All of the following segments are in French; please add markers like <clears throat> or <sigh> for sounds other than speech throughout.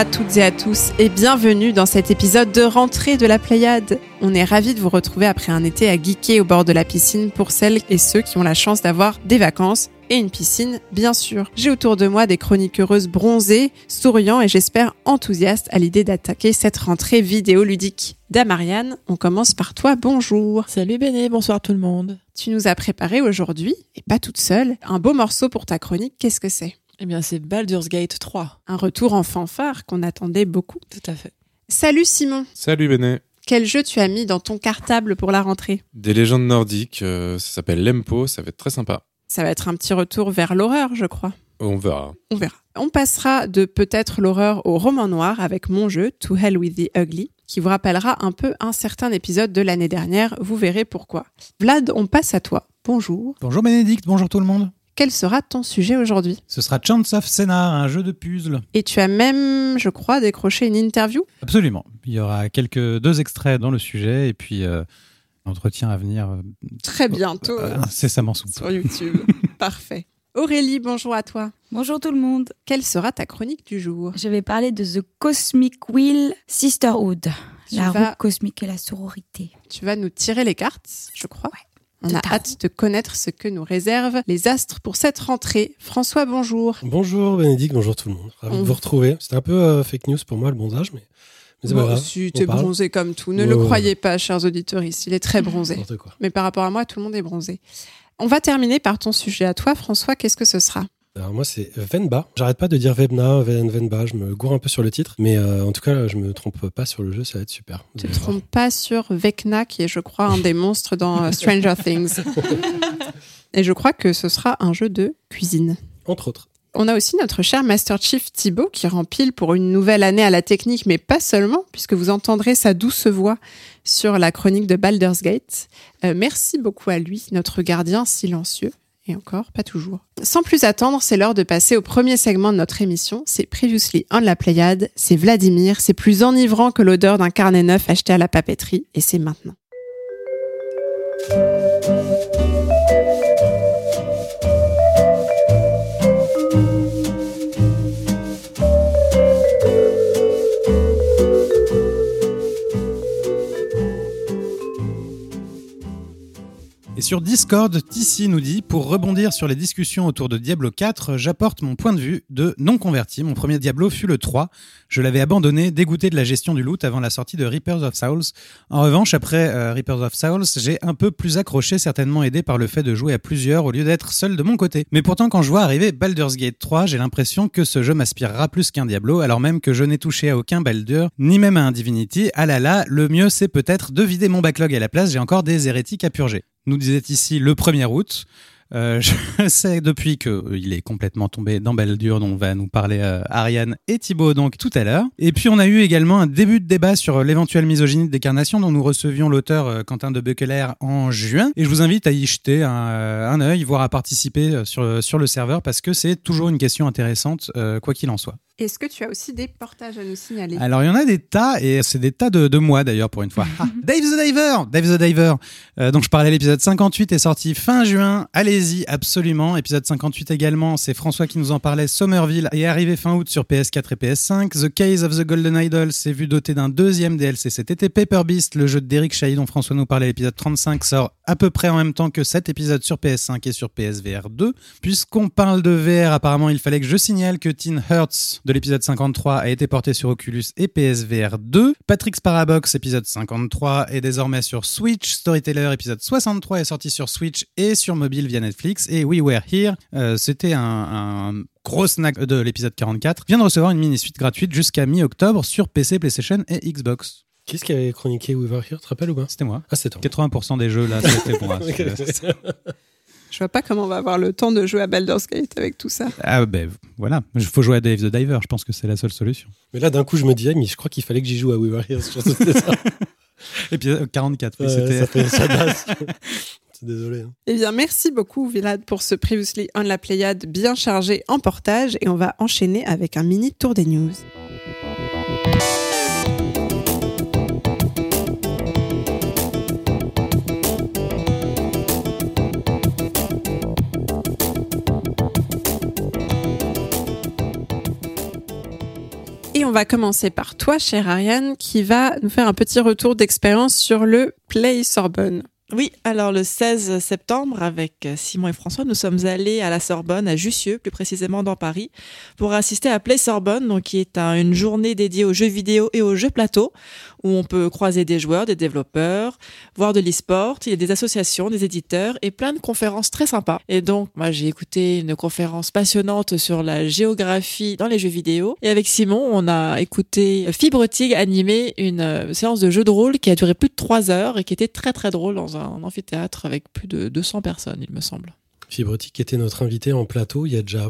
À toutes et à tous et bienvenue dans cet épisode de rentrée de la Pléiade. On est ravis de vous retrouver après un été à geeker au bord de la piscine pour celles et ceux qui ont la chance d'avoir des vacances et une piscine, bien sûr. J'ai autour de moi des chroniqueuses bronzées, souriants et j'espère enthousiastes à l'idée d'attaquer cette rentrée vidéoludique. Damariane, on commence par toi, bonjour. Salut Béné, bonsoir tout le monde. Tu nous as préparé aujourd'hui, et pas toute seule, un beau morceau pour ta chronique, qu'est-ce que c'est? Eh bien c'est Baldur's Gate 3. Un retour en fanfare qu'on attendait beaucoup. Tout à fait. Salut Simon, Salut Béné. quel jeu tu as mis dans ton cartable pour la rentrée? Des légendes nordiques, euh, ça s'appelle Lempo, ça va être très sympa. Ça va être un petit retour vers l'horreur, je crois. On verra. On verra. On passera de peut-être l'horreur au roman noir avec mon jeu To Hell with the Ugly, qui vous rappellera un peu un certain épisode de l'année dernière. Vous verrez pourquoi. Vlad, on passe à toi. Bonjour. Bonjour Bénédicte, bonjour tout le monde. Quel sera ton sujet aujourd'hui? Ce sera Chance of Scénar, un jeu de puzzle. Et tu as même, je crois, décroché une interview? Absolument. Il y aura quelques deux extraits dans le sujet et puis euh, un entretien à venir euh, Très bientôt euh, incessamment sous sur YouTube. <laughs> Parfait. Aurélie, bonjour à toi. Bonjour tout le monde. Quelle sera ta chronique du jour? Je vais parler de The Cosmic Wheel Sisterhood. Tu la vas- roue cosmique et la sororité. Tu vas nous tirer les cartes, je crois. On a hâte de connaître ce que nous réservent les astres pour cette rentrée. François, bonjour. Bonjour Bénédicte, bonjour tout le monde. Ravi On- de vous retrouver. C'était un peu euh, fake news pour moi le bronzage, mais, mais c'est pas Bon, si t'es parle. bronzé comme tout, ne Ouais, le ouais, croyez pas, chers auditeurs, il est très bronzé. N'importe quoi. Mais par rapport à moi, tout le monde est bronzé. On va terminer par ton sujet à toi, François. Qu'est-ce que ce sera? Alors moi c'est Venba. J'arrête pas de dire Vebna, Ven- Venba. Je me gourre un peu sur le titre, mais euh, en tout cas je me trompe pas sur le jeu, ça va être super. Tu te trompes pas sur Vecna, qui est, je crois, un des monstres dans euh, Stranger Things. <laughs> Et je crois que ce sera un jeu de cuisine. Entre autres. On a aussi notre cher Master Chief Thibaut qui rempile pour une nouvelle année à la technique, mais pas seulement, puisque vous entendrez sa douce voix sur la chronique de Baldur's Gate. Euh, merci beaucoup à lui, notre gardien silencieux. Encore, pas toujours. Sans plus attendre, c'est l'heure de passer au premier segment de notre émission. C'est Previously on la Pléiade. C'est Vladimir. C'est plus enivrant que l'odeur d'un carnet neuf acheté à la papeterie. Et c'est maintenant. Et sur Discord, Tissi nous dit Pour rebondir sur les discussions autour de Diablo 4, j'apporte mon point de vue de non converti. Mon premier Diablo fut le 3. Je l'avais abandonné, dégoûté de la gestion du loot avant la sortie de Reapers of Souls. En revanche, après euh, Reapers of Souls, j'ai un peu plus accroché, certainement aidé par le fait de jouer à plusieurs au lieu d'être seul de mon côté. Mais pourtant, quand je vois arriver Baldur's Gate 3, j'ai l'impression que ce jeu m'aspirera plus qu'un Diablo, alors même que je n'ai touché à aucun Baldur, ni même à un Divinity. Ah là là, le mieux c'est peut-être de vider mon backlog à la place, j'ai encore des hérétiques à purger. Nous disait ici le 1er août. Euh, je <laughs> sais depuis que euh, il est complètement tombé dans Baldur, dont va nous parler euh, Ariane et Thibaut donc tout à l'heure. Et puis on a eu également un début de débat sur l'éventuelle misogynie de décarnation dont nous recevions l'auteur Quentin de Beckeler en juin. Et je vous invite à y jeter un, un œil, voire à participer sur, sur le serveur parce que c'est toujours une question intéressante, quoi qu'il en soit. Est-ce que tu as aussi des portages à nous signaler? Alors il y en a des tas et c'est des tas de, de mois d'ailleurs pour une fois. <laughs> Ah, Dave the Diver, Dave the Diver. Euh, donc je parlais l'épisode 58 est sorti fin juin. Allez-y absolument. Épisode 58 également, c'est François qui nous en parlait. Somerville est arrivé fin août sur PS4 et PS5. The Case of the Golden Idol s'est vu doté d'un deuxième DLC cet été. Paper Beast, le jeu d'Eric Chahi dont François nous parlait, l'épisode 35 sort à peu près en même temps que cet épisode sur PS5 et sur PSVR 2. Puisqu'on parle de VR, apparemment il fallait que je signale que Teen Hurts de l'épisode 53 a été porté sur Oculus et PSVR 2. Patrick's Parabox épisode 53 est désormais sur Switch. Storyteller épisode 63 est sorti sur Switch et sur mobile via Netflix. Et We Were Here, euh, c'était un, un gros snack de l'épisode 44, vient de recevoir une mini-suite gratuite jusqu'à mi-octobre sur PC, PlayStation et Xbox. Qu'est-ce qui avait chroniqué We Were Here, tu te rappelles ou pas? C'était moi. Ah, c'est toi. 80% des jeux là, c'était bon. <laughs> Je vois pas comment on va avoir le temps de jouer à Baldur's Gate avec tout ça. Ah ben voilà, il faut jouer à Dave the Diver, je pense que c'est la seule solution. mais là, d'un coup, je me disais, mais je crois qu'il fallait que j'y joue à We Were Here. Je pense que c'était ça. <laughs> Et puis euh, 44, oui, Ouais, c'était... ça, <laughs> <laughs> Désolé. hein. Eh bien, merci beaucoup, Vilad, pour ce Previously on la Pléiade bien chargé en portage. Et on va enchaîner avec un mini tour des news. On va commencer par toi, chère Ariane, qui va nous faire un petit retour d'expérience sur le Play Sorbonne. Oui, alors le 16 septembre, avec Simon et François, nous sommes allés à la Sorbonne, à Jussieu, plus précisément dans Paris, pour assister à Play Sorbonne, qui est un- une journée dédiée aux jeux vidéo et aux jeux plateau, où on peut croiser des joueurs, des développeurs, voir de l'e-sport, il y a des associations, des éditeurs et plein de conférences très sympas. Et donc, moi, j'ai écouté une conférence passionnante sur la géographie dans les jeux vidéo. Et avec Simon, on a écouté Fibre Tig animer une euh, séance de jeu de rôle qui a duré plus de trois heures et qui était très très drôle dans un amphithéâtre avec plus de 200 personnes, il me semble. Fibrotique était notre invité en plateau il y a déjà.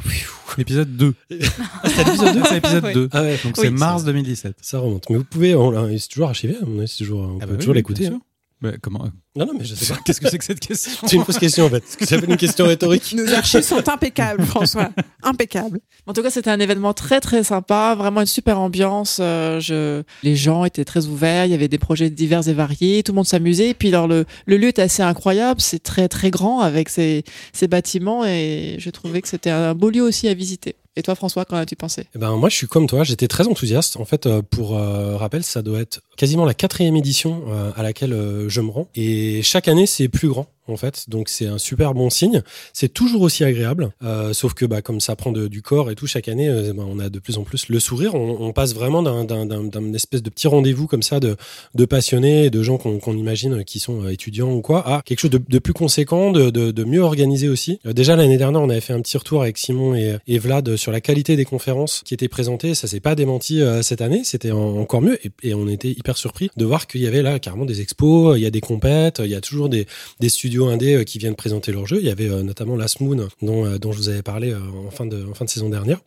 L'épisode 2. <laughs> Ah, c'est l'épisode 2, c'est l'épisode Oui. 2. Ah ouais, Donc Oui. c'est mars 2017. ça remonte. Mais vous pouvez, on c'est toujours archivé, à mon avis, c'est toujours, on Ah peut bah toujours oui, l'écouter. hein. Bah, comment Non, non, mais je <laughs> sais pas. Qu'est-ce que c'est que cette question <laughs> C'est une fausse question en fait. <laughs> Ça fait une question rhétorique Nos archives sont impeccables, François. Impeccables. En tout cas, c'était un événement très très sympa, vraiment une super ambiance. euh, je... Les gens étaient très ouverts, il y avait des projets divers et variés, tout le monde s'amusait. Et puis alors le, le lieu est assez incroyable, c'est très très grand avec ses, ses bâtiments et je trouvais que c'était un beau lieu aussi à visiter. Et toi François, qu'en as-tu pensé? Eh ben, moi, je suis comme toi, j'étais très enthousiaste. En fait, euh, pour euh, rappel, ça doit être quasiment la quatrième édition euh, à laquelle euh, je me rends. Et chaque année, c'est plus grand, en fait. Donc, c'est un super bon signe. C'est toujours aussi agréable. Euh, sauf que, bah, comme ça prend du corps et tout, chaque année, euh, bah, on a de plus en plus le sourire. On, passe vraiment d'un- espèce de petit rendez-vous comme ça de, passionnés, de gens qu'on imagine qui sont euh, étudiants ou quoi, à quelque chose de, plus conséquent, de, mieux organisé aussi. Euh, déjà, l'année dernière, on avait fait un petit retour avec Simon et, Vlad sur la qualité des conférences qui étaient présentées. Ça s'est pas démenti euh, cette année. C'était en- encore mieux. Et, on était hyper surpris de voir qu'il y avait là carrément des expos, il y a des compètes, il y a toujours des studios indés euh, qui viennent présenter leurs jeux. Il y avait euh, notamment Last Moon dont, euh, dont je vous avais parlé en fin de saison dernière.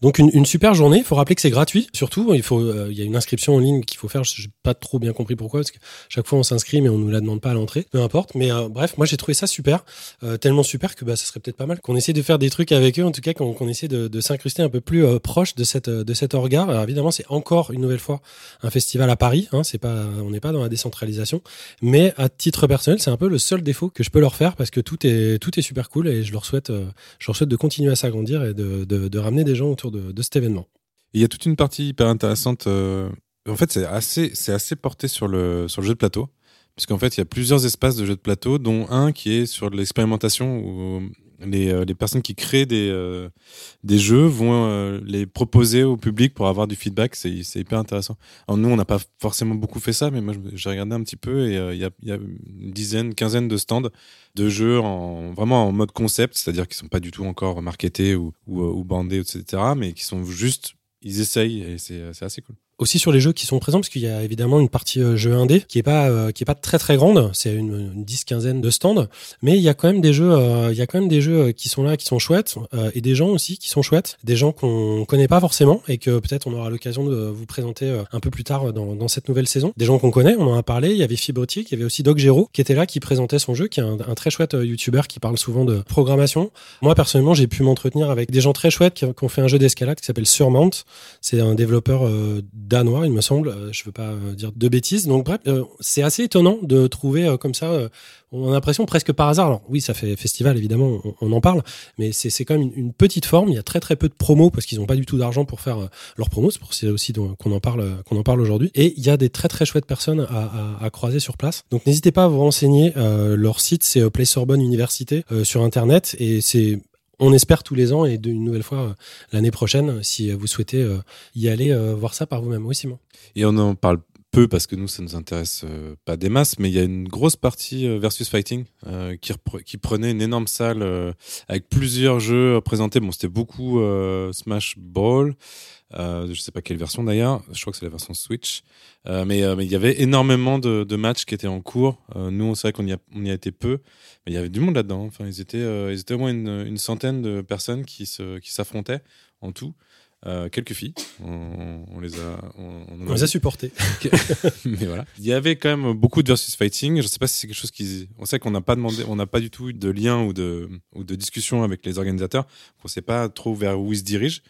Donc une, une super journée. Il faut rappeler que c'est gratuit. Surtout, il faut, euh, il y a une inscription en ligne qu'il faut faire. Je n'ai pas trop bien compris pourquoi, parce que chaque fois on s'inscrit, mais on nous la demande pas à l'entrée. Peu importe. Mais euh, bref, moi j'ai trouvé ça super, euh, tellement super que bah ça serait peut-être pas mal qu'on essaie de faire des trucs avec eux. En tout cas, qu'on qu'on essaie de, de s'incruster un peu plus euh, proche de cette de cet orga. Alors évidemment, c'est encore une nouvelle fois un festival à Paris. Hein, c'est pas, on n'est pas dans la décentralisation. Mais à titre personnel, c'est un peu le seul défaut que je peux leur faire parce que tout est tout est super cool et je leur souhaite euh, je leur souhaite de continuer à s'agrandir et de, de, de ramener des gens autour de, cet événement. Il y a toute une partie hyper intéressante. euh, En fait, c'est assez, c'est assez porté sur le, sur le jeu de plateau. Puisqu'en fait, il y a plusieurs espaces de jeux de plateau, dont un qui est sur l'expérimentation où les, euh, les personnes qui créent des, euh, des jeux vont euh, les proposer au public pour avoir du feedback. C'est hyper intéressant. Nous, on n'a pas forcément beaucoup fait ça, mais moi, j'ai regardé un petit peu et il y, a, une dizaine, quinzaine de stands de jeux en, vraiment en mode concept, c'est-à-dire qu'ils sont pas du tout encore marketés ou, ou, ou bandés, etc., mais qui sont juste, ils essayent et c'est assez cool. Aussi sur les jeux qui sont présents parce qu'il y a évidemment une partie euh, jeu indé qui est pas euh, qui est pas très très grande. C'est une, une dix quinzaine de stands. Mais il y a quand même des jeux euh, il y a quand même des jeux qui sont là qui sont chouettes et des gens aussi qui sont chouettes. Des gens qu'on connaît pas forcément et que peut-être on aura l'occasion de vous présenter un peu plus tard dans, dans cette nouvelle saison. Des gens qu'on connaît on en a parlé. Il y avait Fibrotique il y avait aussi Doc Gero qui était là qui présentait son jeu qui est un, très chouette youtubeur qui parle souvent de programmation. Moi personnellement j'ai pu m'entretenir avec des gens très chouettes qui, qui ont fait un jeu d'escalade qui s'appelle Surmount. C'est un développeur euh, danois, il me semble. Euh, je veux pas euh, dire de bêtises. Donc bref, euh, c'est assez étonnant de trouver comme ça. on a l'impression presque par hasard. Alors oui, ça fait festival évidemment, on, en parle, mais c'est quand même une, petite forme. Il y a très très peu de promos parce qu'ils n'ont pas du tout d'argent pour faire leurs promos. C'est pour ça aussi qu'on en parle qu'on en parle aujourd'hui. Et il y a des très très chouettes personnes à, à, à croiser sur place. Donc n'hésitez pas à vous renseigner. Euh, leur site c'est Play Sorbonne Université euh, sur internet et c'est on espère tous les ans et une nouvelle fois euh, l'année prochaine si euh, vous souhaitez euh, y aller voir ça par vous-même. Oui. Et on en parle peu parce que nous, ça nous intéresse pas des masses, mais il y a une grosse partie versus fighting qui, prenait une énorme salle avec plusieurs jeux présentés. Bon, c'était beaucoup Smash Ball. Euh, je sais pas quelle version d'ailleurs. Je crois que c'est la version Switch. Euh, mais euh, il y avait énormément de, de matchs qui étaient en cours. Euh, nous, c'est vrai qu'on y a, on y a été peu, mais il y avait du monde là-dedans. Enfin, ils étaient, euh, ils étaient au moins une, une centaine de personnes qui se, qui s'affrontaient en tout. Euh, quelques filles, on, on les a, on, on les a supportés. <laughs> mais voilà. Il y avait quand même beaucoup de versus fighting. Je sais pas si c'est quelque chose qui. On sait qu'on n'a pas demandé, on n'a pas du tout eu de lien ou de ou de discussion avec les organisateurs. On sait pas trop vers où ils se dirigent.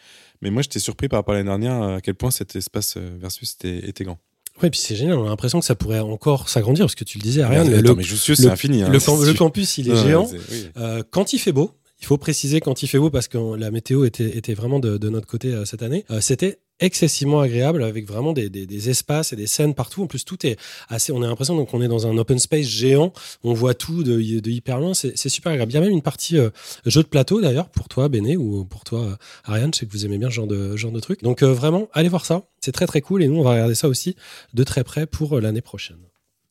Mais moi, j'étais surpris par rapport à l'année dernière à quel point cet espace euh, versus était, était grand. Ouais, puis c'est génial. On a l'impression que ça pourrait encore s'agrandir parce que tu le disais, Ariane. le, attends, mais Jussieu, c'est le- infini. hein. le, camp- Si le tu- campus, il est Ouais, géant. oui. Euh, quand il fait beau, Il faut préciser quand il fait beau parce que la météo était, vraiment de, notre côté euh, cette année. Euh, C'était excessivement agréable avec vraiment des, espaces et des scènes partout. En plus, tout est assez. On a l'impression donc on est dans un open space géant. On voit tout de, hyper loin. C'est super agréable. Il y a même une partie euh, jeu de plateau d'ailleurs pour toi, Béné, ou pour toi, Ariane. Je sais que vous aimez bien ce genre de, truc. Donc vraiment, allez voir ça. C'est très très cool et nous on va regarder ça aussi de très près pour l'année prochaine.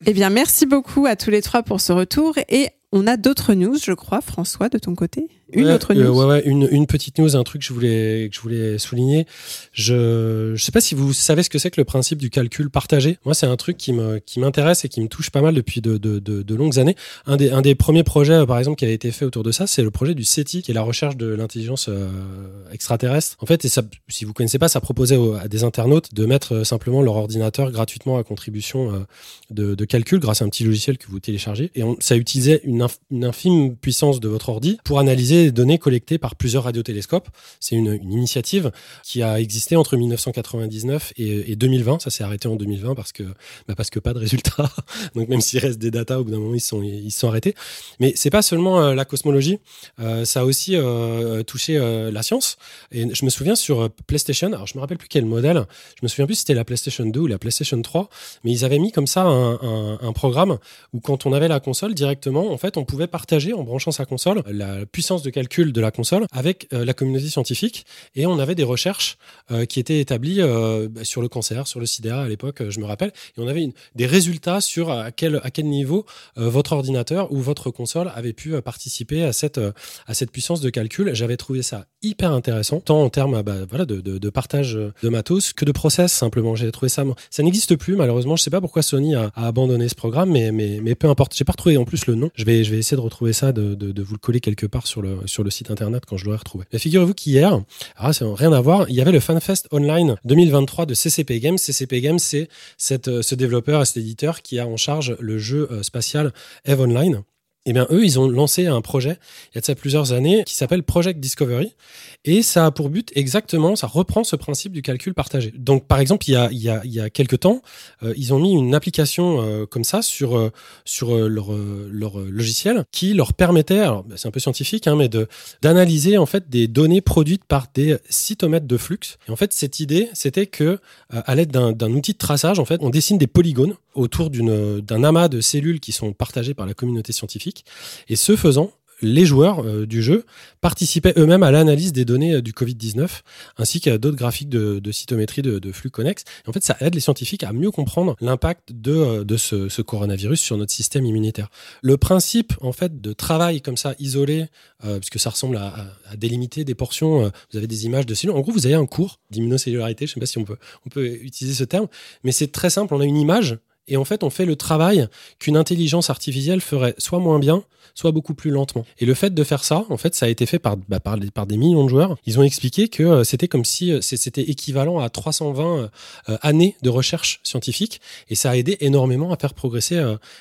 Eh bien, merci beaucoup à tous les trois pour ce retour. Et on a d'autres news, je crois, François, de ton côté. Une Ouais, autre euh, news. ouais, ouais, une, une petite news, un truc que je voulais, que je voulais souligner. Je, je sais pas si vous savez ce que c'est que le principe du calcul partagé. Moi, c'est un truc qui me, qui m'intéresse et qui me touche pas mal depuis de, de, de, de longues années. Un des, un des premiers projets, euh, par exemple, qui avait été fait autour de ça, c'est le projet du SETI, qui est la recherche de l'intelligence euh, extraterrestre. En fait, et ça, si vous connaissez pas, ça proposait aux- à des internautes de mettre euh, simplement leur ordinateur gratuitement à contribution euh, de, de calcul grâce à un petit logiciel que vous téléchargez. Et on, ça utilisait une, une infime puissance de votre ordi pour analyser les données collectées par plusieurs radiotélescopes. C'est une, initiative qui a existé entre 1999 et, et 2020. Ça s'est arrêté en 2020 parce que, bah parce que pas de résultats. <laughs> Donc même s'il reste des datas, au bout d'un moment, ils sont, ils sont arrêtés. Mais c'est pas seulement euh, la cosmologie. Euh, ça a aussi euh, touché la science. Et je me souviens sur PlayStation, alors je me rappelle plus quel modèle, je me souviens plus si c'était la PlayStation 2 ou la PlayStation 3, mais ils avaient mis comme ça un programme où quand on avait la console directement, en fait, on pouvait partager en branchant sa console la puissance de calcul de la console avec euh, la communauté scientifique et on avait des recherches euh, qui étaient établies euh, bah, sur le cancer, sur le sida à l'époque, je me rappelle, et on avait des résultats sur à quel, à quel niveau votre ordinateur ou votre console avait pu participer à cette, à cette puissance de calcul. J'avais trouvé ça hyper intéressant, tant en termes bah, voilà, de, de, partage de matos que de process simplement. J'ai trouvé ça. Ça n'existe plus malheureusement. Je sais pas pourquoi Sony a, a abandonné ce programme, mais, mais, mais peu importe. J'ai pas retrouvé en plus le nom. Je vais, je vais essayer de retrouver ça, de, vous le coller quelque part sur le, site internet quand je l'aurai retrouvé. Figurez-vous qu'hier, n'a rien à voir, il y avait le FanFest Online 2023 de CCP Games. CCP Games, c'est euh, ce développeur et cet éditeur qui a en charge le jeu euh, spatial Eve Online. Eh bien, eux, ils ont lancé un projet il y a de ça plusieurs années qui s'appelle Project Discovery. Et ça a pour but exactement, ça reprend ce principe du calcul partagé. Donc, par exemple, il y a, il y a, il y a quelques temps, euh, ils ont mis une application euh, comme ça sur, euh, leur, leur logiciel qui leur permettait, alors bah, c'est un peu scientifique, hein, mais de d'analyser en fait des données produites par des cytomètres de flux. Et en fait, cette idée, c'était que à l'aide d'un d'un outil de traçage, en fait, on dessine des polygones autour d'une d'un amas de cellules qui sont partagées par la communauté scientifique. Et ce faisant, les joueurs euh, du jeu participaient eux-mêmes à l'analyse des données euh, du Covid-19, ainsi qu'à d'autres graphiques de, cytométrie de, flux connexes. Et en fait, ça aide les scientifiques à mieux comprendre l'impact de, euh, ce, coronavirus sur notre système immunitaire. Le principe, en fait, de travail comme ça, isolé, puisque ça ressemble à, délimiter des portions, vous avez des images de cellules. En gros, vous avez un cours d'immunocellularité, je ne sais pas si on peut utiliser ce terme, mais c'est très simple, on a une image, et en fait, on fait le travail qu'une intelligence artificielle ferait soit moins bien, soit beaucoup plus lentement. Et le fait de faire ça, en fait, ça a été fait par, bah, par, des millions de joueurs. Ils ont expliqué que euh, c'était comme si euh, c'était équivalent à 320 euh, années de recherche scientifique, et ça a aidé énormément à faire progresser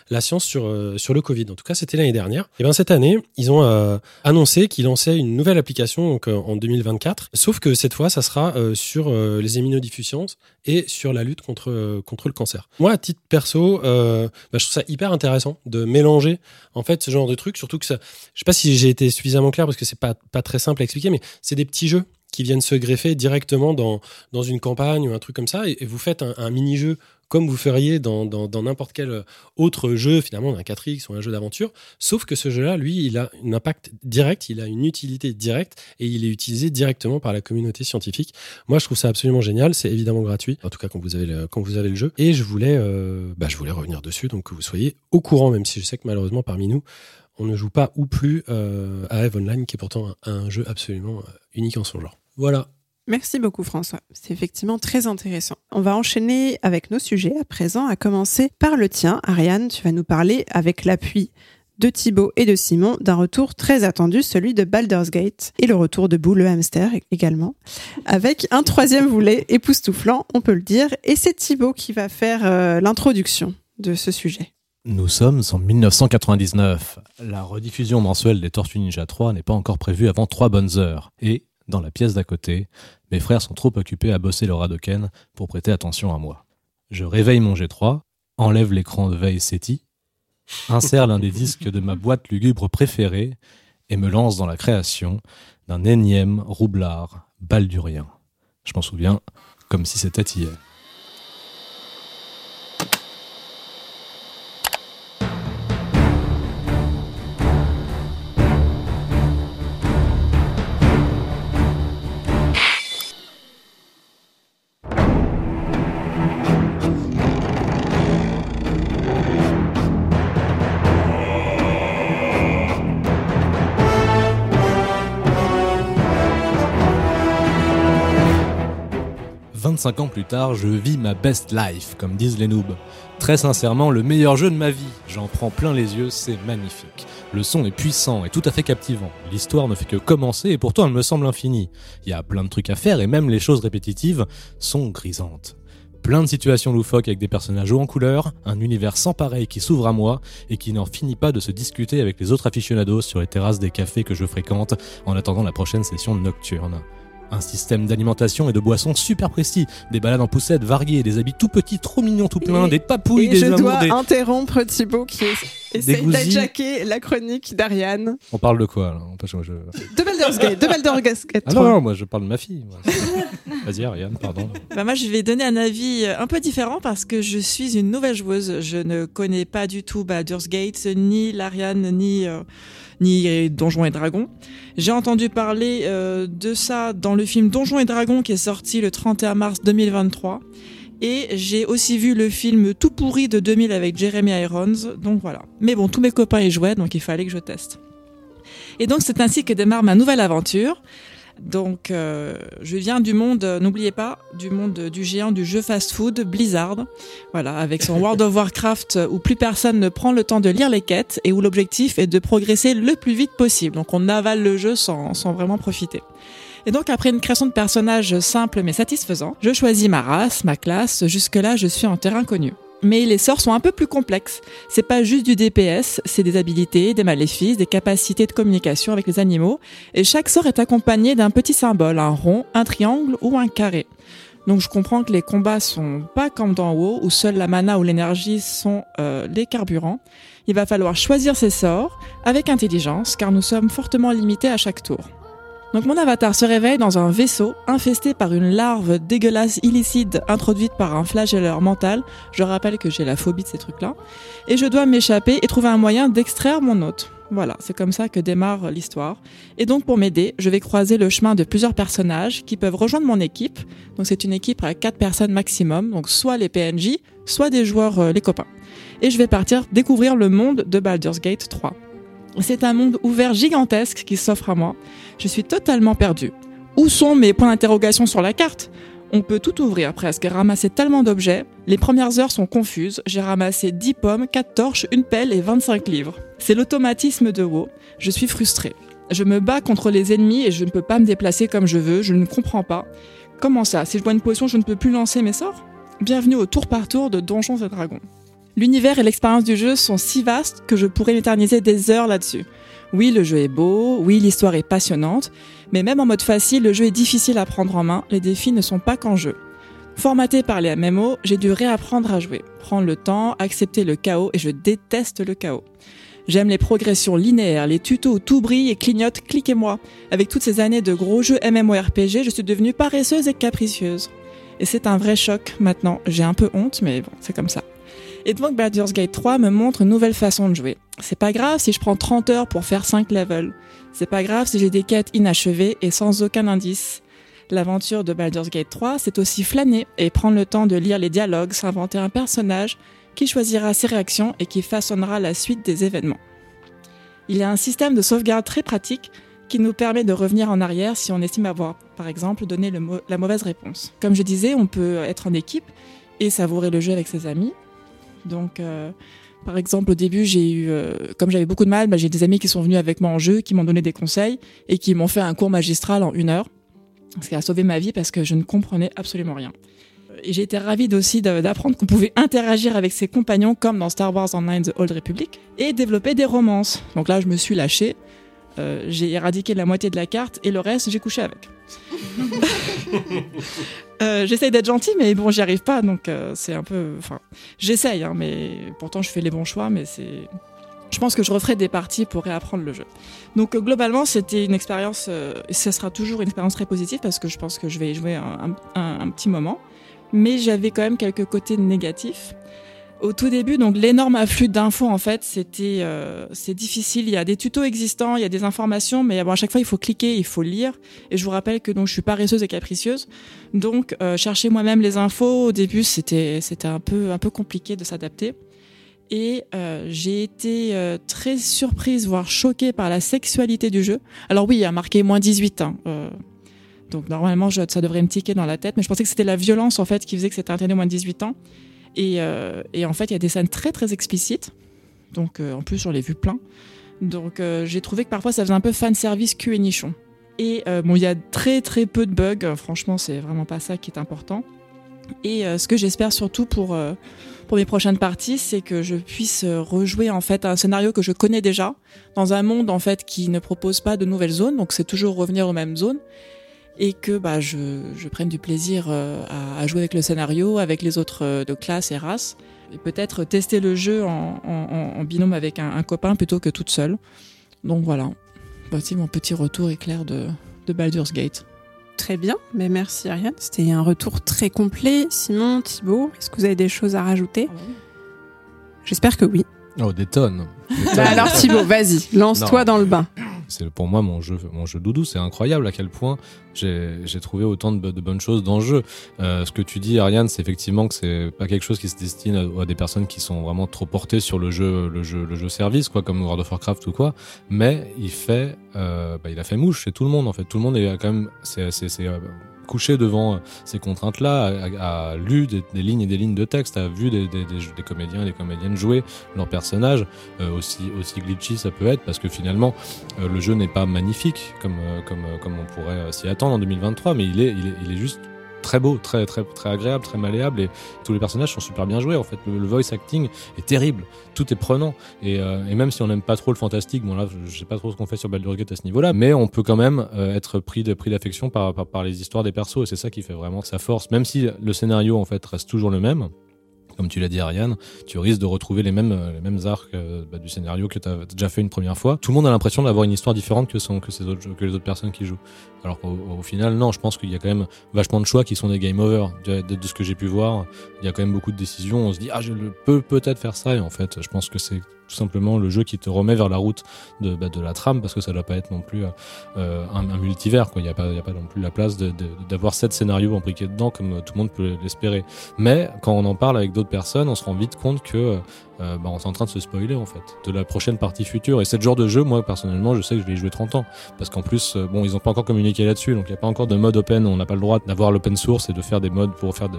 la science sur, sur le Covid. En tout cas, c'était l'année dernière. Et bien cette année, ils ont annoncé qu'ils lançaient une nouvelle application en 2024, sauf que cette fois, ça sera sur les immunodiffusions et sur la lutte contre, euh, contre le cancer. Moi, à titre perso, euh, bah, je trouve ça hyper intéressant de mélanger en fait ce genre de trucs, surtout que ça, je sais pas si j'ai été suffisamment clair parce que c'est pas, pas très simple à expliquer, mais c'est des petits jeux qui viennent se greffer directement dans, dans une campagne ou un truc comme ça, et, vous faites un mini-jeu comme vous feriez dans n'importe quel autre jeu, finalement, d'un 4X ou un jeu d'aventure, sauf que ce jeu-là, lui, il a un impact direct, il a une utilité directe, et il est utilisé directement par la communauté scientifique. Moi, je trouve ça absolument génial, c'est évidemment gratuit, en tout cas quand vous avez le, quand vous avez le jeu, et je voulais, euh, bah, je voulais revenir dessus, donc que vous soyez au courant, même si je sais que malheureusement, parmi nous, on ne joue pas ou plus euh, à Eve Online, qui est pourtant un, un jeu absolument euh, unique en son genre. Voilà. Merci beaucoup François, c'est effectivement très intéressant. On va enchaîner avec nos sujets à présent, à commencer par le tien. Ariane, tu vas nous parler avec l'appui de Thibaut et de Simon d'un retour très attendu, celui de Baldur's Gate et le retour de Boo le hamster également, avec un troisième volet époustouflant, on peut le dire, et c'est Thibaut qui va faire euh, l'introduction de ce sujet. Nous sommes en 1999. La rediffusion mensuelle des Tortues Ninja 3 n'est pas encore prévue avant trois bonnes heures. Et, dans la pièce d'à côté, mes frères sont trop occupés à bosser leur Hadoken pour prêter attention à moi. Je réveille mon G3, enlève l'écran de veille SETI, insère l'un des disques de ma boîte lugubre préférée et me lance dans la création d'un énième roublard baldurien. Je m'en souviens comme si c'était hier. Cinq ans plus tard, je vis ma best life, comme disent les noobs. Très sincèrement, le meilleur jeu de ma vie. J'en prends plein les yeux, c'est magnifique. Le son est puissant et tout à fait captivant. L'histoire ne fait que commencer et pourtant elle me semble infinie. Il y a plein de trucs à faire et même les choses répétitives sont grisantes. Plein de situations loufoques avec des personnages hauts en couleur, un univers sans pareil qui s'ouvre à moi et qui n'en finit pas de se discuter avec les autres aficionados sur les terrasses des cafés que je fréquente en attendant la prochaine session nocturne. Un système d'alimentation et de boissons super précis, des balades en poussette variées, des habits tout petits, trop mignons, tout pleins, des papouilles, Et des je amours, dois des... interrompre Thibaut qui essaie goussis. d'adjaquer la chronique d'Ariane. On parle de quoi là je- De Baldur's Gate, de Baldur's Gate Ah 3. non, non, moi je parle de ma fille. <laughs> Vas-y Ariane, pardon. Bah moi, je vais donner un avis euh, un peu différent parce que je suis une nouvelle joueuse. Je ne connais pas du tout Baldur's Gate, ni Lariane, ni euh, ni Donjons et Dragons. J'ai entendu parler euh, de ça dans le film Donjons et Dragons qui est sorti le 31 mars 2023. Et j'ai aussi vu le film Tout pourri de 2000 avec Jeremy Irons. Donc voilà. Mais bon, tous mes copains y jouaient, donc il fallait que je teste. Et donc c'est ainsi que démarre ma nouvelle aventure. Donc, euh, je viens du monde, euh, n'oubliez pas, du monde du géant du jeu fast-food Blizzard. Voilà, avec son <laughs> World of Warcraft euh, où plus personne ne prend le temps de lire les quêtes et où l'objectif est de progresser le plus vite possible. Donc, on avale le jeu sans, sans vraiment profiter. Et donc, après une création de personnages simple mais satisfaisant, je choisis ma race, ma classe. Jusque-là, je suis en terrain connu. Mais les sorts sont un peu plus complexes. C'est pas juste du DPS, c'est des habilités, des maléfices, des capacités de communication avec les animaux, et chaque sort est accompagné d'un petit symbole, un rond, un triangle ou un carré. Donc je comprends que les combats sont pas comme dans WoW où seule la mana ou l'énergie sont euh, les carburants. Il va falloir choisir ses sorts avec intelligence car nous sommes fortement limités à chaque tour. Donc mon avatar se réveille dans un vaisseau infesté par une larve dégueulasse illicide introduite par un flagelleur mental. Je rappelle que j'ai la phobie de ces trucs-là. Et je dois m'échapper et trouver un moyen d'extraire mon hôte. Voilà, c'est comme ça que démarre l'histoire. Et donc pour m'aider, je vais croiser le chemin de plusieurs personnages qui peuvent rejoindre mon équipe. Donc c'est une équipe à 4 personnes maximum, donc soit les PNJ, soit des joueurs euh, les copains. Et je vais partir découvrir le monde de Baldur's Gate 3. C'est un monde ouvert gigantesque qui s'offre à moi. Je suis totalement perdu. Où sont mes points d'interrogation sur la carte? On peut tout ouvrir presque, ramasser tellement d'objets. Les premières heures sont confuses. J'ai ramassé 10 pommes, 4 torches, une pelle et 25 livres. C'est l'automatisme de WoW. Je suis frustré. Je me bats contre les ennemis et je ne peux pas me déplacer comme je veux. Je ne comprends pas. Comment ça? Si je bois une potion, je ne peux plus lancer mes sorts? Bienvenue au tour par tour de Donjons et Dragons. L'univers et l'expérience du jeu sont si vastes que je pourrais m'éterniser des heures là-dessus. Oui, le jeu est beau, oui, l'histoire est passionnante, mais même en mode facile, le jeu est difficile à prendre en main, les défis ne sont pas qu'en jeu. Formaté par les MMO, j'ai dû réapprendre à jouer, prendre le temps, accepter le chaos, et je déteste le chaos. J'aime les progressions linéaires, les tutos tout brille et clignote, cliquez-moi. Avec toutes ces années de gros jeux MMORPG, je suis devenue paresseuse et capricieuse. Et c'est un vrai choc maintenant. J'ai un peu honte, mais bon, c'est comme ça. Et donc Baldur's Gate 3 me montre une nouvelle façon de jouer. C'est pas grave si je prends 30 heures pour faire 5 levels. C'est pas grave si j'ai des quêtes inachevées et sans aucun indice. L'aventure de Baldur's Gate 3, c'est aussi flâner et prendre le temps de lire les dialogues, s'inventer un personnage qui choisira ses réactions et qui façonnera la suite des événements. Il y a un système de sauvegarde très pratique qui nous permet de revenir en arrière si on estime avoir, par exemple, donné la mauvaise réponse. Comme je disais, on peut être en équipe et savourer le jeu avec ses amis. Donc, euh, par exemple, au début, j'ai eu, euh, comme j'avais beaucoup de mal, bah, j'ai des amis qui sont venus avec moi en jeu, qui m'ont donné des conseils et qui m'ont fait un cours magistral en une heure, ce qui a sauvé ma vie parce que je ne comprenais absolument rien. Et j'ai été ravie aussi d'apprendre qu'on pouvait interagir avec ses compagnons comme dans Star Wars Online The Old Republic et développer des romances. Donc là, je me suis lâchée. Euh, j'ai éradiqué la moitié de la carte et le reste, j'ai couché avec. <laughs> Euh, J'essaye d'être gentille, mais bon, j'y arrive pas, donc euh, c'est un peu. Enfin, j'essaye, hein, mais pourtant je fais les bons choix, mais c'est. je pense que je referai des parties pour réapprendre le jeu. Donc euh, globalement, c'était une expérience, euh, ça sera toujours une expérience très positive parce que je pense que je vais y jouer un petit moment. Mais j'avais quand même quelques côtés négatifs. Au tout début, donc l'énorme afflux d'infos, en fait, c'était euh, c'est difficile. Il y a des tutos existants, il y a des informations, mais à chaque fois, il faut cliquer, il faut lire. Et je vous rappelle que donc je suis paresseuse et capricieuse, donc euh, chercher moi-même les infos au début, c'était c'était un peu un peu compliqué de s'adapter. Et euh, j'ai été euh, très surprise, voire choquée par la sexualité du jeu. Alors oui, il y a marqué moins 18 ans. euh, donc normalement, je- ça devrait me tiquer dans la tête, mais je pensais que c'était la violence en fait qui faisait que c'était interdit moins de 18 ans. Et, euh, et en fait, il y a des scènes très très explicites. Donc euh, en plus, j'en ai vu plein. Donc euh, j'ai trouvé que parfois ça faisait un peu fan service cul et nichon. Et bon, il y a très très peu de bugs. Franchement, c'est vraiment pas ça qui est important. Et ce que j'espère surtout pour pour mes prochaines parties, c'est que je puisse rejouer en fait un scénario que je connais déjà dans un monde en fait qui ne propose pas de nouvelles zones. Donc c'est toujours revenir aux mêmes zones et que bah je, je prenne du plaisir euh, à, à jouer avec le scénario, avec les autres euh, de classe et race, et peut-être tester le jeu en, en- en binôme avec un, un copain plutôt que toute seule. Donc voilà, voici mon petit retour éclair de, de Baldur's Gate. Très bien, mais merci Ariane. C'était un retour très complet. Simon, Thibaut, est-ce que vous avez des choses à rajouter? J'espère que oui. Oh, des tonnes. Des tonnes. Bah alors Thibaut, vas-y, lance-toi dans le bain. C'est pour moi mon jeu, mon jeu doudou. C'est incroyable à quel point j'ai trouvé autant de, bo- de bonnes choses dans le jeu. Euh, ce que tu dis, Ariane, c'est effectivement que c'est pas quelque chose qui se destine à, des personnes qui sont vraiment trop portées sur le jeu, le jeu, le jeu service, quoi, comme World of Warcraft ou quoi. Mais il fait, euh, bah, il a fait mouche chez tout le monde en fait. Tout le monde est quand même, euh, couché devant euh, ces contraintes-là, a, lu des, lignes et des lignes de texte, a vu des, comédiens et des comédiennes jouer leurs personnages, euh, aussi, aussi glitchy ça peut être, parce que finalement, euh, le jeu n'est pas magnifique comme, comme, comme on pourrait s'y attendre en 2023, mais il est, il est, il est juste très beau, très, très, très agréable, très malléable, et tous les personnages sont super bien joués. En fait, le, voice acting est terrible, tout est prenant, et, euh, même si on n'aime pas trop le fantastique, bon là, je, je sais pas trop ce qu'on fait sur Baldur's Gate à ce niveau-là, mais on peut quand même euh, être pris de pris d'affection par, par, par les histoires des persos, et c'est ça qui fait vraiment sa force, même si le scénario en fait reste toujours le même comme tu l'as dit Ariane, tu risques de retrouver les mêmes, euh, arcs euh, bah, du scénario que tu as déjà fait une première fois. Tout le monde a l'impression d'avoir une histoire différente que, son, que, les autres personnes qui jouent. Alors au final, non, je pense qu'il y a quand même vachement de choix qui sont des game over. De, de- ce que j'ai pu voir, il y a quand même beaucoup de décisions. On se dit, ah, je peux peut-être faire ça. Et en fait, je pense que c'est tout simplement le jeu qui te remet vers la route de, bah, de la trame parce que ça doit pas être non plus euh, un, un multivers. quoi. Il n'y a, pas- a pas non plus la place d'avoir sept scénarios imbriqués dedans comme tout le monde peut l'espérer. Mais quand on en parle avec d'autres personnes, on se rend vite compte que euh, bah, on est en train de se spoiler en fait de la prochaine partie future. Et c'est genre de jeu, moi personnellement, je sais que je vais y jouer 30 ans parce qu'en plus, euh, bon, ils ont pas encore communiqué là-dessus, donc il n'y a pas encore de mode open. On n'a pas le droit d'avoir l'open source et de faire des modes pour faire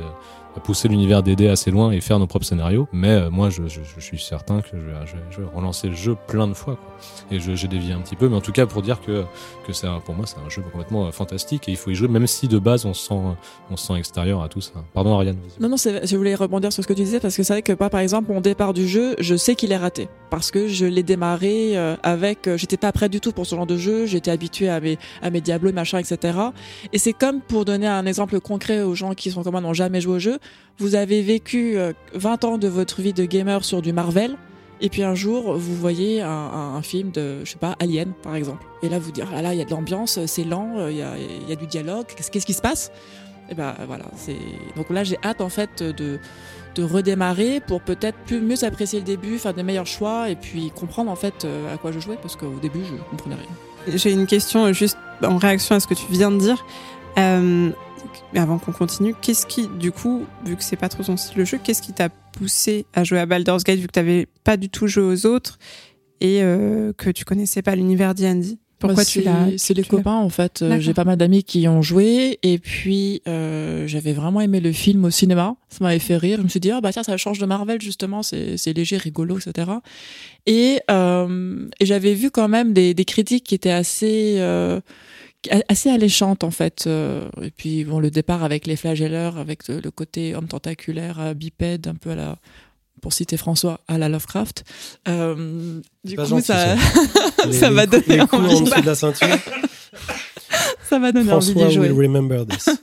pousser l'univers d'aider assez loin et faire nos propres scénarios. Mais euh, moi, je, suis certain que je, vais, je vais relancer le jeu plein de fois. Quoi. Et j'ai dévié un petit peu, mais en tout cas pour dire que que un- pour moi c'est un jeu complètement euh, fantastique et il faut y jouer, même si de base on se sent on se sent extérieur à tout ça. Pardon Ariane. Non, non, je voulais rebondir sur ce que tu disais parce que c'est vrai que par exemple, mon départ du jeu, je sais qu'il est raté parce que je l'ai démarré euh, avec, euh, j'étais pas prêt du tout pour ce genre de jeu, j'étais habitué à mes à mes Diablo, machin, etc. Et c'est comme pour donner un exemple concret aux gens qui sont comme moi n'ont jamais joué au jeu, vous avez vécu euh, 20 ans de votre vie de gamer sur du Marvel. Et puis un jour, vous voyez un, film de, je sais pas, Alien, par exemple. Et là, vous dire, ah là il y a de l'ambiance, c'est lent, euh, il y a, y a du dialogue, qu'est-ce qui se passe? Et ben voilà, c'est donc là j'ai hâte en fait de de redémarrer pour peut-être plus mieux apprécier le début, faire des meilleurs choix et puis comprendre en fait euh, à quoi je jouais parce qu'au début je comprenais rien. J'ai une question euh, juste en réaction à ce que tu viens de dire. Mais avant qu'on continue, qu'est-ce qui, du coup, vu que c'est pas trop ton style de jeu, qu'est-ce qui t'a poussé à jouer à Baldur's Gate vu que t'avais pas du tout joué aux autres et euh, que tu connaissais pas l'univers D&D Pourquoi Bah, tu l'as C'est les tu copains en fait. Euh. J'ai pas mal d'amis qui y ont joué et puis euh, j'avais vraiment aimé le film au cinéma. Ça m'avait fait rire. Je me suis dit ah bah tiens ça change de Marvel justement. C'est léger, rigolo, etc. Et, euh, et j'avais vu quand même des, des critiques qui étaient assez assez alléchantes en fait. Euh, et puis bon le départ avec les flagelleurs, avec le, le côté homme tentaculaire, euh, bipède, un peu à la pour citer François, à la Lovecraft. Euh, du coup, gentil, ça, <laughs> Les- ça m'a donné les coups en envie. dessous de la ceinture. <laughs> ça m'a donné envie François d'y jouer. will remember this. <laughs>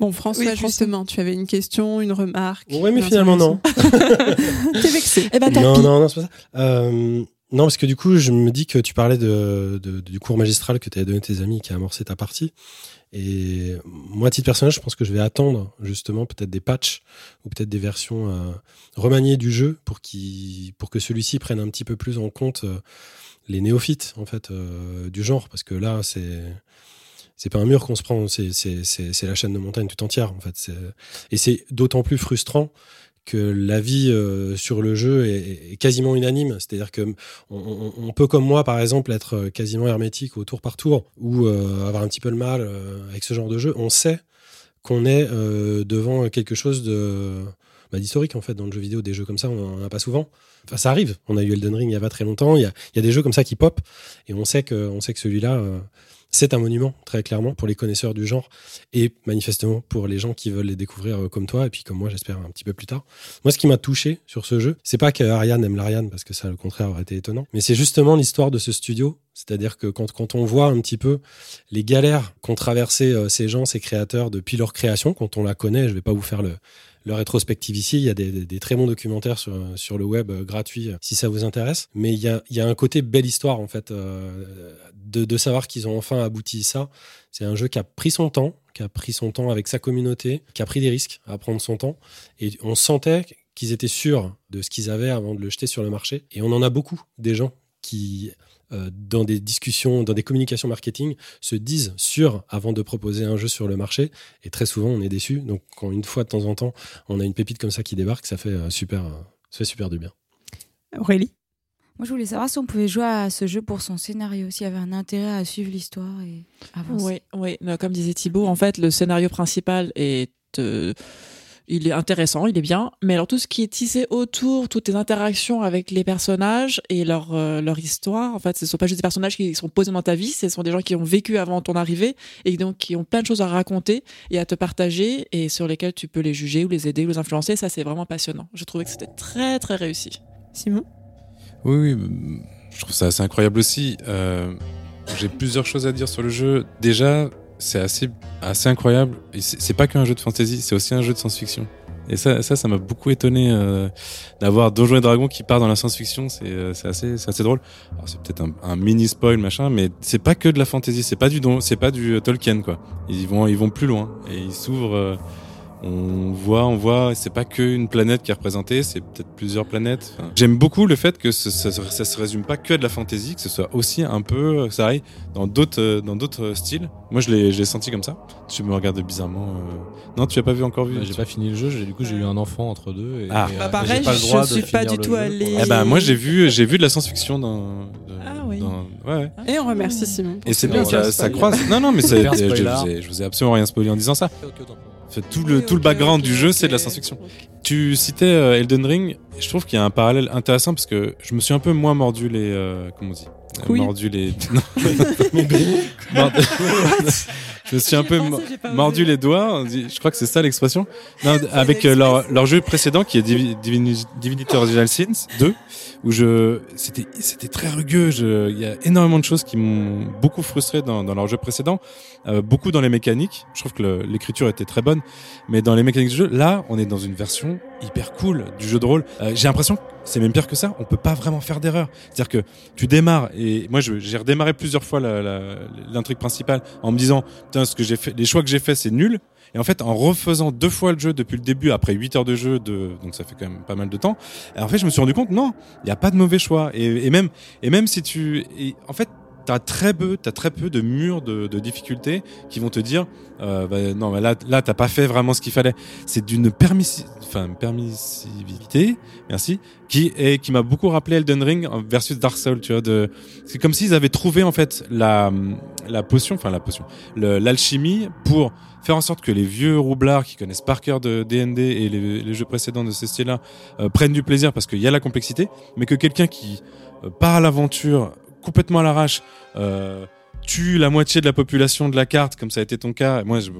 Bon, François, Oui, François. justement, tu avais une question, une remarque. Ouais, mais finalement non. T'es vexé. Eh ben, Non, non, non, c'est pas ça. Euh, non, parce que du coup, je me dis que tu parlais du cours magistral que tu avais donné à tes amis qui a amorcé ta partie. Et moi, à titre personnel, je pense que je vais attendre justement peut-être des patchs ou peut-être des versions euh, remaniées du jeu pour, pour que celui-ci prenne un petit peu plus en compte euh, les néophytes en fait euh, du genre. Parce que là, c'est c'est pas un mur qu'on se prend, c'est la chaîne de montagne tout entière en fait. Et c'est d'autant plus frustrant que l'avis euh, sur le jeu est, quasiment unanime. C'est-à-dire que on, peut, comme moi, par exemple, être euh, quasiment hermétique au tour par tour ou euh, avoir un petit peu le mal avec ce genre de jeu. On sait qu'on est devant quelque chose bah, d'historique en fait dans le jeu vidéo. Des jeux comme ça, on n'en a pas souvent. Enfin, ça arrive. On a eu Elden Ring il y a pas très longtemps. Il y a, il y a des jeux comme ça qui pop et on sait que, on sait que celui-là. C'est un monument, très clairement, pour les connaisseurs du genre et manifestement pour les gens qui veulent les découvrir euh, comme toi et puis comme moi, j'espère un petit peu plus tard. Moi, ce qui m'a touché sur ce jeu, c'est pas que Ariane aime l'Ariane, parce que ça, au contraire, aurait été étonnant, mais c'est justement l'histoire de ce studio. C'est-à-dire que quand, quand on voit un petit peu les galères qu'ont traversé euh, ces gens, ces créateurs, depuis leur création, quand on la connaît, je vais pas vous faire le, le rétrospective ici, il y a des, très bons documentaires sur, sur le web euh, gratuits euh, si ça vous intéresse. Mais il y a, il y a un côté belle histoire, en fait, euh, de, de savoir qu'ils ont enfin abouti ça. C'est un jeu qui a pris son temps, qui a pris son temps avec sa communauté, qui a pris des risques à prendre son temps. Et on sentait qu'ils étaient sûrs de ce qu'ils avaient avant de le jeter sur le marché. Et on en a beaucoup, des gens qui, dans des discussions, dans des communications marketing, se disent sûrs avant de proposer un jeu sur le marché. Et très souvent, on est déçu. Donc, quand une fois de temps en temps, on a une pépite comme ça qui débarque, ça fait euh, super, euh, ça fait super du bien. Aurélie? Moi, je voulais savoir si on pouvait jouer à ce jeu pour son scénario, s'il y avait un intérêt à suivre l'histoire et avancer. Oui, oui. Comme disait Thibaut, en fait, le scénario principal est, euh, il est intéressant, il est bien. Mais alors tout ce qui est tissé autour, toutes les interactions avec les personnages et leur euh, leur histoire, en fait, ce sont pas juste des personnages qui sont posés dans ta vie, ce sont des gens qui ont vécu avant ton arrivée et donc qui ont plein de choses à raconter et à te partager et sur lesquelles tu peux les juger ou les aider ou les influencer. Ça, c'est vraiment passionnant. Je trouvais que c'était très très réussi. Simon? Oui, oui, je trouve ça assez incroyable aussi. Euh, J'ai plusieurs choses à dire sur le jeu. Déjà, c'est assez, assez incroyable. C'est pas qu'un jeu de fantasy, c'est aussi un jeu de science-fiction. Et ça, ça, ça m'a beaucoup étonné euh, d'avoir Donjons et Dragons qui part dans la science-fiction. C'est euh, assez, assez drôle. Alors c'est peut-être un, un mini spoil machin, mais c'est pas que de la fantasy. C'est pas du don, c'est pas du euh, Tolkien quoi. Ils vont, ils vont plus loin et ils s'ouvrent. euh, on voit, on voit, c'est pas qu'une planète qui est représentée, c'est peut-être plusieurs planètes. Enfin, J'aime beaucoup le fait que ce- ça, ça, se résume pas que à de la fantasy, que ce soit aussi un peu, euh, ça arrive dans d'autres, euh, dans d'autres styles. Moi, je l'ai, je l'ai senti comme ça. Tu me regardes bizarrement. euh. Non, tu as pas vu encore vu. Bah, j'ai pas fini le jeu, du coup j'ai eu un enfant entre deux. Et, Ah. et, Bah, pareil, j'ai pas le je droit de suis pas du tout allé- Eh ben, moi, j'ai vu, j'ai vu de la science-fiction dans. de- Ah oui. dans- ouais, ouais. Et on remercie Simon. Et c'est ce bien, ça, ça croise. Non, non, mais <laughs> je, je vous ai, je vous ai absolument rien spoilé en disant ça. Tout le, tout le background du jeu, c'est de la science-fiction. Tu citais euh, Elden Ring. Et Je trouve qu'il y a un parallèle intéressant parce que je me suis un peu moins mordu les. euh, comment on dit? Mordu les. <laughs> Non. Mordu- <laughs> je me suis un peu pensé, mordu les doigts. Je crois que c'est ça l'expression. Avec euh, leur, leur jeu précédent qui est Divi- Divini- Divinity Original Sins 2, où je c'était c'était très rugueux. Je- Il y a énormément de choses qui m'ont beaucoup frustré dans, dans leur jeu précédent, euh, beaucoup dans les mécaniques. Je trouve que l'écriture était très bonne, mais dans les mécaniques du jeu, là, on est dans une version hyper cool du jeu de rôle. Euh, J'ai l'impression que c'est même pire que ça. On peut pas vraiment faire d'erreur. C'est-à-dire que tu démarres et moi, j'ai redémarré plusieurs fois l'intrigue principale en me disant, putain, ce que j'ai fait, les choix que j'ai fait, c'est nul. Et en fait, en refaisant deux fois le jeu depuis le début, après 8 heures de jeu, de, donc ça fait quand même pas mal de temps, en fait, je me suis rendu compte, non, il n'y a pas de mauvais choix. Et, et même, et même si tu, et en fait, t'as très peu, t'as très peu de murs de, de difficultés qui vont te dire, euh, bah, non, là, là, t'as pas fait vraiment ce qu'il fallait. C'est d'une permissi, permissivité, merci, qui est, qui m'a beaucoup rappelé Elden Ring versus Dark Souls, tu vois, de, c'est comme s'ils avaient trouvé, en fait, la, la potion, enfin, la potion, l'alchimie pour faire en sorte que les vieux roublards qui connaissent par cœur de D&D et les, jeux précédents de ce style-là euh, prennent du plaisir parce qu'il y a la complexité, mais que quelqu'un qui euh, part à l'aventure complètement à l'arrache, euh, tue la moitié de la population de la carte, comme ça a été ton cas. Moi, je,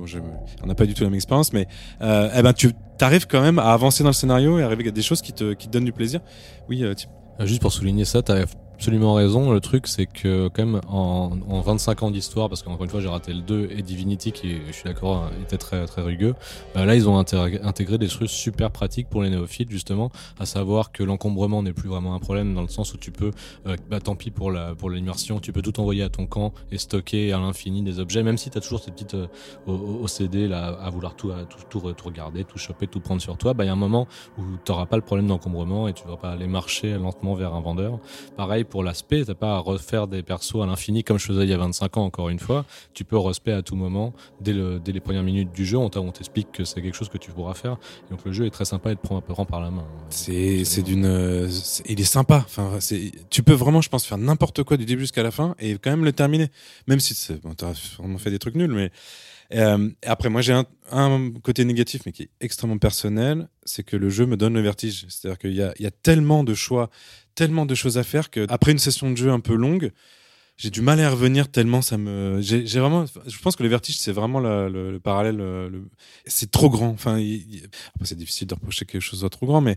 on n'a pas du tout la même expérience, mais euh, eh ben, tu arrives quand même à avancer dans le scénario et arriver à des choses qui te, donnent du plaisir. Oui, euh, tu- Juste pour souligner ça, t'as- absolument raison. Le truc, c'est que quand même en, en 25 ans d'histoire, parce qu'encore une fois j'ai raté le 2 et Divinity qui, je suis d'accord, était très très rugueux. bah là, ils ont intégré, des trucs super pratiques pour les néophytes justement, à savoir que l'encombrement n'est plus vraiment un problème dans le sens où tu peux, euh, bah tant pis pour la pour l'immersion, tu peux tout envoyer à ton camp et stocker à l'infini des objets, même si tu as toujours cette petite euh, OCD là à vouloir tout, à tout, tout, regarder, tout choper, tout prendre sur toi. Bah il y a un moment où t'auras pas le problème d'encombrement et tu vas pas aller marcher lentement vers un vendeur. Pareil pour l'aspect, t'as pas à refaire des persos à l'infini comme je faisais il y a 25 ans encore une fois. Tu peux respect à tout moment dès, le, dès les premières minutes du jeu. On on t'explique que c'est quelque chose que tu pourras faire. Et donc le jeu est très sympa et te prend un peu rend par la main. C'est c'est d'une euh, c'est- il est sympa enfin c'est tu peux vraiment je pense faire n'importe quoi du début jusqu'à la fin et quand même le terminer même si bon vraiment fait des trucs nuls mais euh, après moi j'ai un, côté négatif mais qui est extrêmement personnel c'est que le jeu me donne le vertige. C'est-à-dire qu'il y a tellement de choix tellement de choses à faire que après une session de jeu un peu longue j'ai du mal à revenir tellement ça me j'ai vraiment je pense que le vertige c'est vraiment le, le parallèle le- le- c'est trop grand. Enfin c'est difficile de reprocher que quelque chose soit trop grand mais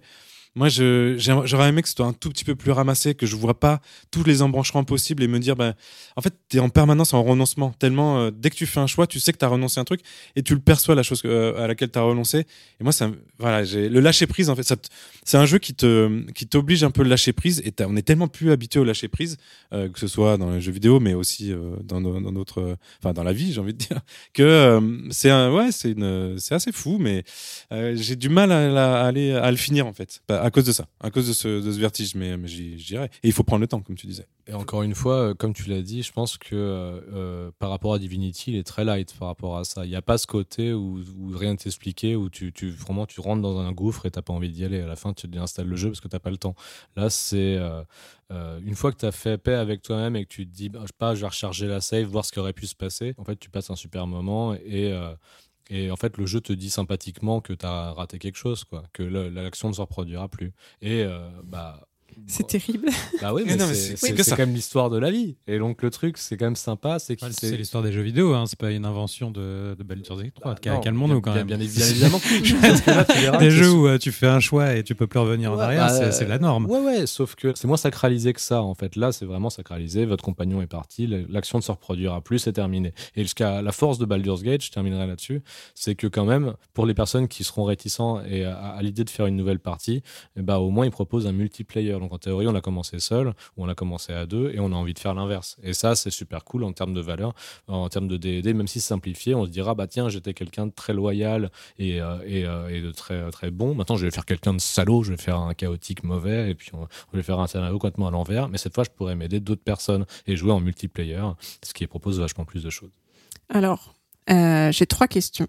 moi, j'aurais aimé que ce soit un tout petit peu plus ramassé, que je vois pas tous les embranchements possibles et me dire, ben, en fait, tu es en permanence en renoncement. Tellement, euh, dès que tu fais un choix, tu sais que tu as renoncé à un truc et tu le perçois, la chose euh, à laquelle tu as renoncé. Et moi, ça, voilà, le lâcher prise, en fait, c'est un jeu qui te, qui t'oblige un peu le lâcher prise et on est tellement plus habitué au lâcher prise, euh, que ce soit dans les jeux vidéo, mais aussi dans, dans notre, enfin, dans la vie, j'ai envie de dire, <laughs> que c'est ouais, assez fou, mais j'ai du mal à, aller à le finir en fait, Bah, à cause de ça, à cause de ce, vertige, mais, mais j'y irai. Et il faut prendre le temps, comme tu disais. Et encore une fois, euh, comme tu l'as dit, je pense que euh, euh, par rapport à Divinity, il est très light par rapport à ça. Il n'y a pas ce côté où, rien n'est expliqué, où tu, vraiment tu rentres dans un gouffre et t'as pas envie d'y aller. À la fin, tu déinstalles le jeu parce que t'as pas le temps. Là, c'est une fois que tu as fait paix avec toi-même et que tu te dis, bah, je sais pas, je vais recharger la save, voir ce qui aurait pu se passer. En fait, tu passes un super moment et et en fait, le jeu te dit sympathiquement que tu as raté quelque chose, quoi, que l'action ne se reproduira plus. Et euh, bah, C'est terrible. bah oui, Mais mais, c'est quand même l'histoire de la vie. Et donc le truc, c'est quand même sympa, c'est que Ouais, C'est l'histoire des jeux vidéo, hein, c'est pas une invention de, de Baldur's Gate 3. Non, Calmons-nous quand bien, même. Bien, bien, <laughs> bien évidemment. Parce <laughs> que là, tu verras Des jeux où euh, tu fais un choix et tu peux plus revenir en arrière, bah, c'est la norme. Ouais, ouais, sauf que c'est moins sacralisé que ça, en fait. Là, c'est vraiment sacralisé. Votre compagnon est parti, l'action ne se reproduira plus, c'est terminé. Et jusqu'à la force de Baldur's Gate, je terminerai là-dessus, c'est que quand même, pour les personnes qui seront réticents et à, à l'idée de faire une nouvelle partie, eh bah, au moins, ils proposent un multiplayer. Donc, en théorie, on l'a commencé seul, ou on l'a commencé à deux, et on a envie de faire l'inverse. Et ça, c'est super cool en termes de valeur, en termes de D&D, même si simplifié, on se dira, bah tiens, j'étais quelqu'un de très loyal et, euh, euh, et de très, très bon. Maintenant, je vais faire quelqu'un de salaud, je vais faire un chaotique mauvais, et puis on, vais faire un scénario complètement à l'envers, mais cette fois, je pourrais m'aider d'autres personnes et jouer en multiplayer, ce qui propose vachement plus de choses. Alors, euh, j'ai trois questions.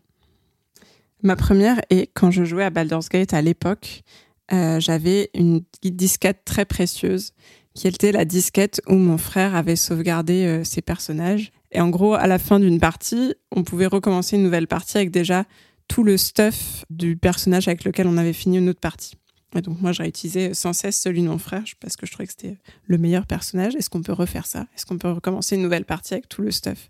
Ma première est quand je jouais à Baldur's Gate à l'époque, euh, j'avais une disquette très précieuse qui était la disquette où mon frère avait sauvegardé euh, ses personnages. Et en gros, à la fin d'une partie, on pouvait recommencer une nouvelle partie avec déjà tout le stuff du personnage avec lequel on avait fini une autre partie. Et donc moi, je réutilisais sans cesse celui de mon frère parce que je trouvais que c'était le meilleur personnage. Est-ce qu'on peut refaire ça? Est-ce qu'on peut recommencer une nouvelle partie avec tout le stuff?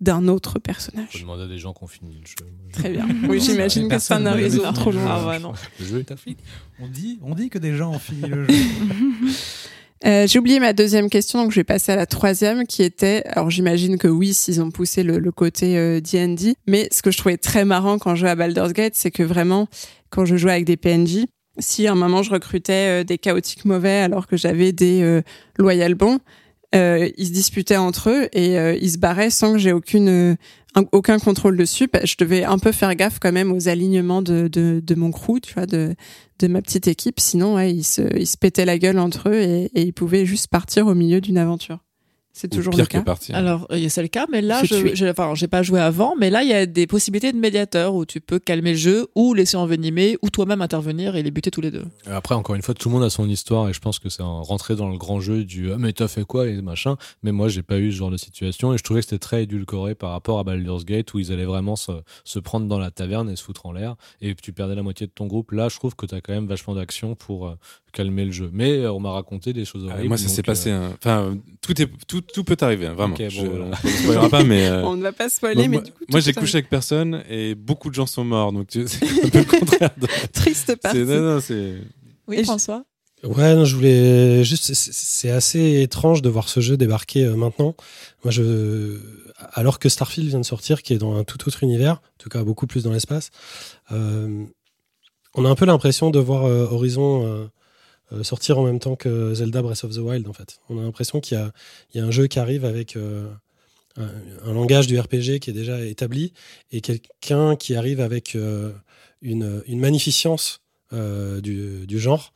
D'un autre personnage demander à des gens qui ont fini le jeu. Très bien. <laughs> Oui, j'imagine que c'est Personne un ne réseau l'avait trop le Ah jeu. ouais, non. Le jeu est fini. On dit, on dit que des gens ont fini le jeu. <laughs> Euh, J'ai oublié ma deuxième question, donc je vais passer à la troisième, qui était, alors j'imagine que oui, s'ils ont poussé le, le côté euh, D&D, mais ce que je trouvais très marrant quand je jouais à Baldur's Gate, c'est que vraiment, quand je jouais avec des PNJ, si à un moment je recrutais euh, des chaotiques mauvais alors que j'avais des euh, loyal bons, euh, ils se disputaient entre eux et euh, ils se barraient sans que j'ai aucune euh, un- aucun contrôle dessus. Bah, je devais un peu faire gaffe quand même aux alignements de, de, de mon crew, tu vois, de, de ma petite équipe. Sinon, ouais, ils, se, ils se pétaient la gueule entre eux et, et ils pouvaient juste partir au milieu d'une aventure. C'est Ou toujours pire le cas. que partir. Alors, euh, c'est le cas, mais là, je, je, enfin, j'ai pas joué avant, mais là, il y a des possibilités de médiateur où tu peux calmer le jeu ou laisser envenimer ou toi-même intervenir et les buter tous les deux. Après, encore une fois, tout le monde a son histoire et je pense que c'est un rentrer dans le grand jeu du ah, mais t'as fait quoi et machin. Mais moi, j'ai pas eu ce genre de situation et je trouvais que c'était très édulcoré par rapport à Baldur's Gate où ils allaient vraiment se, se prendre dans la taverne et se foutre en l'air et tu perdais la moitié de ton groupe. Là, je trouve que t'as quand même vachement d'action pour euh, calmer le jeu. Mais euh, on m'a raconté des choses Ah, horribles. moi, ça s'est euh, passé. un- Enfin, tout est tout tout peut arriver, hein, vraiment. Ok, bon, Je- voilà. on ne spoilera pas, mais. euh, On ne va pas spoiler, moi, mais moi- du coup, tout moi, j'ai couché avec personne et beaucoup de gens sont morts, donc tu- <laughs> c'est un peu le contraire. de- <laughs> triste partie. non, non, c'est. Oui, Et François Ouais, non, je voulais juste. c'est- assez étrange de voir ce jeu débarquer euh, maintenant. Moi, je, alors que Starfield vient de sortir, qui est dans un tout autre univers, en tout cas beaucoup plus dans l'espace, euh, on a un peu l'impression de voir euh, Horizon sortir en même temps que Zelda Breath of the Wild. En fait, on a l'impression qu'il y a, un jeu qui arrive avec euh, un, langage du RPG qui est déjà établi et quelqu'un qui arrive avec euh, une, une magnificence euh, du, genre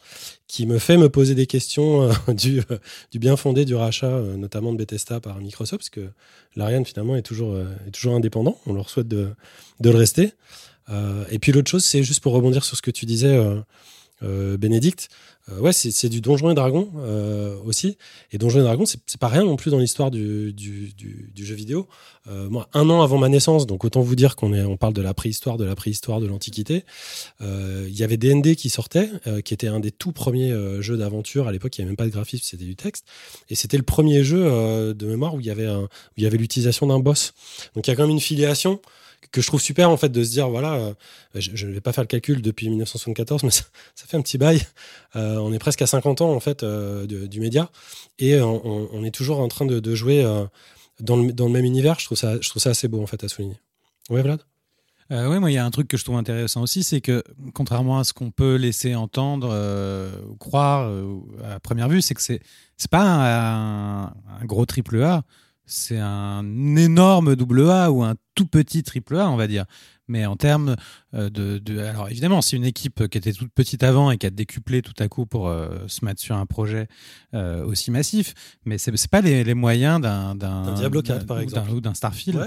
qui me fait me poser des questions euh, <laughs> du, euh, bien fondé du rachat, euh, notamment de Bethesda par Microsoft, parce que l'Ariane finalement est toujours, euh, indépendant. On leur souhaite de, le rester. Euh, et puis l'autre chose, c'est juste pour rebondir sur ce que tu disais, euh, euh, Bénédicte. Euh, ouais, c'est du Donjon et Dragon euh, aussi. Et Donjon et Dragon, c'est pas rien non plus dans l'histoire du, jeu vidéo. Euh, moi, un an avant ma naissance, donc autant vous dire qu'on on parle de la préhistoire, de la préhistoire, de l'Antiquité. Il y avait DND qui sortait, qui était un des tout premiers jeux d'aventure. À l'époque, il n'y avait même pas de graphisme, c'était du texte. Et c'était le premier jeu de mémoire où il y avait, où il y avait l'utilisation d'un boss. Donc il y a quand même une filiation que je trouve super en fait de se dire voilà euh, je, ne vais pas faire le calcul depuis 1974 mais <laughs> ça, fait un petit bail. Euh, on est presque à 50 ans en fait euh, du média. Et on, est toujours en train de, jouer dans, le, dans le même univers. Je trouve ça je trouve ça assez beau en fait à souligner. Ouais Vlad? Euh, ouais, moi, il y a un truc que je trouve intéressant aussi, c'est que contrairement à ce qu'on peut laisser entendre croire à première vue, c'est que c'est c'est pas un, un gros triple A, c'est un énorme double A ou un tout petit triple A, on va dire. Mais en termes de, de, alors évidemment, c'est une équipe qui était toute petite avant et qui a décuplé tout à coup pour euh, se mettre sur un projet euh, aussi massif. Mais c'est pas les, les moyens d'un Diablo 4, par exemple. ou d'un Starfield.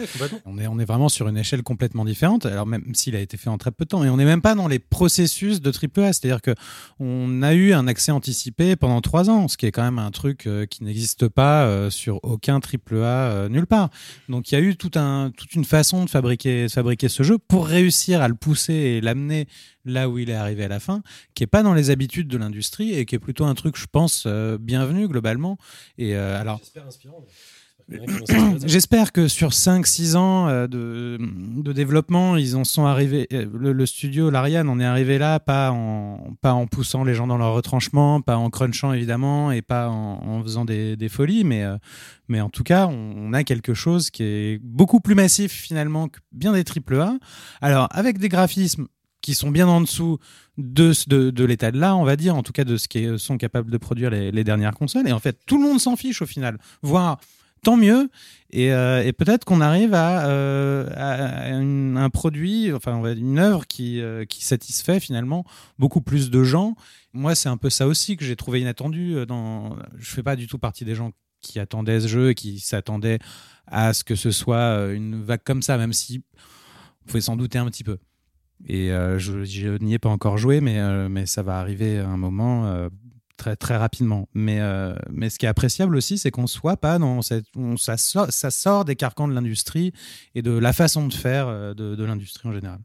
On est, on est vraiment sur une échelle complètement différente, alors même s'il a été fait en très peu de temps. Et on n'est même pas dans les processus de AAA, c'est-à-dire que on a eu un accès anticipé pendant trois ans, ce qui est quand même un truc euh, qui n'existe pas euh, sur aucun AAA euh, nulle part. Donc il y a eu tout un, toute une façon de fabriquer, de fabriquer ce jeu pour réussir à le pousser et l'amener là où il est arrivé à la fin, qui est pas dans les habitudes de l'industrie et qui est plutôt un truc, je pense, euh, bienvenu globalement. Et euh, alors. j'espère inspirant J'espère que sur 5-6 ans euh, de, développement, ils en sont arrivés. euh, Le, studio, l'Ariane, on est arrivé là, pas en, en poussant les gens dans leur retranchement, pas en crunchant évidemment, et pas en, en faisant des, folies, mais, euh, mais en tout cas, on, a quelque chose qui est beaucoup plus massif finalement que bien des AAA. Alors, avec des graphismes qui sont bien en dessous de, l'état de l'art, on va dire, en tout cas de ce qui sont capables de produire les, les dernières consoles. Et en fait, tout le monde s'en fiche au final. Voire tant mieux. Et, euh, et peut-être qu'on arrive à, euh, un produit, enfin on va dire une œuvre qui, euh, qui satisfait finalement beaucoup plus de gens. Moi, c'est un peu ça aussi que j'ai trouvé inattendu. Dans... Je fais pas du tout partie des gens qui attendaient ce jeu et qui s'attendaient à ce que ce soit une vague comme ça, même si vous pouvez s'en douter un petit peu. Et je, n'y ai pas encore joué, mais, mais ça va arriver à un moment très, très rapidement. Mais, euh, mais ce qui est appréciable aussi, c'est qu'on soit pas dans cette. On, ça, sort, ça sort des carcans de l'industrie et de la façon de faire euh, de, de l'industrie en général.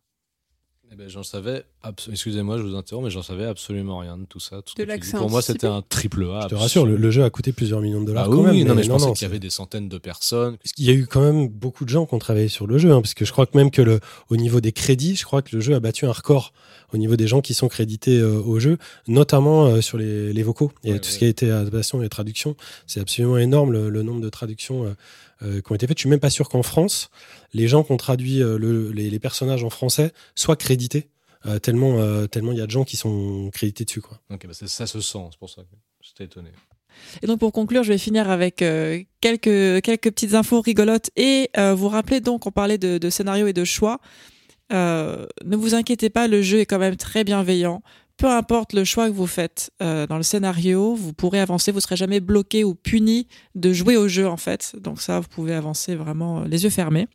Eh ben, j'en savais, excusez-moi, je vous interromps, mais j'en savais absolument rien de tout ça. Tout De que. Pour moi, c'était un triple A. je te rassure le, le jeu a coûté plusieurs millions de dollars Ah quand oui, même oui, non, mais je non, pensais qu'il y avait des centaines de personnes. Parce qu'il y a eu quand même beaucoup de gens qui ont travaillé sur le jeu, hein, parce que je crois que même que le, au niveau des crédits, je crois que le jeu a battu un record au niveau des gens qui sont crédités euh, au jeu, notamment euh, sur les, les vocaux et Ouais, tout ouais. ce qui a été adaptation et traduction. C'est absolument énorme le, le nombre de traductions euh, euh, qui ont été faites. Je suis même pas sûr qu'en France, les gens qui ont traduit euh, le- les, les personnages en français soient crédités. euh, tellement euh, tellement il y a de gens qui sont crédités dessus quoi. Ok, bah, ça se sent, c'est pour ça que j'étais étonné. Et donc pour conclure, je vais finir avec euh, quelques quelques petites infos rigolotes et euh, vous rappeler donc on parlait de, de scénario et de choix. Euh, ne vous inquiétez pas, le jeu est quand même très bienveillant. Peu importe le choix que vous faites euh, dans le scénario, vous pourrez avancer, vous serez jamais bloqué ou puni de jouer au jeu en fait. Donc ça, vous pouvez avancer vraiment euh, les yeux fermés.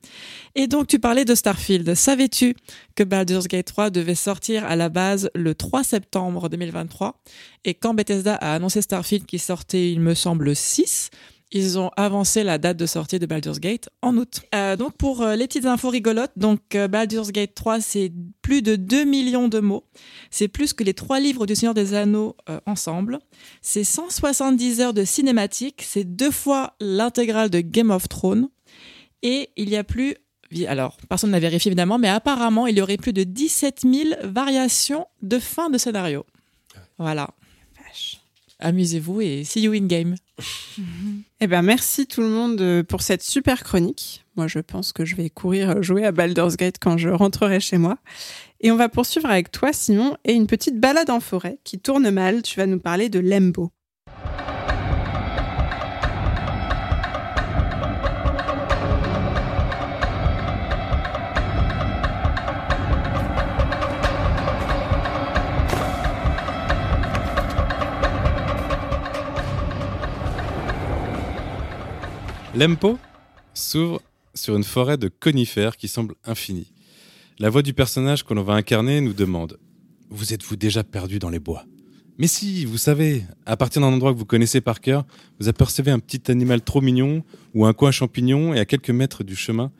Et donc tu parlais de Starfield. Savais-tu que Baldur's Gate 3 devait sortir à la base le 3 septembre 2023 et quand Bethesda a annoncé Starfield qui sortait, il me semble, le 6, ils ont avancé la date de sortie de Baldur's Gate en août. Euh, donc pour euh, les petites infos rigolotes, donc euh, Baldur's Gate 3, c'est plus de 2 millions de mots. C'est plus que les trois livres du Seigneur des Anneaux ensemble. C'est 170 heures de cinématique. C'est deux fois l'intégrale de Game of Thrones. Et il y a plus... Alors, personne n'a vérifié évidemment, mais apparemment, il y aurait plus de 17 000 variations de fin de scénario. Voilà. Amusez-vous et see you in game. Eh ben, merci tout le monde euh, pour cette super chronique. Moi, je pense que je vais courir jouer à Baldur's Gate quand je rentrerai chez moi. Et on va poursuivre avec toi, Simon, et une petite balade en forêt qui tourne mal. Tu vas nous parler de Lembo. Lempo s'ouvre sur une forêt de conifères qui semble infinie. La voix du personnage que l'on va incarner nous demande Vous êtes-vous déjà perdu dans les bois? Mais si, vous savez, à partir d'un endroit que vous connaissez par cœur, vous apercevez un petit animal trop mignon ou un coin champignon et à quelques mètres du chemin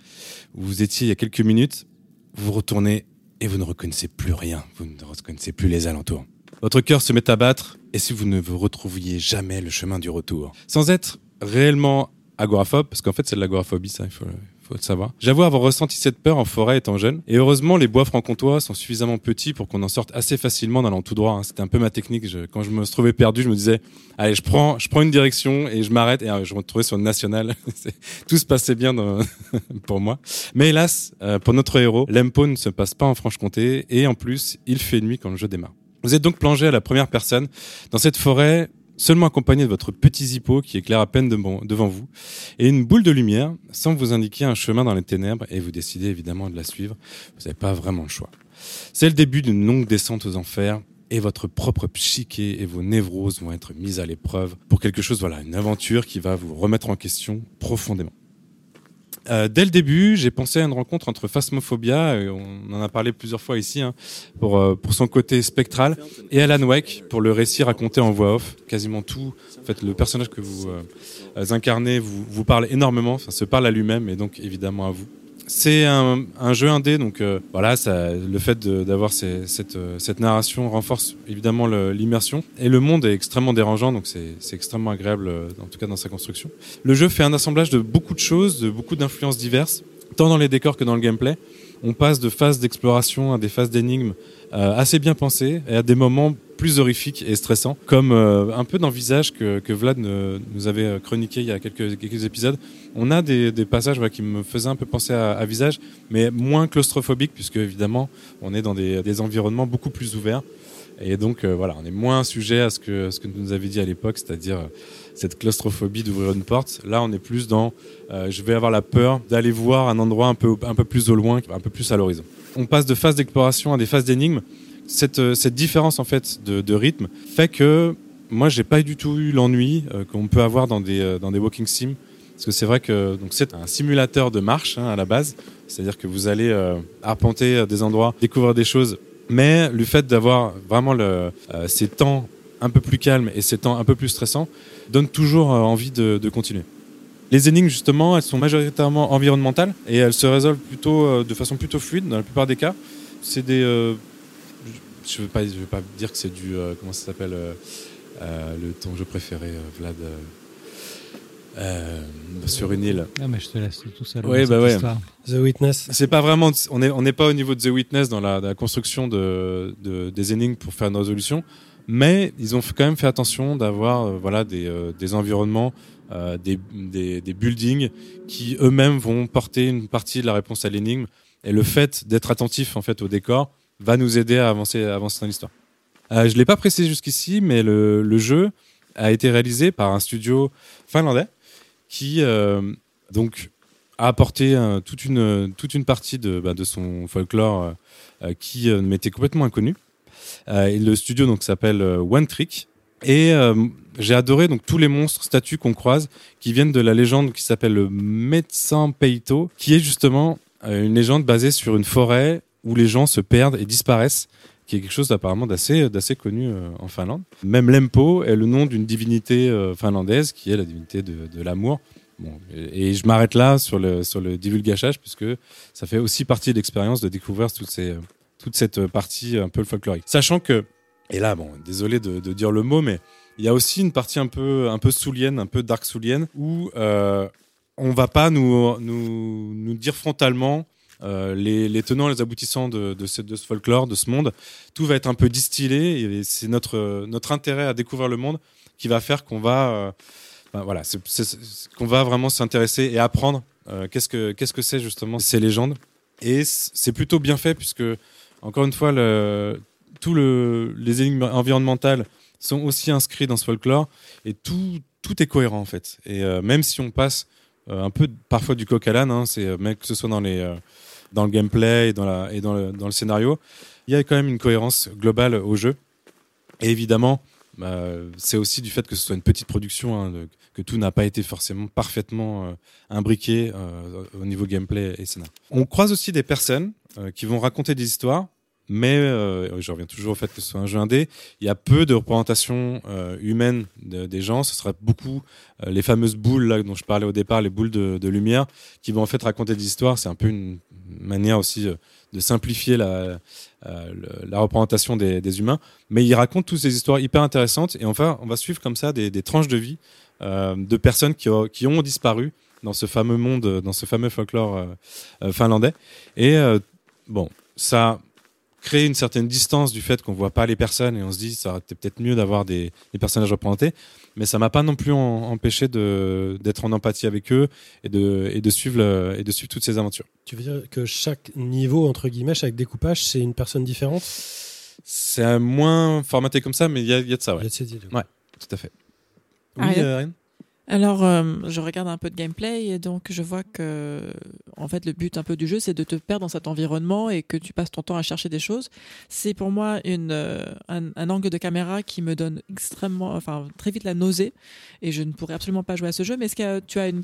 où vous étiez il y a quelques minutes, vous retournez et vous ne reconnaissez plus rien, vous ne reconnaissez plus les alentours. Votre cœur se met à battre et si vous ne vous retrouviez jamais le chemin du retour. Sans être réellement agoraphobe, parce qu'en fait c'est de l'agoraphobie ça, il faut, faut le savoir. J'avoue avoir ressenti cette peur en forêt étant jeune, et heureusement les bois franc-comtois sont suffisamment petits pour qu'on en sorte assez facilement en allant tout droit. hein. C'était un peu ma technique. Je- quand je me trouvais perdu, je me disais, allez, je prends, je prends une direction et je m'arrête, et euh, je me retrouvais sur le national. <laughs> Tout se passait bien dans- <laughs> pour moi. Mais hélas, euh, pour notre héros, l'Empo ne se passe pas en Franche-Comté, et en plus, il fait nuit quand le jeu démarre. Vous êtes donc plongé à la première personne dans cette forêt seulement accompagné de votre petit zippo qui éclaire à peine devant vous, et une boule de lumière semble vous indiquer un chemin dans les ténèbres, et vous décidez évidemment de la suivre. Vous n'avez pas vraiment le choix. C'est le début d'une longue descente aux enfers, et votre propre psyché et vos névroses vont être mises à l'épreuve pour quelque chose, voilà, une aventure qui va vous remettre en question profondément. Euh, dès le début, j'ai pensé à une rencontre entre Phasmophobia, on en a parlé plusieurs fois ici, hein, pour, euh, pour son côté spectral, et Alan Wake pour le récit raconté en voix off. Quasiment tout, en fait, le personnage que vous euh, incarnez vous, vous parle énormément, enfin, se parle à lui-même et donc évidemment à vous. C'est un, un jeu indé, donc euh, voilà, ça, le fait d'avoir cette, euh, cette narration renforce évidemment l'immersion. Et le monde est extrêmement dérangeant, donc c'est c'est extrêmement agréable, euh, en tout cas dans sa construction. Le jeu fait un assemblage de beaucoup de choses, de beaucoup d'influences diverses, tant dans les décors que dans le gameplay. On passe de phases d'exploration à des phases d'énigmes euh, assez bien pensées et à des moments plus horrifiques et stressants, comme euh, un peu dans Visage que, que Vlad nous avait euh, chroniqué il y a quelques, épisodes. On a des, passages qui me faisaient un peu penser à, Visage, mais moins claustrophobiques, puisque évidemment, on est dans des, environnements beaucoup plus ouverts. Et donc, euh, voilà, on est moins sujet à ce que, ce nous avait dit à l'époque, c'est-à-dire cette claustrophobie d'ouvrir une porte. Là, on est plus dans, je vais avoir la peur d'aller voir un endroit un peu, un peu plus au loin, un peu plus à l'horizon. On passe de phases d'exploration à des phases d'énigmes. Cette, euh, cette différence en fait de, rythme fait que moi, j'ai pas du tout eu l'ennui euh, qu'on peut avoir dans des, euh, dans des walking sims. Parce que c'est vrai que donc c'est un simulateur de marche hein, à la base, c'est-à-dire que vous allez arpenter des endroits, découvrir des choses, mais le fait d'avoir vraiment le, ces temps un peu plus calmes et ces temps un peu plus stressants donne toujours envie de, de continuer. Les énigmes justement, elles sont majoritairement environnementales et elles se résolvent plutôt de façon plutôt fluide dans la plupart des cas. C'est des, je veux pas, je veux pas dire que c'est du, euh, comment ça s'appelle, euh, euh, le ton jeu préféré, euh, Vlad. euh, euh, sur une île. Ah, mais je te laisse tout seul. Dans bah ouais. histoire. The Witness. C'est pas vraiment, on est on n'est pas au niveau de The Witness dans la, construction de, de- des énigmes pour faire une résolution, mais ils ont quand même fait attention d'avoir euh, voilà des, euh, des environnements, euh, des, des, des buildings qui eux-mêmes vont porter une partie de la réponse à l'énigme. Et le fait d'être attentif en fait au décor va nous aider à avancer, dans l'histoire. Euh, je l'ai pas précisé jusqu'ici, mais le, jeu a été réalisé par un studio finlandais qui euh, donc a apporté euh, toute une toute une partie de, bah, son folklore qui m'était complètement inconnu. Et le studio donc s'appelle One Trick et j'ai adoré donc tous les monstres statues qu'on croise qui viennent de la légende qui s'appelle le médecin Peito qui est justement une légende basée sur une forêt où les gens se perdent et disparaissent qui est quelque chose apparemment d'assez d'assez connu euh, en Finlande. Même Lempo est le nom d'une divinité euh, finlandaise qui est la divinité de, l'amour. Bon, et, je m'arrête là sur le sur divulgachage puisque ça fait aussi partie de l'expérience de découvrir euh, toute cette partie un peu folklorique. Sachant que et là bon, désolé de, dire le mot mais il y a aussi une partie un peu un soulienne, un peu dark soulienne où euh, on va pas nous dire frontalement euh, les, tenants, les aboutissants de, ce, folklore, de ce monde. Tout va être un peu distillé et c'est notre, notre intérêt à découvrir le monde qui va faire qu'on va, euh, ben voilà, va vraiment s'intéresser et apprendre euh, qu'est-ce que qu'est-ce que c'est justement ces légendes. Et c'est plutôt bien fait puisque encore une fois, le, tout le, les énigmes environnementales sont aussi inscrits dans ce folklore et tout tout est cohérent en fait. Et euh, même si on passe euh, un peu parfois du coq à l'âne, hein, c'est euh, que ce soit dans les euh, dans le gameplay et dans la et dans le, dans le scénario, il y a quand même une cohérence globale au jeu. Et évidemment, bah, c'est aussi du fait que ce soit une petite production, hein, que tout n'a pas été forcément parfaitement euh, imbriqué euh, au niveau gameplay et scénario. On croise aussi des personnes euh, qui vont raconter des histoires, mais euh, je reviens toujours au fait que ce soit un jeu indé. Il y a peu de représentation euh, humaine de- des gens. Ce sera beaucoup euh, les fameuses boules là dont je parlais au départ, les boules de, lumière, qui vont en fait raconter des histoires. C'est un peu une manière aussi euh, de simplifier la, euh, la représentation des, humains. Mais il raconte toutes ces histoires hyper intéressantes et enfin, on va suivre comme ça des, tranches de vie de personnes qui, ont- disparu dans ce fameux monde, dans ce fameux folklore finlandais. Et bon, ça crée une certaine distance du fait qu'on voit pas les personnes et on se dit ça aurait été peut-être mieux d'avoir des, des personnages représentés. Mais ça m'a pas non plus en- empêché de d'être en empathie avec eux et de et de suivre le- et de suivre toutes ces aventures. Tu veux dire que chaque niveau, entre guillemets, chaque découpage, c'est une personne différente? C'est moins formaté comme ça, mais il y a, il y a de ça, Il y ouais, a de ces idées. Ouais. tout à fait. Oui, euh, Ariane Alors, euh, je regarde un peu de gameplay et donc je vois que, en fait, le but un peu du jeu, c'est de te perdre dans cet environnement et que tu passes ton temps à chercher des choses. C'est pour moi une, euh, un, angle de caméra qui me donne extrêmement, enfin, très vite la nausée et je ne pourrais absolument pas jouer à ce jeu. Mais est-ce que tu as une,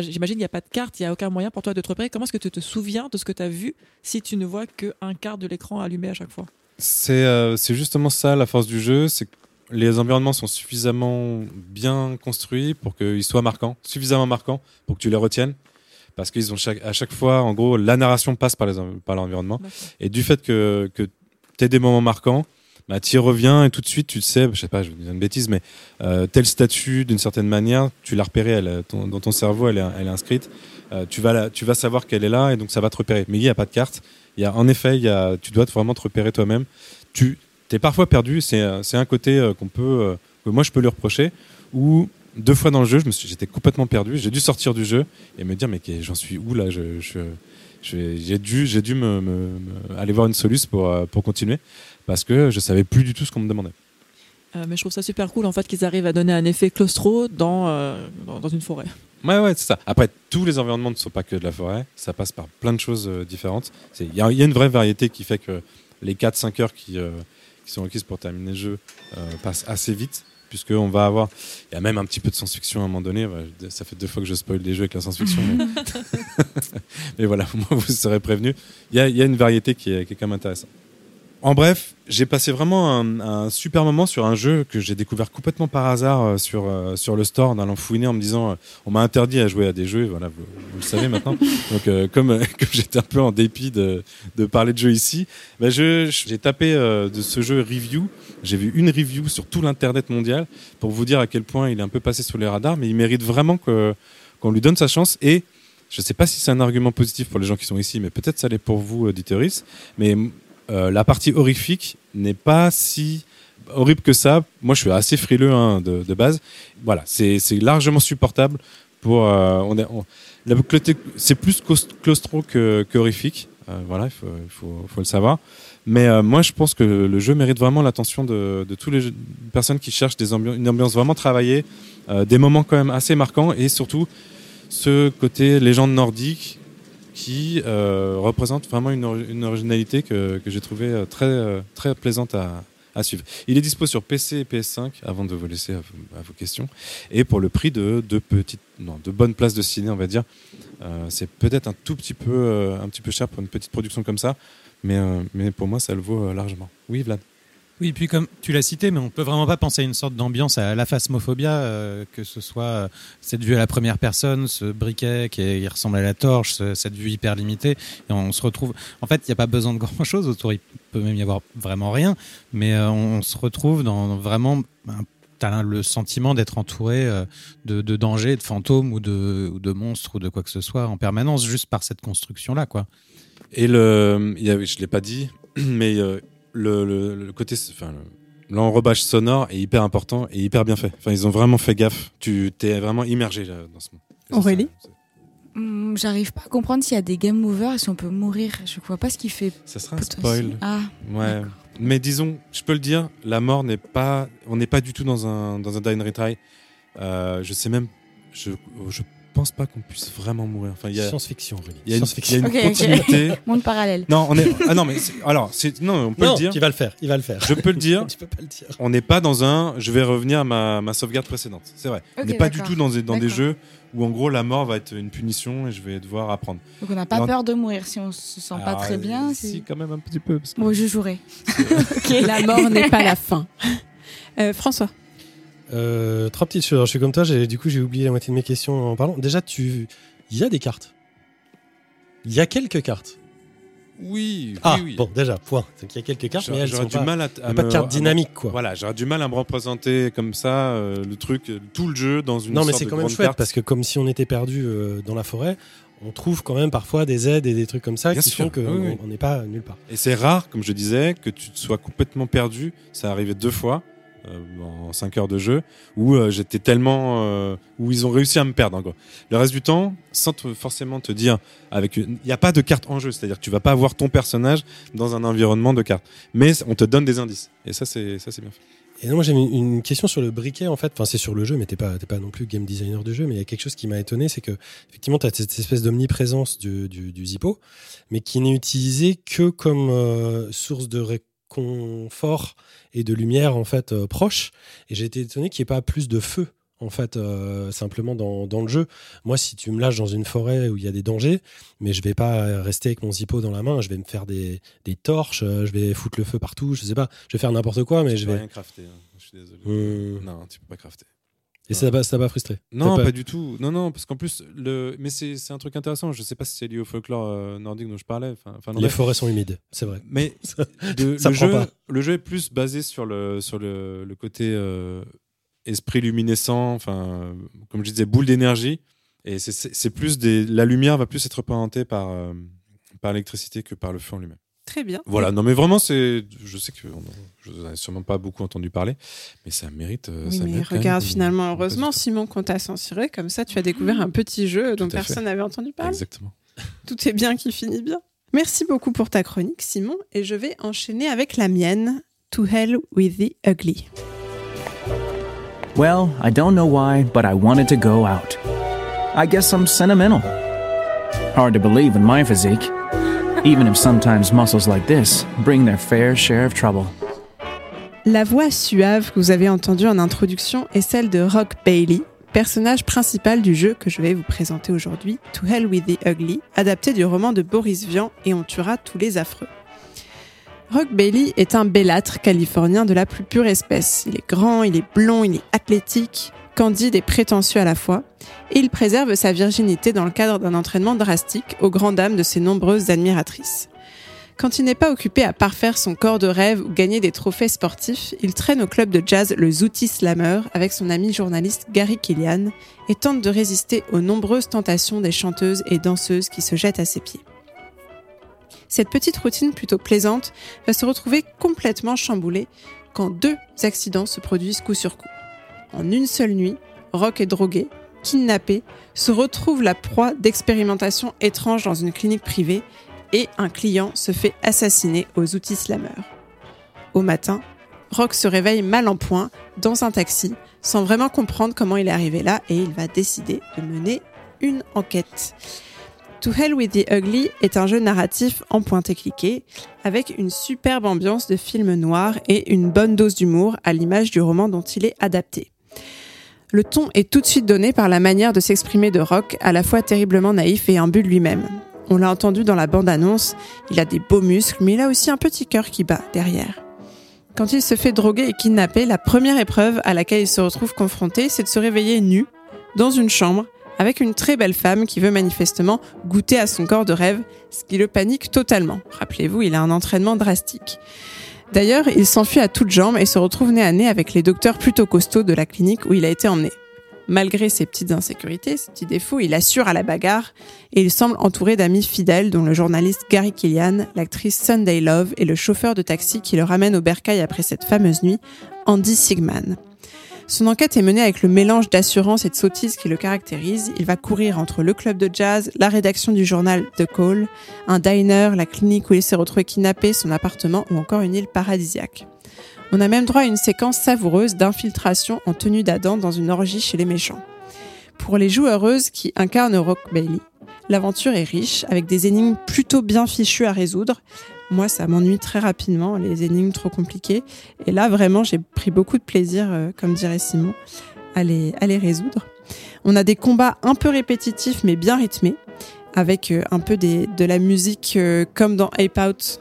j'imagine, il n'y a pas de carte, il n'y a aucun moyen pour toi de te repérer. Comment est-ce que tu te souviens de ce que tu as vu si tu ne vois qu'un quart de l'écran allumé à chaque fois? C'est euh, c'est justement ça la force du jeu, c'est les environnements sont suffisamment bien construits pour qu'ils soient marquants, suffisamment marquants pour que tu les retiennes. Parce qu'ils ont chaque, à chaque fois, en gros, la narration passe par les en- par l'environnement. Et du fait que, que tu des moments marquants, bah, tu y reviens et tout de suite, tu le sais, je sais pas, je vais dire une bêtise, mais euh, tel statut, d'une certaine manière, tu l'as repéré, elle, ton- dans ton cerveau, elle est, elle est inscrite. Euh, tu, vas la- tu vas savoir qu'elle est là et donc ça va te repérer. Mais il n'y a pas de carte. Il y a, en effet, il y a, tu dois vraiment te repérer toi-même. Tu es parfois perdu, c'est euh, un côté euh, qu'on peut, euh, que moi je peux lui reprocher, ou deux fois dans le jeu, je j'étais complètement perdu, j'ai dû sortir du jeu et me dire, mais j'en suis où là je, je, je- j'ai dû, j'ai dû me, me- me- aller voir une soluce pour, pour continuer parce que je savais plus du tout ce qu'on me demandait. Euh, mais je trouve ça super cool en fait qu'ils arrivent à donner un effet claustro dans, euh, dans, dans une forêt. Ouais, ouais, c'est ça. Après, tous les environnements ne sont pas que de la forêt, ça passe par plein de choses euh, différentes. Il y, y a une vraie variété qui fait que les 4-5 heures qui, qui sont requises pour terminer le jeu euh, passent assez vite. Puisqu'on va avoir. Il y a même un petit peu de science-fiction à un moment donné. Ça fait deux fois que je spoil des jeux avec la science-fiction. mais... <laughs> <laughs> mais voilà, moi, vous serez prévenu. Il y a, il y a une variété qui est, qui est quand même intéressante. En bref, j'ai passé vraiment un, un super moment sur un jeu que j'ai découvert complètement par hasard euh, sur, euh, sur le store en allant fouiner en me disant euh, on m'a interdit à jouer à des jeux, voilà, vous, vous le savez maintenant. <laughs> Donc euh, comme, euh, <laughs> comme j'étais un peu en dépit de, de parler de jeu ici, je, j'ai tapé euh, de ce jeu review, j'ai vu une review sur tout l'internet mondial pour vous dire à quel point il est un peu passé sous les radars, mais il mérite vraiment que, qu'on lui donne sa chance et je sais pas si c'est un argument positif pour les gens qui sont ici, mais peut-être ça l'est pour vous, auditeuris. Mais la partie horrifique n'est pas si horrible que ça. Moi, je suis assez frileux hein, de, base. Voilà, c'est largement supportable. Pour, euh, c'est plus claustro que, que horrifique. Euh, voilà, il faut, le savoir. Mais euh, moi, je pense que le jeu mérite vraiment l'attention de, de toutes les personnes qui cherchent des une ambiance vraiment travaillée, euh, des moments quand même assez marquants et surtout ce côté légende nordique qui euh, représente vraiment une, ori- une originalité que, j'ai trouvé euh, très, euh, très plaisante à, suivre. Il est dispo sur PC et PS5 avant de vous laisser à, vos- questions et pour le prix de de petites non de bonnes places de ciné on va dire c'est peut-être un tout petit peu un petit peu cher pour une petite production comme ça mais mais pour moi ça le vaut largement. Oui Vlad? Oui, puis comme tu l'as cité, mais on peut vraiment pas penser à une sorte d'ambiance à la phasmophobia, euh, que ce soit euh, cette vue à la première personne, ce briquet qui, ressemble à la torche, ce- cette vue hyper limitée. Et on se retrouve. En fait, il n'y a pas besoin de grand chose autour. Il peut même y avoir vraiment rien, mais euh, on, se retrouve dans vraiment. le sentiment d'être entouré de, dangers, de fantômes ou de, monstres ou de quoi que ce soit en permanence, juste par cette construction-là. Et le, je l'ai pas dit, <clears throat> mais le, le, le côté, enfin, le- l'enrobage sonore est hyper important et hyper bien fait. Enfin, ils ont vraiment fait gaffe. Tu t'es vraiment immergé là, dans ce monde. Aurélie Hum, J'arrive pas à comprendre s'il y a des game overs et si on peut mourir. Je vois pas ce qu'il fait. ça sera un spoil. Ah, Ouais. Mais disons, je peux le dire, la mort n'est pas, on n'est pas du tout dans un dans un die and retry. Euh, je sais même, je je pense pas qu'on puisse vraiment mourir. Enfin, il y a, Science-fiction, il y a une, il y a une continuité. <laughs> monde parallèle. Non, on est. Ah non, mais c'est- alors, c'est non, on peut Non, le dire. il va le faire, il va le faire. Je peux le dire. <laughs> tu peux pas le dire. On n'est pas dans un. Je vais revenir à ma, ma sauvegarde précédente. C'est vrai. on n'est pas du tout dans des dans des jeux où en gros la mort va être une punition et je vais devoir apprendre. Donc on n'a pas peur de mourir si on se sent pas Alors, très bien. euh, c'est- Si, quand même un petit peu. parce que- Bon, je jouerai. <laughs> La mort n'est pas la fin. Euh, François. Euh, trois petites choses. Alors, je suis comme toi, j'ai- du coup, j'ai oublié la moitié de mes questions en parlant. Déjà, tu, il y a des cartes. Il y a quelques cartes. Oui, Ah, oui, oui. bon, déjà, point. Donc, il y a quelques cartes, mais elles sont du pas, mal à, pas de me- carte à me- dynamique, quoi. Voilà, j'aurais du mal à me représenter comme ça euh, le truc, euh, tout le jeu dans une non, mais c'est quand même chouette carte. parce que comme si on était perdu euh, dans la forêt, on trouve quand même parfois des aides et des trucs comme ça Bien qui sûr, font qu'on oui, oui. on n'est pas nulle part. Et c'est rare, comme je disais, que tu te sois complètement perdu. Ça arrivait deux fois en 5 heures de jeu où euh, j'étais tellement euh, où ils ont réussi à me perdre. Quoi. Le reste du temps, sans forcément te dire il n'y a pas de carte en jeu, c'est-à-dire que tu vas pas avoir ton personnage dans un environnement de cartes, mais on te donne des indices. Et ça c'est bien fait. Et moi j'ai une, question sur le briquet en fait. Enfin, c'est sur le jeu, mais t'es pas, t'es pas non plus game designer du jeu. Mais il y a quelque chose qui m'a étonné, c'est que effectivement t'as cette espèce d'omniprésence du, du, Zippo, mais qui n'est utilisé que comme euh, source de réconfort et de lumière en fait euh, proche. Et j'ai été étonné qu'il n'y ait pas plus de feu en fait euh, simplement dans, dans le jeu. Moi, si tu me lâches dans une forêt où il y a des dangers, mais je vais pas rester avec mon Zippo dans la main. Je vais me faire des, des torches, euh, je vais foutre le feu partout. Je sais pas, je vais faire n'importe quoi, mais Tu je peux vais. rien crafter. hein. Je suis désolé. Hmm. Non, tu peux pas crafter. Et ça t'a pas, frustré? Non, pas... du tout. Non, non, parce qu'en plus, le... mais c'est un truc intéressant. Je sais pas si c'est lié au folklore euh, nordique dont je parlais. Enfin, Les forêts sont humides, c'est vrai. Mais <laughs> Ça- de- ça le, jeu, pas. le jeu est plus basé sur le, sur le, le côté euh, esprit luminescent, enfin, comme je disais, boule d'énergie. Et c'est plus des. La lumière va plus être représentée par, euh, par l'électricité que par le feu en lui-même. Très bien. Voilà, non mais vraiment, c'est. Je sais que on- je n'en ai sûrement pas beaucoup entendu parler, mais ça mérite. euh, Oui, ça mais mérite regarde, finalement, heureusement. Simon, qu'on t'a censuré, comme ça, tu as découvert un petit jeu dont personne n'avait entendu parler. Exactement. <laughs> Tout est bien qui finit bien. Merci beaucoup pour ta chronique, Simon, et je vais enchaîner avec la mienne, To Hell with the Ugly. Well, I don't know why, but I wanted to go out. I guess I'm sentimental. Hard to believe in my physique, even if sometimes muscles like this bring their fair share of trouble. La voix suave que vous avez entendue en introduction est celle de Rock Bailey, personnage principal du jeu que je vais vous présenter aujourd'hui, To Hell with the Ugly, adapté du roman de Boris Vian et on tuera tous les affreux. Rock Bailey est un bellâtre californien de la plus pure espèce. Il est grand, il est blond, il est athlétique, candide et prétentieux à la fois, et il préserve sa virginité dans le cadre d'un entraînement drastique aux grandes dames de ses nombreuses admiratrices. Quand il n'est pas occupé à parfaire son corps de rêve ou gagner des trophées sportifs, il traîne au club de jazz le Zooty Slammer avec son ami journaliste Gary Killian et tente de résister aux nombreuses tentations des chanteuses et danseuses qui se jettent à ses pieds. Cette petite routine plutôt plaisante va se retrouver complètement chamboulée quand deux accidents se produisent coup sur coup. En une seule nuit, Rock est drogué, kidnappé, se retrouve la proie d'expérimentations étranges dans une clinique privée et un client se fait assassiner aux outils slammer. Au matin, Rock se réveille mal en point dans un taxi sans vraiment comprendre comment il est arrivé là et il va décider de mener une enquête. To Hell with the Ugly est un jeu narratif en pointé-cliqué avec une superbe ambiance de film noir et une bonne dose d'humour à l'image du roman dont il est adapté. Le ton est tout de suite donné par la manière de s'exprimer de Rock, à la fois terriblement naïf et imbu lui-même. On l'a entendu dans la bande-annonce, il a des beaux muscles, mais il a aussi un petit cœur qui bat derrière. Quand il se fait droguer et kidnapper, la première épreuve à laquelle il se retrouve confronté, c'est de se réveiller nu, dans une chambre, avec une très belle femme qui veut manifestement goûter à son corps de rêve, ce qui le panique totalement. Rappelez-vous, il a un entraînement drastique. D'ailleurs, il s'enfuit à toutes jambes et se retrouve nez à nez avec les docteurs plutôt costauds de la clinique où il a été emmené. malgré ses petites insécurités, ses petits défauts, il assure à la bagarre et il semble entouré d'amis fidèles dont le journaliste Gary Killian, l'actrice Sunday Love et le chauffeur de taxi qui le ramène au bercail après cette fameuse nuit, Andy Sigman. Son enquête est menée avec le mélange d'assurance et de sottise qui le caractérise. Il va courir entre le club de jazz, la rédaction du journal The Call, un diner, la clinique où il s'est retrouvé kidnappé, son appartement ou encore une île paradisiaque. On a même droit à une séquence savoureuse d'infiltration en tenue d'Adam dans une orgie chez les méchants. Pour les joueuses qui incarnent Rock Bailey, l'aventure est riche, avec des énigmes plutôt bien fichues à résoudre. Moi, ça m'ennuie très rapidement, les énigmes trop compliquées. Et là, vraiment, j'ai pris beaucoup de plaisir, euh, comme dirait Simon, à les, résoudre. On a des combats un peu répétitifs, mais bien rythmés, avec euh, un peu de la musique euh, comme dans Ape Out,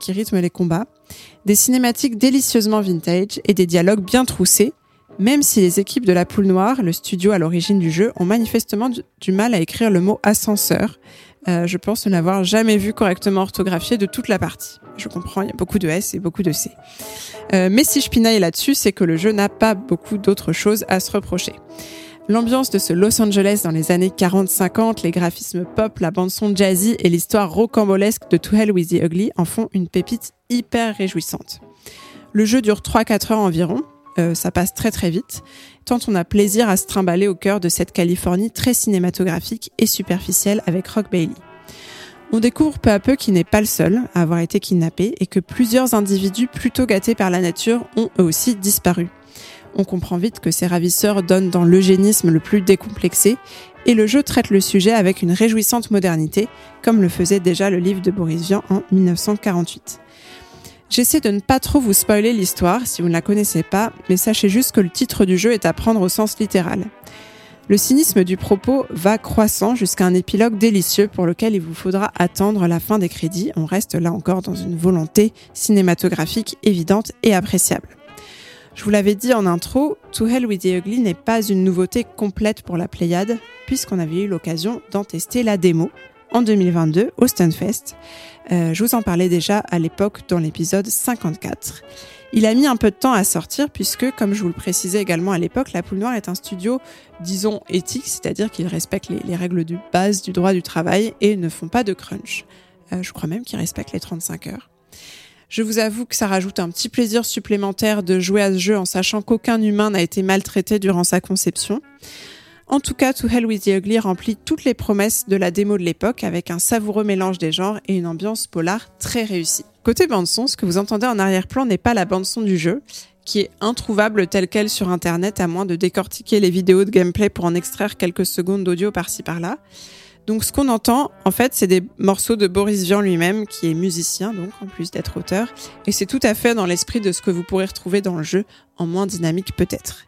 qui rythme les combats. Des cinématiques délicieusement vintage et des dialogues bien troussés, même si les équipes de la Poule Noire, le studio à l'origine du jeu, ont manifestement du mal à écrire le mot ascenseur. Euh, je pense ne l'avoir jamais vu correctement orthographié de toute la partie. Je comprends, il y a beaucoup de S et beaucoup de C. Euh, mais si je pinaille là-dessus, c'est que le jeu n'a pas beaucoup d'autres choses à se reprocher. L'ambiance de ce Los Angeles dans les années 40-50, les graphismes pop, la bande-son jazzy et l'histoire rocambolesque de To Hell with the Ugly en font une pépite hyper réjouissante. Le jeu dure 3-4 heures environ, euh, ça passe très très vite, on a plaisir à se au cœur de cette Californie très cinématographique et superficielle avec Rock Bailey. On découvre peu à peu qu'il n'est pas le seul à avoir été kidnappé et que plusieurs individus plutôt gâtés par la nature ont eux aussi disparu. On comprend vite que ces ravisseurs donnent dans l'eugénisme le plus décomplexé et le jeu traite le sujet avec une réjouissante modernité, comme le faisait déjà le livre de Boris Vian en 1948. J'essaie de ne pas trop vous spoiler l'histoire si vous ne la connaissez pas, mais sachez juste que le titre du jeu est à prendre au sens littéral. Le cynisme du propos va croissant jusqu'à un épilogue délicieux pour lequel il vous faudra attendre la fin des crédits. On reste là encore dans une volonté cinématographique évidente et appréciable. Je vous l'avais dit en intro, To Hell with the Ugly n'est pas une nouveauté complète pour la Pléiade, puisqu'on avait eu l'occasion d'en tester la démo en 2022 au Stunfest. Euh, je vous en parlais déjà à l'époque dans l'épisode 54. Il a mis un peu de temps à sortir puisque, comme je vous le précisais également à l'époque, La Poule Noire est un studio, disons, éthique, c'est-à-dire qu'ils respectent les, les, règles de base du droit du travail et ne font pas de crunch. Euh, je crois même qu'ils respectent les 35 heures. Je vous avoue que ça rajoute un petit plaisir supplémentaire de jouer à ce jeu en sachant qu'aucun humain n'a été maltraité durant sa conception. En tout cas, To Hell with the Ugly remplit toutes les promesses de la démo de l'époque avec un savoureux mélange des genres et une ambiance polar très réussie. Côté bande-son, ce que vous entendez en arrière-plan n'est pas la bande-son du jeu, qui est introuvable telle qu'elle sur internet à moins de décortiquer les vidéos de gameplay pour en extraire quelques secondes d'audio par-ci par-là. Donc ce qu'on entend, en fait, c'est des morceaux de Boris Vian lui-même, qui est musicien, donc en plus d'être auteur, et c'est tout à fait dans l'esprit de ce que vous pourrez retrouver dans le jeu, en moins dynamique peut-être.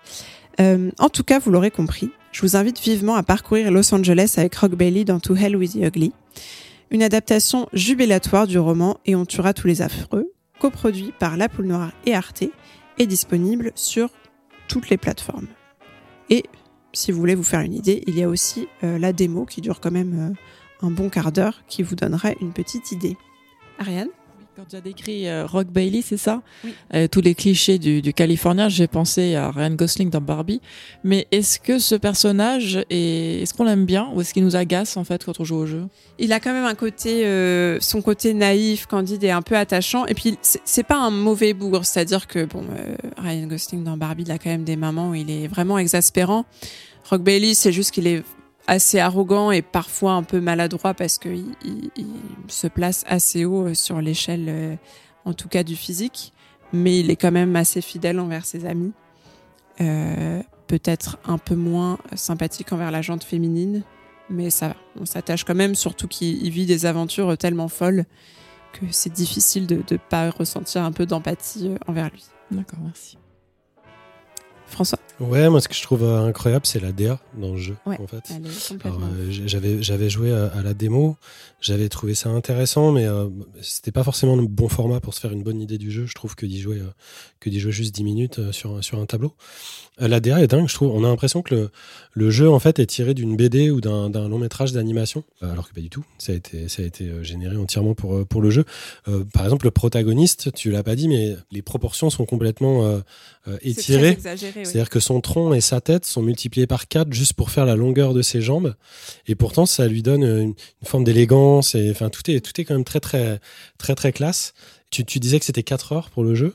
Euh, en tout cas, vous l'aurez compris, je vous invite vivement à parcourir Los Angeles avec Rock Bailey dans To Hell with the Ugly, une adaptation jubilatoire du roman Et on tuera tous les affreux, coproduit par La Poule Noire et Arte, et disponible sur toutes les plateformes. Et si vous voulez vous faire une idée, il y a aussi euh, la démo qui dure quand même euh, un bon quart d'heure qui vous donnera une petite idée. Ariane? Quand tu as décrit euh, Rock Bailey, c'est ça? Oui. euh, Tous les clichés du, du Californien, j'ai pensé à Ryan Gosling dans Barbie. Mais est-ce que ce personnage, est, est-ce qu'on l'aime bien ou est-ce qu'il nous agace en fait quand on joue au jeu? Il a quand même un côté, euh, son côté naïf, candide et un peu attachant. Et puis c'est pas un mauvais bougre, c'est-à-dire que bon, Ryan Gosling dans Barbie, il a quand même des moments où il est vraiment exaspérant. Rock Bailey, c'est juste qu'il est assez arrogant et parfois un peu maladroit parce qu'il il, il se place assez haut euh, sur l'échelle, euh, en tout cas du physique, mais il est quand même assez fidèle envers ses amis. Euh, Peut-être un peu moins sympathique envers la jante féminine, mais ça va. On s'attache quand même, surtout qu'il vit des aventures tellement folles que c'est difficile de ne pas ressentir un peu d'empathie envers lui. D'accord, merci. François Ouais, moi ce que je trouve incroyable, c'est la DA dans le jeu. Ouais, en fait. euh, j'avais j'avais joué à, à, la démo, j'avais trouvé ça intéressant, mais euh, c'était pas forcément le bon format pour se faire une bonne idée du jeu. Je trouve que d'y jouer euh, que d'y jouer juste 10 minutes euh, sur sur un tableau. Euh, la DA est dingue, je trouve. On a l'impression que le, le jeu en fait est tiré d'une BD ou d'un long métrage d'animation, alors que pas du tout. Ça a été ça a été généré entièrement pour pour le jeu. par exemple, le protagoniste, tu l'as pas dit, mais les proportions sont complètement euh, étiré. exagéré, oui. C'est-à-dire que son tronc et sa tête sont multipliés par 4 juste pour faire la longueur de ses jambes. Et pourtant, ça lui donne une, une forme d'élégance. Et enfin, tout est, tout est quand même très, très, très, très classe. Tu, tu disais que c'était 4 heures pour le jeu.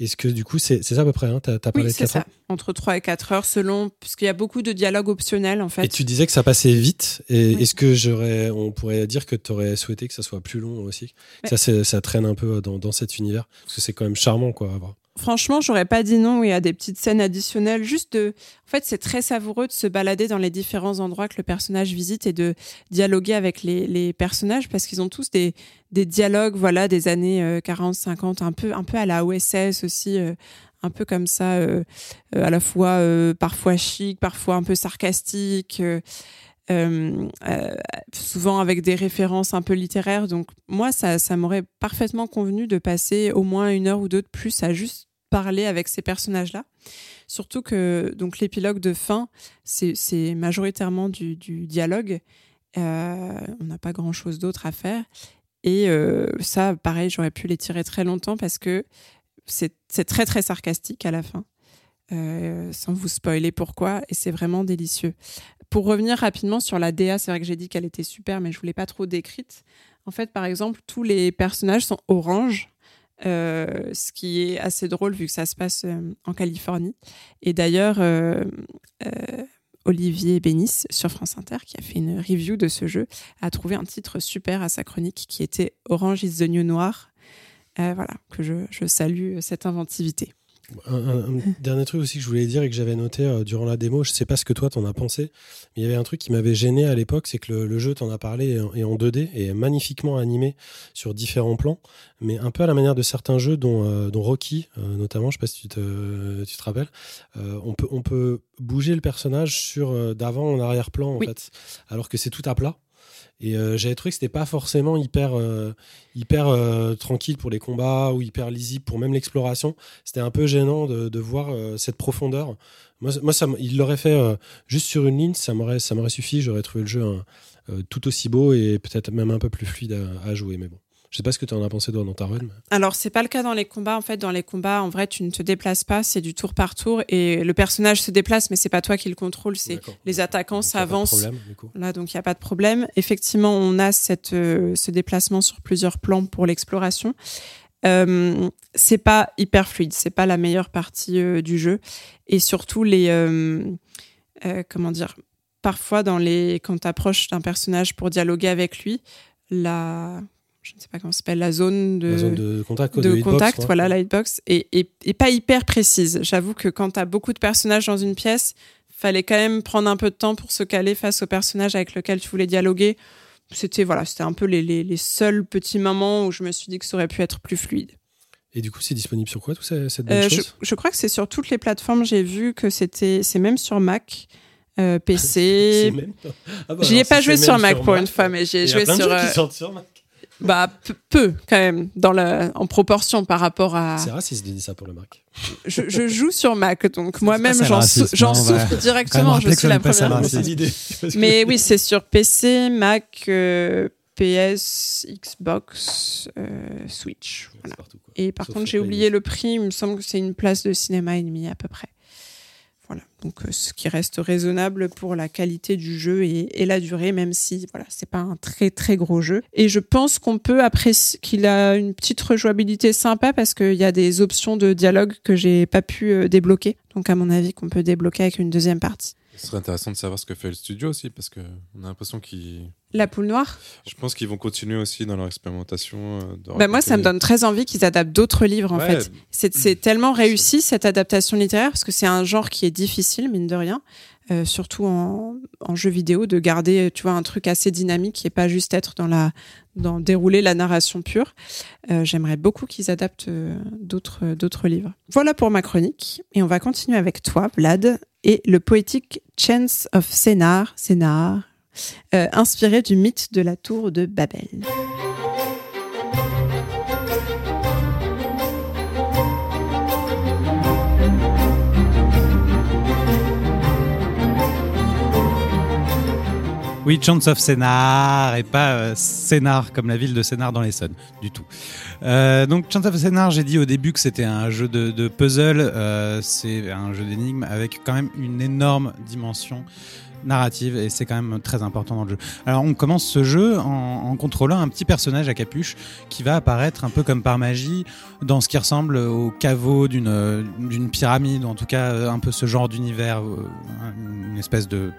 Est-ce que du coup, c'est ça à peu près hein T'as t'as parlé Oui, c'est 4 ça. heures? Entre 3 et 4 heures, selon, puisqu'il y a beaucoup de dialogues optionnels, en fait. Et tu disais que ça passait vite. Et Oui. est-ce que j'aurais, on pourrait dire que tu aurais souhaité que ça soit plus long aussi? Ouais. Ça, ça traîne un peu dans, dans cet univers. Parce que c'est quand même charmant, quoi, à voir. Franchement, j'aurais pas dit non. Il y a des petites scènes additionnelles. Juste de. En fait, c'est très savoureux de se balader dans les différents endroits que le personnage visite et de dialoguer avec les, personnages parce qu'ils ont tous des, dialogues, voilà, des années euh, 40, 50, un peu, un peu à la OSS aussi, euh, un peu comme ça, euh, euh, à la fois euh, parfois chic, parfois un peu sarcastique. euh, euh, euh, souvent avec des références un peu littéraires. Donc moi, ça, ça m'aurait parfaitement convenu de passer au moins une heure ou deux de plus à juste parler avec ces personnages-là. Surtout que donc l'épilogue de fin, c'est majoritairement du, dialogue. Euh, on n'a pas grand-chose d'autre à faire. Et euh, ça, pareil, j'aurais pu les tirer très longtemps parce que c'est c'est très très sarcastique à la fin. Euh, sans vous spoiler pourquoi, et c'est vraiment délicieux. Pour revenir rapidement sur la DA, c'est vrai que j'ai dit qu'elle était super, mais je voulais pas trop décrite. En fait, par exemple, tous les personnages sont orange, euh, ce qui est assez drôle vu que ça se passe euh, en Californie. Et d'ailleurs, euh, Olivier Bénis sur France Inter, qui a fait une review de ce jeu, a trouvé un titre super à sa chronique qui était Orange is the New Noir. Voilà, que je salue cette inventivité. Un, dernier truc aussi que je voulais dire et que j'avais noté euh, durant la démo, je sais pas ce que toi t'en as pensé, mais il y avait un truc qui m'avait gêné à l'époque, c'est que le, le jeu, t'en as parlé, est en, est en 2D et est magnifiquement animé sur différents plans, mais un peu à la manière de certains jeux, dont, euh, dont Rocky euh, notamment, je sais pas si tu te, tu te rappelles, on, peut, on peut bouger le personnage sur d'avant en arrière-plan en Oui. fait, alors que c'est tout à plat. Et euh, j'avais trouvé que c'était pas forcément hyper, euh, euh, tranquille pour les combats ou hyper lisible pour même l'exploration c'était un peu gênant de, voir cette profondeur. Moi, moi il l'aurait fait juste sur une ligne, ça m'aurait, suffi. J'aurais trouvé le jeu tout aussi beau et peut-être même un peu plus fluide à, à jouer. Mais bon, je sais pas ce que tu en as pensé toi dans ta run. mais- Alors, c'est pas le cas dans les combats. En fait, dans les combats, en vrai, tu ne te déplaces pas, c'est du tour par tour. Et le personnage se déplace, mais c'est pas toi qui le contrôle, c'est les attaquants Donc, y a pas de s'avancent. problème, du coup. Là, donc il n'y a pas de problème. Effectivement, on a cette, euh, ce déplacement sur plusieurs plans pour l'exploration. Euh, c'est pas hyper fluide, c'est pas la meilleure partie euh, du jeu. Et surtout, les. euh, comment dire Parfois, dans les, quand tu approches d'un personnage pour dialoguer avec lui, la. Je ne sais pas comment ça s'appelle, la zone de La zone de contact, de contact, quoi. voilà, la hitbox, et, et, et pas hyper précise. J'avoue que quand tu as beaucoup de personnages dans une pièce, fallait quand même prendre un peu de temps pour se caler face au personnage avec lequel tu voulais dialoguer. C'était voilà, c'était un peu les, les, les seuls petits moments où je me suis dit que ça aurait pu être plus fluide. Et du coup, c'est disponible sur quoi tout ça, cette bonne Euh, je, chose? je crois que c'est sur toutes les plateformes. J'ai vu que c'était, c'est même sur Mac, euh, <laughs> PC. même- Ah bah J'y ai pas joué sur Mac pour une fois, mais j'ai joué de sur, qui euh, sur Mac. Bah peu, peu, quand même, dans la, en proportion par rapport à. C'est raciste de dire ça pour le Mac. je, je joue sur Mac, donc moi-même j'en, sou- souffre directement. Je suis la première. Mais oui, c'est sur PC, Mac, euh, PS, Xbox, euh, Switch. C'est Voilà. partout, quoi. Et par Sauf contre, j'ai oublié le prix. Il me semble que c'est une place de cinéma et demi à peu près. Donc, euh, ce qui reste raisonnable pour la qualité du jeu et, et la durée, même si voilà, c'est pas un très très gros jeu. Et je pense qu'on peut apprécier qu'il a une petite rejouabilité sympa parce qu'il y a des options de dialogue que j'ai pas pu euh, débloquer. Donc, à mon avis, qu'on peut débloquer avec une deuxième partie. Ce serait intéressant de savoir ce que fait le studio aussi, parce que on a l'impression qu'ils. La poule noire. Je pense qu'ils vont continuer aussi dans leur expérimentation. euh, de Bah moi, ça me donne très envie qu'ils adaptent d'autres livres, en Ouais, fait. C'est tellement réussi, cette adaptation littéraire, parce que c'est un genre qui est difficile, mine de rien, euh, surtout en, en jeu vidéo, de garder, tu vois, un truc assez dynamique et pas juste être dans la dans dérouler la narration pure. Euh, J'aimerais beaucoup qu'ils adaptent euh, d'autres d'autres livres. Voilà pour ma chronique. Et on va continuer avec toi, Vlad, et le poétique Chance of Sénar, Sénar, euh, inspiré du mythe de la tour de Babel. Oui, Chance of Sénard et pas euh, Sénard comme la ville de Sénard dans l'Essonne, du tout. Euh, donc Chance of Sénard, j'ai dit au début que c'était un jeu de, puzzle, euh, c'est un jeu d'énigmes avec quand même une énorme dimension narrative et c'est quand même très important dans le jeu. Alors on commence ce jeu en, contrôlant un petit personnage à capuche qui va apparaître un peu comme par magie dans ce qui ressemble au caveau d'une euh, pyramide ou en tout cas euh, un peu ce genre d'univers, euh, une espèce de,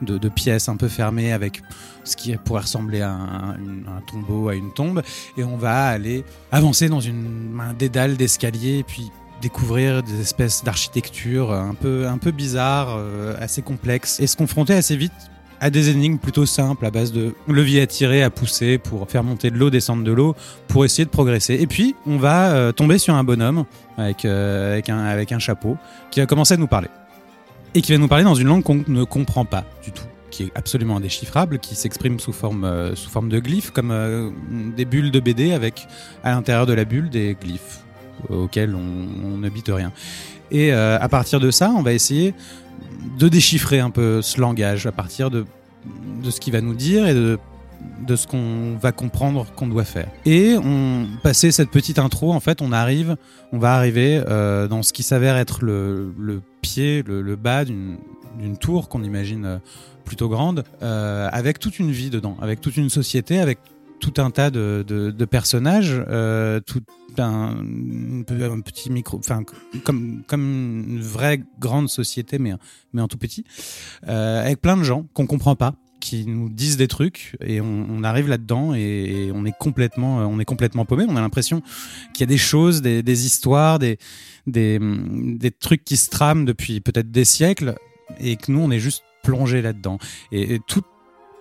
de, pièce un peu fermée avec ce qui pourrait ressembler à un, tombeau, à une tombe et on va aller avancer dans une, un dédale d'escalier et puis découvrir des espèces d'architecture un peu, un peu bizarres, euh, assez complexes, et se confronter assez vite à des énigmes plutôt simples à base de levier à tirer, à pousser pour faire monter de l'eau, descendre de l'eau, pour essayer de progresser. Et puis, on va euh, tomber sur un bonhomme avec, euh, avec, un, avec un chapeau qui va commencer à nous parler. Et qui va nous parler dans une langue qu'on ne comprend pas du tout qui est absolument indéchiffrable, qui s'exprime sous forme, euh, sous forme de glyphes, comme euh, des bulles de BD avec à l'intérieur de la bulle des glyphes auxquels on, on n'habite rien. Et euh, à partir de ça, on va essayer de déchiffrer un peu ce langage à partir de, de ce qu'il va nous dire et de, de ce qu'on va comprendre qu'on doit faire. Et on passé cette petite intro, en fait, on arrive, on va arriver euh, dans ce qui s'avère être le, le pied, le, bas d'une d'une tour qu'on imagine euh, plutôt grande, avec toute une vie dedans, avec toute une société, avec tout un tas de, de, personnages, euh, tout un, petit micro, enfin comme comme une vraie grande société, mais mais en tout petit, euh, avec plein de gens qu'on comprend pas qui nous disent des trucs et on, arrive là-dedans et, on est complètement on est complètement paumé. On a l'impression qu'il y a des choses des, histoires des, des des trucs qui se trament depuis peut-être des siècles et que nous on est juste plongé là-dedans. Et tout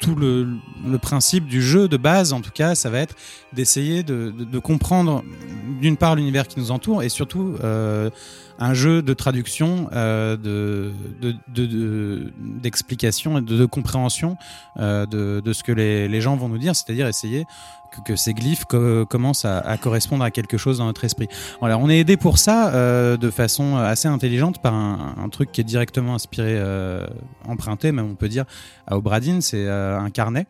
tout le, principe du jeu de base, en tout cas, ça va être d'essayer de, comprendre d'une part l'univers qui nous entoure et surtout euh, un jeu de traduction, euh, de de- de- de- d'explication et de, compréhension euh, de, ce que les gens vont nous dire, c'est-à-dire essayer que, ces glyphes co- commencent à, correspondre à quelque chose dans notre esprit. Voilà, on est aidé pour ça euh, de façon assez intelligente par un, truc qui est directement inspiré, euh, emprunté, même on peut dire, à Obradine, c'est euh, un carnet.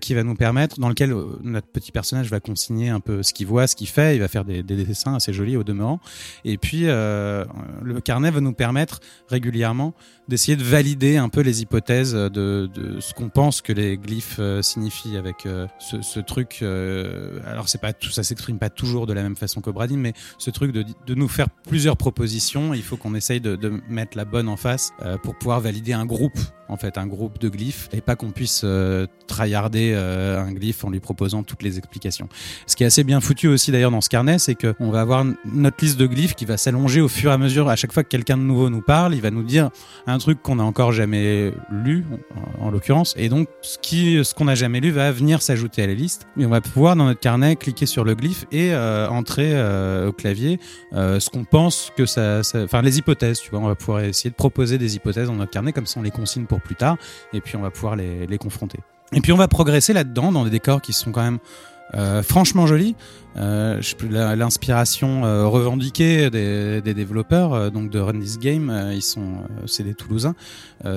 qui va nous permettre, dans lequel notre petit personnage va consigner un peu ce qu'il voit, ce qu'il fait, il va faire des, des dessins assez jolis au demeurant, et puis le carnet va nous permettre régulièrement d'essayer de valider un peu les hypothèses de, de ce qu'on pense que les glyphes euh, signifient avec euh, ce, ce truc. euh, alors c'est pas tout, ça s'exprime pas toujours de la même façon qu'Obradine, mais ce truc de, de nous faire plusieurs propositions, il faut qu'on essaye de, de mettre la bonne en face pour pouvoir valider un groupe, en fait, un groupe de glyphes, et pas qu'on puisse euh, tryharder euh, un glyphe en lui proposant toutes les explications. Ce qui est assez bien foutu aussi d'ailleurs dans ce carnet, c'est qu'on va avoir notre liste de glyphes qui va s'allonger au fur et à mesure. À chaque fois que quelqu'un de nouveau nous parle, il va nous dire truc qu'on n'a encore jamais lu, en, en l'occurrence, et donc ce qu'on n'a jamais lu va venir s'ajouter à la liste. Et on va pouvoir dans notre carnet cliquer sur le glyphe et euh, entrer euh, au clavier euh, ce qu'on pense que ça, ça- enfin les hypothèses. Tu vois, on va pouvoir essayer de proposer des hypothèses dans notre carnet, comme ça on les consigne pour plus tard, et puis on va pouvoir les, les confronter. Et puis on va progresser là-dedans dans des décors qui sont quand même euh, franchement jolis. Euh, L'inspiration euh, revendiquée des, des développeurs, euh, donc de Run This Game, euh, ils sont, c'est des Toulousains.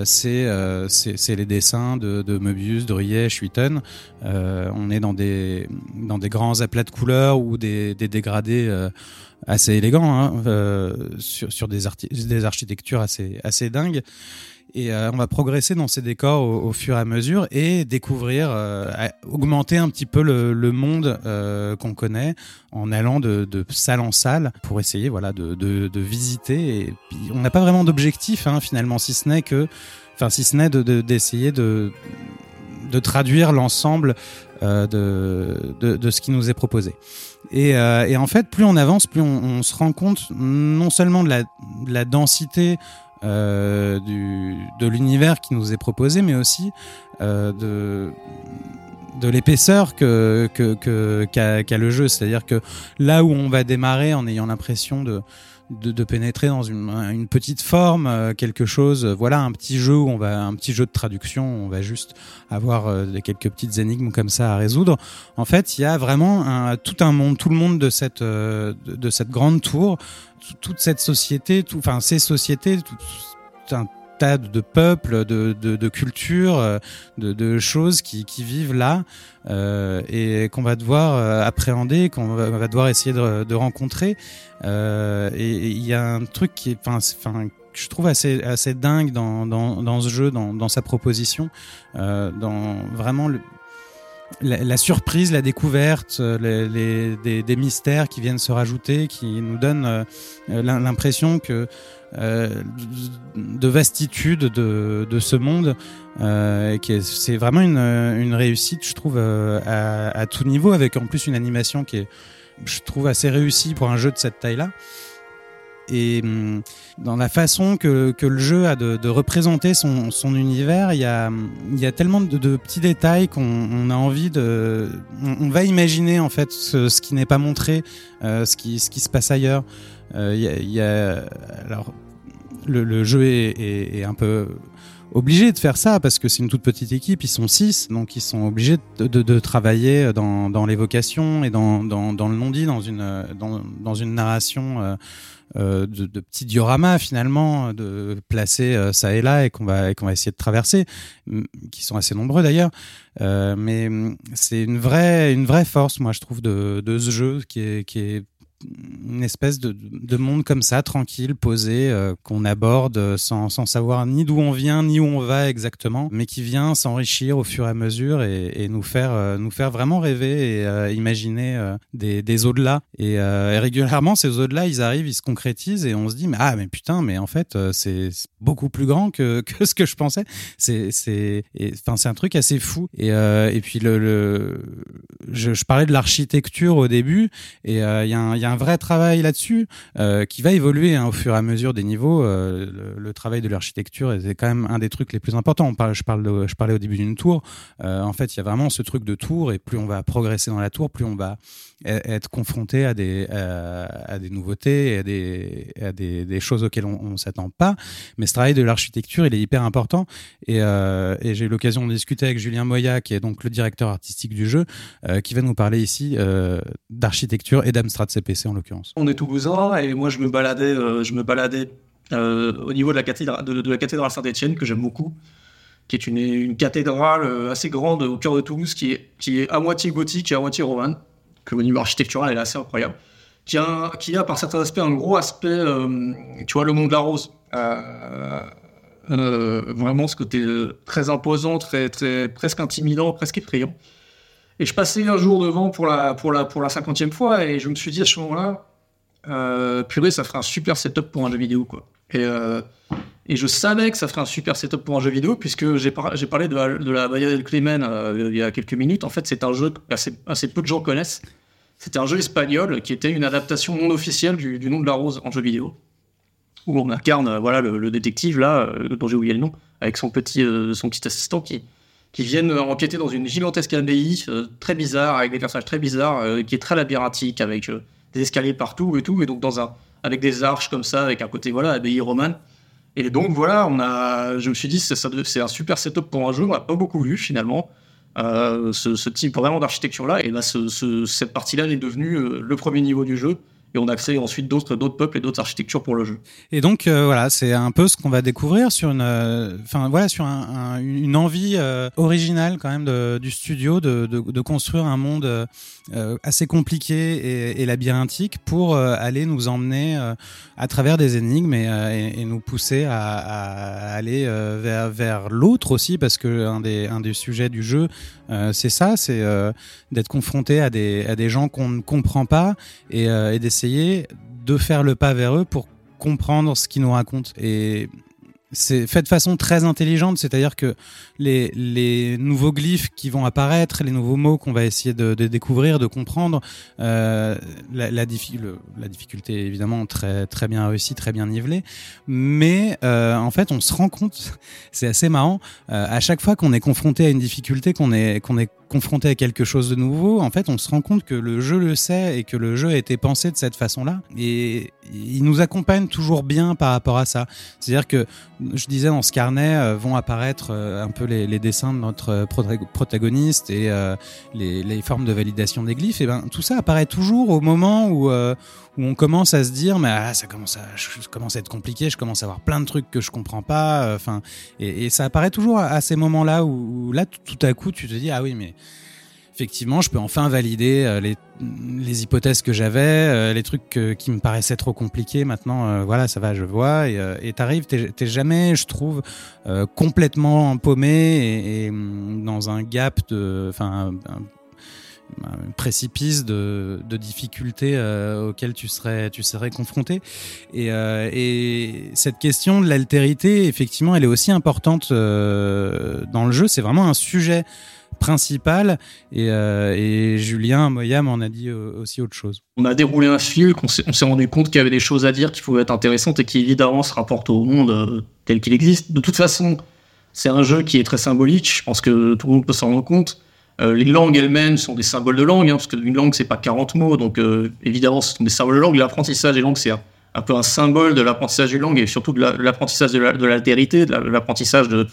C'est c'est les dessins de, de Möbius, Witten. Euh, on est dans des dans des grands aplats de couleurs ou des, des dégradés assez élégants hein, sur, sur des, des architectures assez assez dingues. Et euh, on va progresser dans ces décors au, fur et à mesure et découvrir, euh, augmenter un petit peu le, monde euh, qu'on connaît en allant de, salle en salle pour essayer voilà de, visiter. Et puis, on n'a pas vraiment d'objectif hein, finalement, si ce n'est que, enfin si ce n'est de- de- d'essayer de, traduire l'ensemble de, ce qui nous est proposé. Et, en fait, plus on avance, plus on, se rend compte non seulement de la densité euh, du, de l'univers qui nous est proposé, mais aussi euh, de de l'épaisseur que que que- qu'a qu'a le jeu. C'est-à-dire que là où on va démarrer en ayant l'impression de de, de pénétrer dans une, une petite forme, euh, quelque chose, euh, voilà, un petit jeu où on va, un petit jeu de traduction, on va juste avoir euh, quelques petites énigmes comme ça à résoudre. En fait, il y a vraiment un, tout un monde, tout le monde de cette, euh, de, cette grande tour, tout- toute cette société, tout, enfin ces sociétés, tout, tout un de peuples, de, de, cultures, euh, de, choses qui, qui vivent là euh, et qu'on va devoir euh, appréhender, qu'on va, devoir essayer de, rencontrer. Et il y a un truc qui enfin, que je trouve assez, assez dingue dans, dans, dans ce jeu, dans, dans sa proposition, dans vraiment le, la, la surprise, la découverte, euh, les, les- des, des mystères qui viennent se rajouter, qui nous donnent euh, l'im- l'impression que euh, de vastitude de, de ce monde, euh, c'est vraiment une, une réussite, je trouve, euh, à, à tout niveau, avec en plus une animation qui est, je trouve, assez réussie pour un jeu de cette taille-là. Et hum, dans la façon que, que le jeu a de, de représenter son, son univers, il y a, il y a tellement de, de petits détails qu'on on a envie de... On, va imaginer en fait ce, ce qui n'est pas montré, euh, ce, qui, ce qui se passe ailleurs. Euh, y a, y a- alors, le, le jeu est, est- est un peu obligé de faire ça parce que c'est une toute petite équipe, ils sont six, donc ils sont obligés de, de- de travailler dans, dans l'évocation et dans, dans, dans le non-dit, dans une, dans, dans une narration euh, de, de petits dioramas finalement, de placer euh, ça et là et qu'on va, qu'on va essayer de traverser, qui sont assez nombreux d'ailleurs. Euh, mais c'est une vraie, une vraie force, moi je trouve, de, de ce jeu qui est, qui est une espèce de, de monde comme ça, tranquille, posé, euh, qu'on aborde sans, sans savoir ni d'où on vient, ni où on va exactement, mais qui vient s'enrichir au fur et à mesure et, nous faire euh, nous faire vraiment rêver et euh, imaginer des, des au-delà. Et, régulièrement, ces au-delà, ils arrivent, ils se concrétisent et on se dit, mais, ah, mais putain, mais en fait, c'est beaucoup plus grand que, <laughs> que ce que je pensais. C'est un truc assez fou. Et, et puis le, je, parlais de l'architecture au début et il y, a y a un vrai travail là-dessus euh, qui va évoluer hein, au fur et à mesure des niveaux. Euh, le, travail de l'architecture c'est quand même un des trucs les plus importants. On je, parlais au début d'une tour. Euh, en fait, il y a vraiment ce truc de tour et plus on va progresser dans la tour, plus on va être confronté à des, à des nouveautés, à des, à des, des choses auxquelles on, on s'attend pas. Mais ce travail de l'architecture, il est hyper important. Et, euh, et j'ai eu l'occasion de discuter avec Julien Moya, qui est donc le directeur artistique du jeu, euh, qui va nous parler ici euh, d'architecture et d'Amstrad CPC en l'occurrence. On est toulousain et moi je me baladais, je me baladais au niveau de la cathédrale, de, la cathédrale Saint-Étienne que j'aime beaucoup, qui est une, cathédrale assez grande au cœur de Toulouse, qui est, qui est à moitié gothique et à moitié romane, au niveau architectural elle est assez incroyable, qui a, qui a par certains aspects un gros aspect, euh, tu vois, le Mont de la Rose. Euh, euh, vraiment ce côté très imposant, très, très, presque intimidant, presque effrayant. Et je passais un jour devant pour la, pour la, pour la cinquantième fois et je me suis dit à ce moment-là, euh, purée, ça ferait un super setup pour un jeu vidéo, quoi. Et, et je savais que ça ferait un super setup pour un jeu vidéo, puisque j'ai par- j'ai parlé de la, de la il y a quelques minutes. En fait, c'est un jeu que assez peu de gens connaissent. C'était un jeu espagnol qui était une adaptation non officielle du, nom de la rose en jeu vidéo, où on incarne euh, voilà, le, détective, là, euh, dont j'ai oublié le nom, avec son petit, euh, son petit assistant qui, qui viennent enquêter dans une gigantesque abbaye très bizarre, avec des personnages très bizarres, qui est très labyrinthique, avec des escaliers partout et tout, et donc dans un, avec des arches comme ça, avec un côté voilà abbaye romane. Et donc voilà, on a, je me suis dit c'est un super setup pour un jeu, on n'a pas beaucoup vu finalement. Ce, ce type vraiment d'architecture là, et là ce- ce- cette partie-là est devenue euh, le premier niveau du jeu, et on a créé ensuite d'autres d'autres peuples et d'autres architectures pour le jeu. Et donc euh, voilà, c'est un peu ce qu'on va découvrir sur une, euh, enfin voilà, sur un, un- une envie euh, originale quand même du studio de, de, construire un monde assez compliqué et, labyrinthique pour aller nous emmener à travers des énigmes et, nous pousser à, aller vers, vers l'autre aussi parce que un des, un des sujets du jeu c'est ça, c'est d'être confronté à des, à des gens qu'on ne comprend pas et, et d'essayer de faire le pas vers eux pour comprendre ce qu'ils nous racontent. Et c'est fait de façon très intelligente, c'est-à-dire que les, les nouveaux glyphes qui vont apparaître, les nouveaux mots qu'on va essayer de, de découvrir, de comprendre, euh, la, la, diffi- la difficulté évidemment très très bien réussie, très bien nivelée, mais euh, en fait on se rend compte, <laughs> c'est assez marrant, euh, à chaque fois qu'on est confronté à une difficulté, qu'on est qu'on est confronté à quelque chose de nouveau, en fait, on se rend compte que le jeu le sait et que le jeu a été pensé de cette façon-là. Et il nous accompagne toujours bien par rapport à ça. C'est-à-dire que je disais dans ce carnet euh, vont apparaître euh, un peu les, dessins de notre euh, prota- protagoniste et les, formes de validation des glyphes. Et ben tout ça apparaît toujours au moment où où on commence à se dire mais ah, ça commence à à être compliqué, je commence à avoir plein de trucs que je comprends pas. Enfin et, ça apparaît toujours à, ces moments-là où, où là tout à coup tu te dis ah oui mais effectivement, je peux enfin valider euh, les, hypothèses que j'avais, euh, les trucs qui me paraissaient trop compliqués. Maintenant, euh, voilà, ça va, je vois. Et t'arrives, t'es jamais, je trouve, complètement paumé et, hum, dans un gap de, enfin, un, précipice de, de difficultés auxquelles tu serais, tu serais confronté. Et, et cette question de l'altérité, effectivement, elle est aussi importante dans le jeu. C'est vraiment un sujet principal et, euh, et Julien Moya m'en a dit euh, aussi autre chose. On a déroulé un fil, on s'est rendu compte qu'il y avait des choses à dire qui pouvaient être intéressantes et qui évidemment se rapportent au monde euh, tel qu'il existe. De toute façon, c'est un jeu qui est très symbolique, je pense que tout le monde peut s'en rendre compte. Les langues elles-mêmes sont des symboles de langue, hein, parce qu'une langue c'est pas 40 mots, donc évidemment ce sont des symboles de langue. L'apprentissage des langues c'est un, peu un symbole de l'apprentissage des langues et surtout de la- de l'apprentissage de la- de l'altérité, de la- de l'apprentissage de,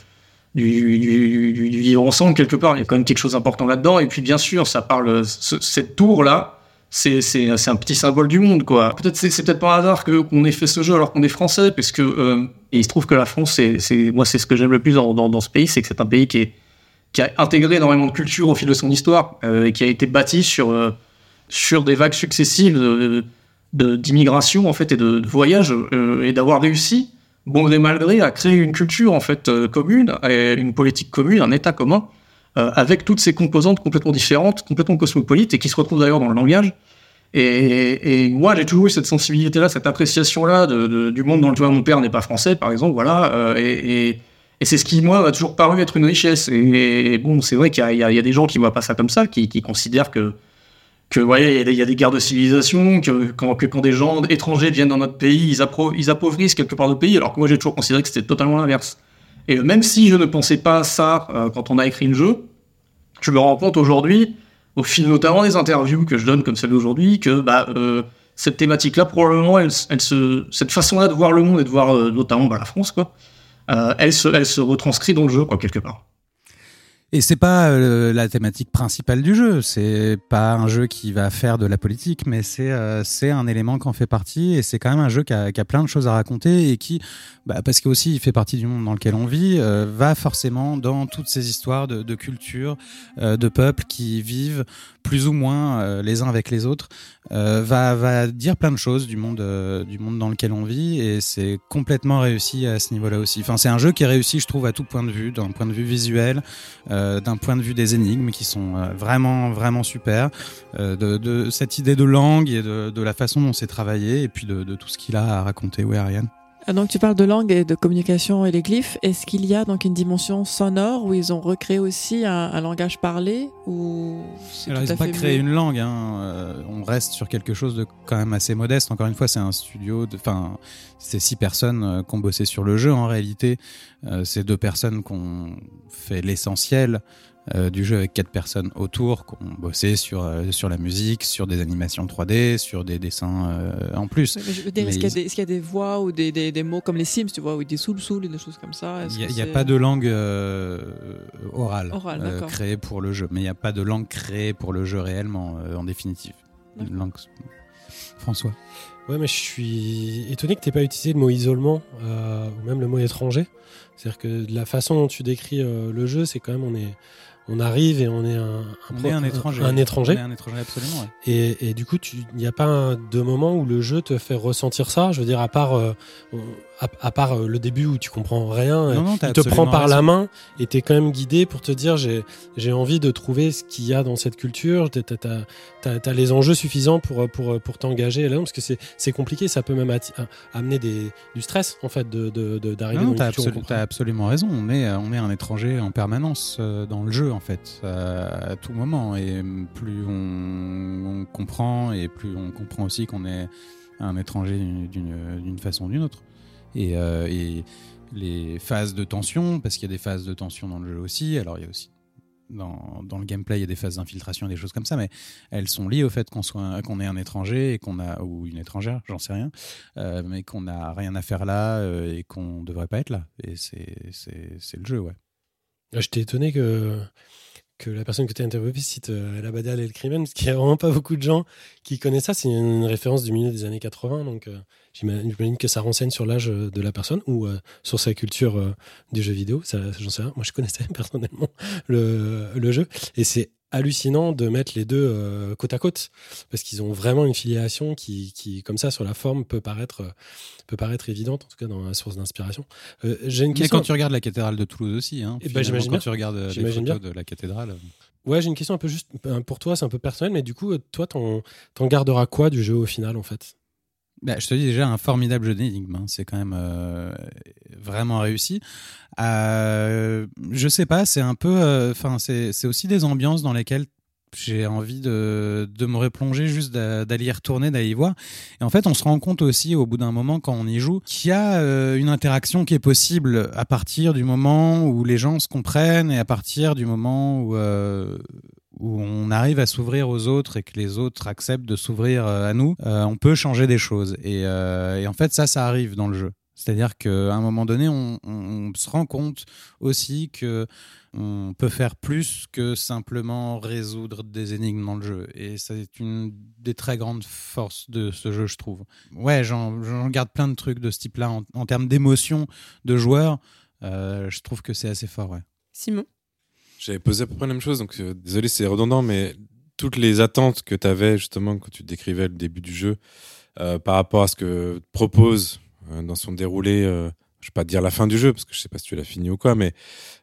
du, du- vivre ensemble quelque part. Il y a quand même quelque chose d'important là-dedans. Et puis bien sûr, ça parle ce- cette tour là. C'est c'est c'est un petit symbole du monde quoi. Peut-être c'est c'est peut-être un hasard que qu'on ait fait ce jeu alors qu'on est français parce que euh, et il se trouve que la France c'est c'est moi c'est ce que j'aime le plus dans, dans, ce pays c'est que c'est un pays qui est qui a intégré énormément de culture au fil de son histoire euh, et qui a été bâti sur euh, sur des vagues successives de- d'immigration en fait et de, de voyage euh, et d'avoir réussi bon gré mal gré à créer une culture en fait euh, commune et une politique commune un état commun euh, avec toutes ces composantes complètement différentes complètement cosmopolites et qui se retrouvent d'ailleurs dans le langage et, moi j'ai toujours eu cette sensibilité là cette appréciation là de, de- du monde dans lequel mon père n'est pas français par exemple voilà euh, et, c'est ce qui, moi, m'a toujours paru être une richesse. Et, bon, c'est vrai qu'il y, y a des gens qui voient pas ça comme ça, qui considèrent que, que ouais, il y a des- guerres de civilisation, que quand, des gens étrangers viennent dans notre pays, ils, appauvrissent quelque part notre pays, alors que moi, j'ai toujours considéré que c'était totalement l'inverse. Et même si je ne pensais pas ça euh, quand on a écrit le jeu, je me rends compte aujourd'hui, au fil notamment des interviews que je donne comme celle d'aujourd'hui, que bah, euh, cette thématique-là, probablement, elle, elle se, cette façon-là de voir le monde et de voir euh, notamment bah, la France, quoi, euh, elle, se, elle se retranscrit dans le jeu, quoi, quelque part. Et c'est pas euh, la thématique principale du jeu. C'est pas un jeu qui va faire de la politique, mais c'est euh, c'est un élément qui en fait partie. Et c'est quand même un jeu qui a, qui a plein de choses à raconter et qui, bah, parce qu'aussi il fait partie du monde dans lequel on vit, euh, va forcément dans toutes ces histoires de, de culture, euh, de peuples qui vivent plus ou moins euh, les uns avec les autres. Euh, va va dire plein de choses du monde euh, du monde dans lequel on vit et c'est complètement réussi à ce niveau-là aussi. Enfin, c'est un jeu qui est réussi, je trouve, à tout point de vue, d'un point de vue visuel, euh, d'un point de vue des énigmes qui sont euh, vraiment vraiment super, de, de cette idée de langue et de, de la façon dont c'est travaillé et puis de, de tout ce qu'il a à raconter. Oui, Ariane. Ah, Donc tu parles de langue et de communication et les glyphes. Est-ce qu'il y a donc une dimension sonore où ils ont recréé aussi un, un langage parlé ou Alors ils n'ont pas créé une langue, hein. euh, on reste sur quelque chose de quand même assez modeste. Encore une fois, c'est un studio, de- enfin, c'est six personnes euh, qui ont bossé sur le jeu. En réalité, euh, c'est deux personnes qui ont fait l'essentiel euh, du jeu avec quatre personnes autour, qui ont bossé sur euh, sur la musique, sur des animations 3D, sur des dessins euh, en plus. Est-ce qu'il y, a ils- des- est-ce qu'il y a des voix ou des, des, des mots comme les Sims, tu vois, ou des soul soul et des choses comme ça Il n'y a, pas de langue euh, orale, euh, créée pour le jeu, mais il n'y a pas de langue créée pour le jeu réellement, euh, en définitive. Une langue. François. Ouais, mais je suis étonné que tu pas utilisé le mot isolement euh, ou même le mot étranger. C'est-à-dire que de la façon dont tu décris euh, le jeu, c'est quand même on est on arrive et on est un, un, On pro- est un étranger. Un, étranger. On est un étranger, absolument. ouais. Et, et du coup, il n'y a pas un, de moment où le jeu te fait ressentir ça? Je veux dire, à part, euh, à, à part euh, le début où tu comprends rien, Non, il te prend par la main et t'es quand même guidé pour te dire j'ai j'ai envie de trouver ce qu'il y a dans cette culture. T'as t'as- t'as- t'as les enjeux suffisants pour pour pour t'engager là-dedans parce que c'est c'est compliqué. Ça peut même amener des du stress en fait de de- de- d'arriver Non, dans une culture. t'as absolument raison. On est, on est un étranger en permanence euh, dans le jeu, en fait, euh, à tout moment. Et plus on, on comprend, et plus on comprend aussi qu'on est un étranger d'une façon ou d'une autre. Et, euh, et les phases de tension, parce qu'il y a des phases de tension dans le jeu aussi. Alors, il y a aussi dans, le gameplay, il y a des phases d'infiltration et des choses comme ça, mais elles sont liées au fait qu'on soit qu'on est un étranger et qu'on a ou une étrangère, j'en sais rien, euh, mais qu'on n'a rien à faire là euh, et qu'on devrait pas être là. Et c'est le jeu, ouais. Ah, J'étais étonné que, que la personne que tu as interviewée cite euh, La Badal et le Crimen, parce qu'il n'y a vraiment pas beaucoup de gens qui connaissent ça. C'est une référence du milieu des années 80, donc j'imagine que ça renseigne sur l'âge euh, de la personne ou euh, sur sa culture euh, du jeu vidéo. Ça, J'en sais rien. Moi, je connaissais <laughs> personnellement le, le jeu. Et c'est hallucinant de mettre les deux euh, côte à côte parce qu'ils ont vraiment une filiation qui, qui comme ça sur la forme peut paraître peut paraître évidente en tout cas dans la source d'inspiration j'ai une Mais question quand tu regardes la cathédrale de Toulouse aussi, hein, Eh ben, j'imagine quand bien. tu regardes les de la cathédrale. Ouais, j'ai une question un peu juste pour toi, c'est un peu personnel, mais du coup, toi, t'en t'en garderas quoi du jeu au final, en fait? Bah, je te dis déjà un formidable jeu d'énigmes. hein. C'est quand même euh, vraiment réussi. Euh, je sais pas, c'est un peu, euh, enfin, c'est c'est aussi des ambiances dans lesquelles j'ai envie de, de me replonger, juste d'a- d'aller y retourner, d'aller y voir. Et en fait, on se rend compte aussi au bout d'un moment quand on y joue qu'il y a euh, une interaction qui est possible à partir du moment où les gens se comprennent et à partir du moment où euh, où on arrive à s'ouvrir aux autres et que les autres acceptent de s'ouvrir euh, à nous, euh, on peut changer des choses. Et, euh, et en fait, ça, ça arrive dans le jeu. C'est-à-dire qu'à un moment donné, on, se rend compte aussi que on peut faire plus que simplement résoudre des énigmes dans le jeu. Et c'est une des très grandes forces de ce jeu, je trouve. Ouais, j'en garde plein de trucs de ce type-là en, termes d'émotion de joueur. je trouve que c'est assez fort, ouais. Simon? J'avais posé à peu près la même chose, donc euh, désolé, c'est redondant, mais toutes les attentes que tu avais justement quand tu décrivais le début du jeu euh, par rapport à ce que propose euh, dans son déroulé, euh, je vais pas dire la fin du jeu parce que je sais pas si tu l'as fini ou quoi, mais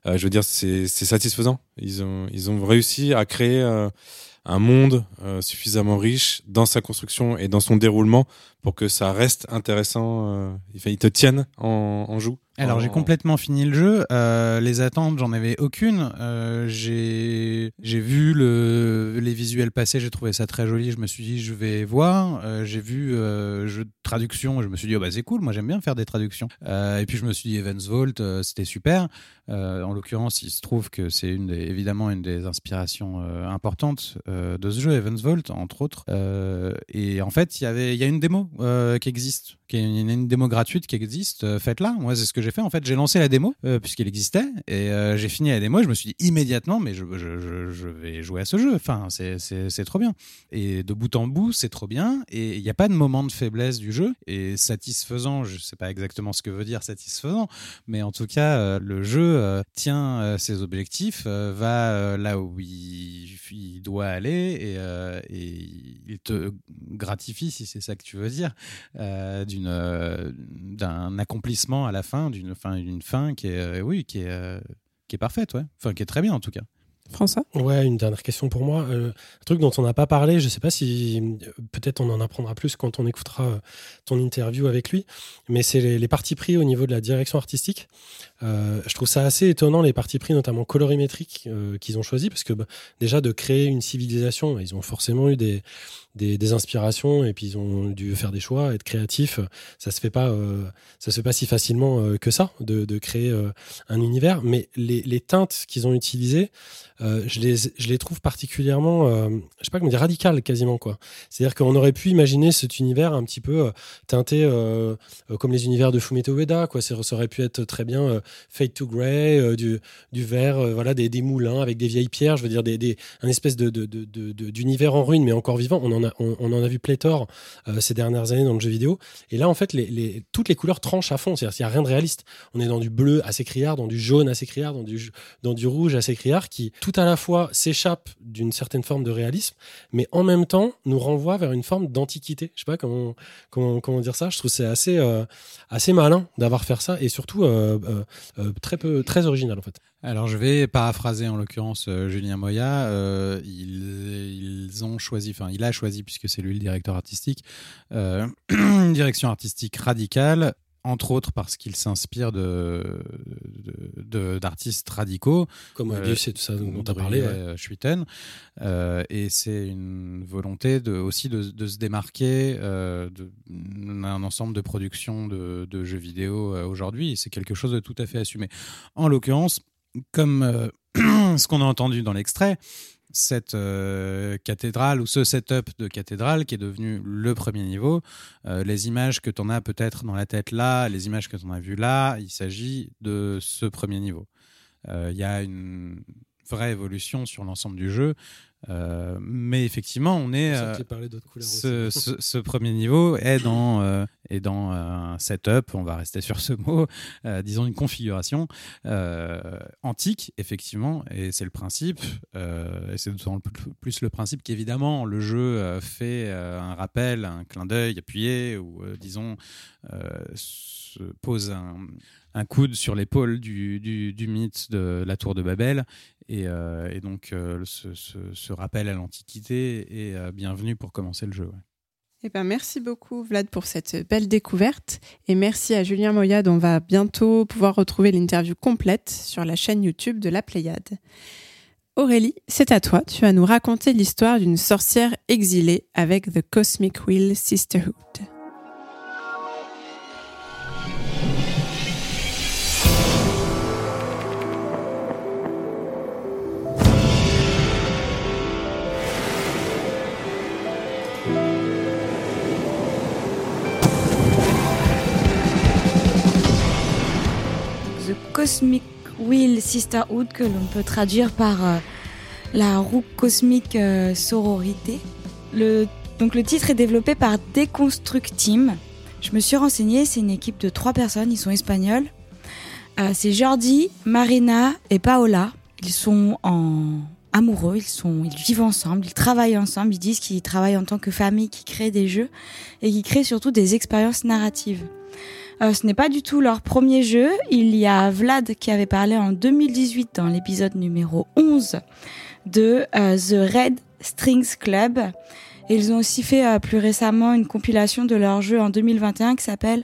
euh, je veux dire c'est satisfaisant. Ils ont ils ont réussi à créer euh, un monde suffisamment riche dans sa construction et dans son déroulement pour que ça reste intéressant. Ils te tiennent en, en joue. Alors j'ai complètement fini le jeu. Euh, les attentes, j'en avais aucune. Euh, j'ai vu le, les visuels passer, j'ai trouvé ça très joli. Je me suis dit je vais voir. Euh, j'ai vu jeu de traduction, je me suis dit oh, bah c'est cool. Moi j'aime bien faire des traductions. Et puis je me suis dit Evans Vault, c'était super. En l'occurrence, il se trouve que c'est une des, évidemment une des inspirations importantes de ce jeu, Evans Vault entre autres. Et en fait, il y avait il y a une démo qui existe, qui est une, une démo gratuite qui existe. Faites-la. Moi, c'est ce que j'ai fait. En fait, j'ai lancé la démo euh, puisqu'elle existait et euh, j'ai fini la démo. Et je me suis dit immédiatement, mais je, je, je, vais jouer à ce jeu. Enfin, c'est trop bien. Et de bout en bout, c'est trop bien. Et il n'y a pas de moment de faiblesse du jeu. Et satisfaisant, je sais pas exactement ce que veut dire satisfaisant, mais en tout cas, euh, le jeu tient ses objectifs, va là où il, il doit aller et, et il te gratifie, si c'est ça que tu veux dire, d'un accomplissement à la fin, d'une fin, d'une fin qui est euh, oui, qui est euh, qui est parfaite, ouais. Enfin, qui est très bien en tout cas. François? Ouais, une dernière question pour moi. Euh, un truc dont on n'a pas parlé, je sais pas si peut-être on en apprendra plus quand on écoutera ton interview avec lui, mais c'est les, les partis pris au niveau de la direction artistique. Euh, je trouve ça assez étonnant les partis pris, notamment colorimétriques, euh, qu'ils ont choisi, parce que bah, déjà de créer une civilisation, ils ont forcément eu des, des, inspirations et puis ils ont dû faire des choix, être créatifs. Ça se fait pas, euh, ça se fait pas si facilement euh, que ça, de, de créer euh, un univers. Mais les, les teintes qu'ils ont utilisées, je les je les trouve particulièrement, je sais pas comment dire, radicales quasiment quoi. C'est-à-dire qu'on aurait pu imaginer cet univers un petit peu teinté comme les univers de Fumito Ueda quoi. Ça aurait pu être très bien Fade to Grey, du du vert, voilà des, des moulins avec des vieilles pierres. Je veux dire des, des un espèce de- d'univers en ruine mais encore vivant. On en on, en a vu pléthore euh, ces dernières années dans le jeu vidéo. Et là en fait toutes les couleurs tranchent à fond. C'est-à-dire qu'il y a rien de réaliste. On est dans du bleu assez criard, dans du jaune assez criard, dans du dans du rouge assez criard qui tout à la fois s'échappe d'une certaine forme de réalisme, mais en même temps nous renvoie vers une forme d'antiquité. Je sais pas comment comment dire ça. Je trouve c'est assez euh, assez malin d'avoir fait ça et surtout euh, très peu très original en fait. Alors je vais paraphraser en l'occurrence euh, Julien Moya. Euh, ils, ils ont choisi, enfin il a choisi puisque c'est lui le directeur artistique, euh, <clears throat> une direction artistique radicale. Entre autres parce qu'il s'inspire de d'artistes radicaux, Comme Euh, Moebius et tout ça dont tu as parlé. ouais. euh, Schuiten. Euh, et c'est une volonté de, aussi de, de se démarquer euh, d'un ensemble de productions de, de jeux vidéo euh, aujourd'hui. C'est quelque chose de tout à fait assumé. En l'occurrence, comme euh, <clears throat> ce qu'on a entendu dans l'extrait, cette euh, cathédrale ou ce setup de cathédrale qui est devenu le premier niveau, euh, les images que tu en as peut-être dans la tête là, les images que tu en as vues là, il s'agit de ce premier niveau. Il y a une vraie évolution sur l'ensemble du jeu. Euh, mais effectivement, on est. Euh, ce, aussi. ce- ce premier niveau est dans, euh, est dans un setup, on va rester sur ce mot, disons une configuration antique, effectivement, et c'est le principe, et c'est d'autant plus- le principe qu'évidemment le jeu fait un rappel, un clin d'œil appuyé, ou disons, se pose un, un coude sur l'épaule du, du, du mythe de la tour de Babel, et, euh, et donc euh, ce, rappel à l'Antiquité est euh, bienvenu pour commencer le jeu. Eh ben, merci beaucoup, Vlad, pour cette belle découverte. Et merci à Julien Moyade. On va bientôt pouvoir retrouver l'interview complète sur la chaîne YouTube de la Pléiade. Aurélie, c'est à toi. Tu vas nous raconter l'histoire d'une sorcière exilée avec The Cosmic Wheel Sisterhood. The Cosmic Wheel Sisterhood, que l'on peut traduire par euh, la roue cosmique euh, sororité. Le, donc le titre est développé par Deconstruct Team. Je me suis renseignée, c'est une équipe de trois personnes, ils sont espagnols. Euh, c'est Jordi, Marina et Paola. Ils sont en amoureux, ils, sont, ils vivent ensemble, ils travaillent ensemble, ils disent qu'ils travaillent en tant que famille qui crée des jeux et qui crée surtout des expériences narratives. Euh, ce n'est pas du tout leur premier jeu. Il y a Vlad qui avait parlé en 2018 dans l'épisode numéro 11 de euh, The Red Strings Club. Et ils ont aussi fait euh, plus récemment une compilation de leur jeu en 2021 qui s'appelle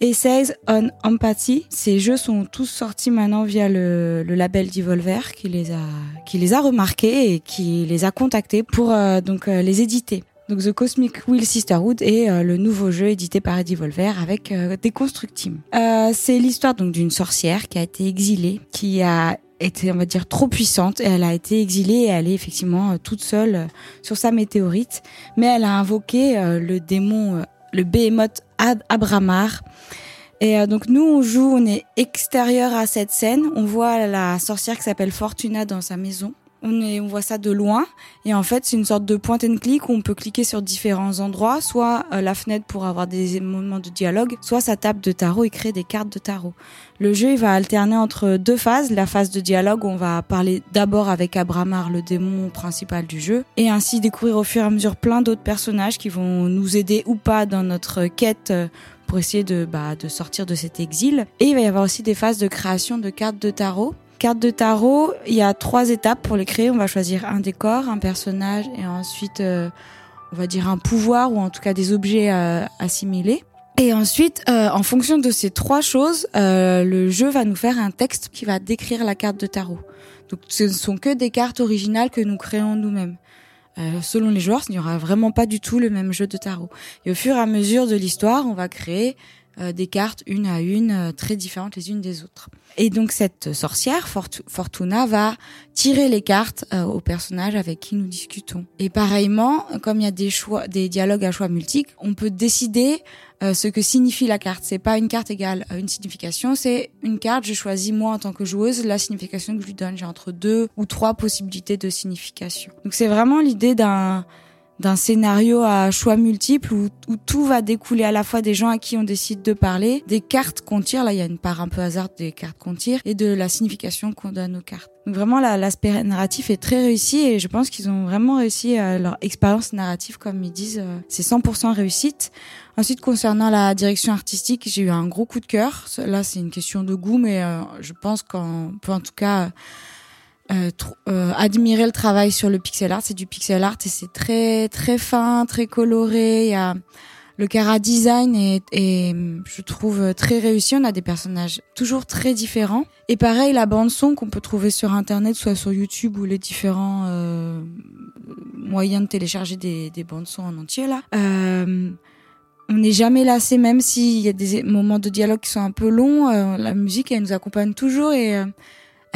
Essays on Empathy. Ces jeux sont tous sortis maintenant via le, label Devolver qui les a qui les a remarqués et qui les a contactés pour donc les éditer. Donc The Cosmic Wheel Sisterhood est euh, le nouveau jeu édité par Devolver avec euh, des Team. Euh, c'est l'histoire donc d'une sorcière qui a été exilée, qui a été on va dire trop puissante et elle a été exilée et elle est effectivement euh, toute seule euh, sur sa météorite, mais elle a invoqué le démon, le Behemoth Ad Abramar. Et donc nous on joue, on est extérieur à cette scène, on voit la sorcière qui s'appelle Fortuna dans sa maison. On, voit ça de loin et en fait c'est une sorte de point and click où on peut cliquer sur différents endroits, soit euh, la fenêtre pour avoir des moments de dialogue, soit sa table de tarot et créer des cartes de tarot. Le jeu va alterner entre deux phases, la phase de dialogue où on va parler d'abord avec Abramar, le démon principal du jeu, et ainsi découvrir au fur et à mesure plein d'autres personnages qui vont nous aider ou pas dans notre quête euh, pour essayer de, bah, de sortir de cet exil. Et il va y avoir aussi des phases de création de cartes de tarot. Cartes de tarot, il y a trois étapes pour les créer. On va choisir un décor, un personnage et ensuite, euh, on va dire un pouvoir ou en tout cas des objets euh, assimilés. Et ensuite, euh, en fonction de ces trois choses, euh, le jeu va nous faire un texte qui va décrire la carte de tarot. Donc ce ne sont que des cartes originales que nous créons nous-mêmes. Selon les joueurs, il n'y aura vraiment pas du tout le même jeu de tarot. Et au fur et à mesure de l'histoire, on va créer euh, des cartes une à une, euh, très différentes les unes des autres. Et donc cette sorcière, Fortu- Fortuna, va tirer les cartes euh, aux personnages avec qui nous discutons. Et pareillement, comme il y a des choix, des dialogues à choix multiples, on peut décider euh, ce que signifie la carte. C'est pas une carte égale à une signification, c'est une carte. Je choisis moi en tant que joueuse la signification que je lui donne. J'ai entre deux ou trois possibilités de signification. Donc c'est vraiment l'idée d'un d'un scénario à choix multiples où, tout va découler à la fois des gens à qui on décide de parler, des cartes qu'on tire, là il y a une part un peu hasard des cartes qu'on tire, et de la signification qu'on donne aux cartes. Donc vraiment la- l'aspect narratif est très réussi et je pense qu'ils ont vraiment réussi euh, leur expérience narrative comme ils disent, euh, c'est 100% réussite. Ensuite concernant la direction artistique, j'ai eu un gros coup de cœur. Là c'est une question de goût, mais euh, je pense qu'on peut en tout cas euh, euh, admirer le travail sur le pixel art. C'est du pixel art et c'est très très fin, très coloré. Il y a le cara design est, je trouve très réussi. On a des personnages toujours très différents. Et pareil, la bande son qu'on peut trouver sur internet, soit sur YouTube ou les différents euh, moyens de télécharger des, des bandes son en entier là. On n'est jamais lassé, même s'il y a des moments de dialogue qui sont un peu longs. la musique, elle nous accompagne toujours et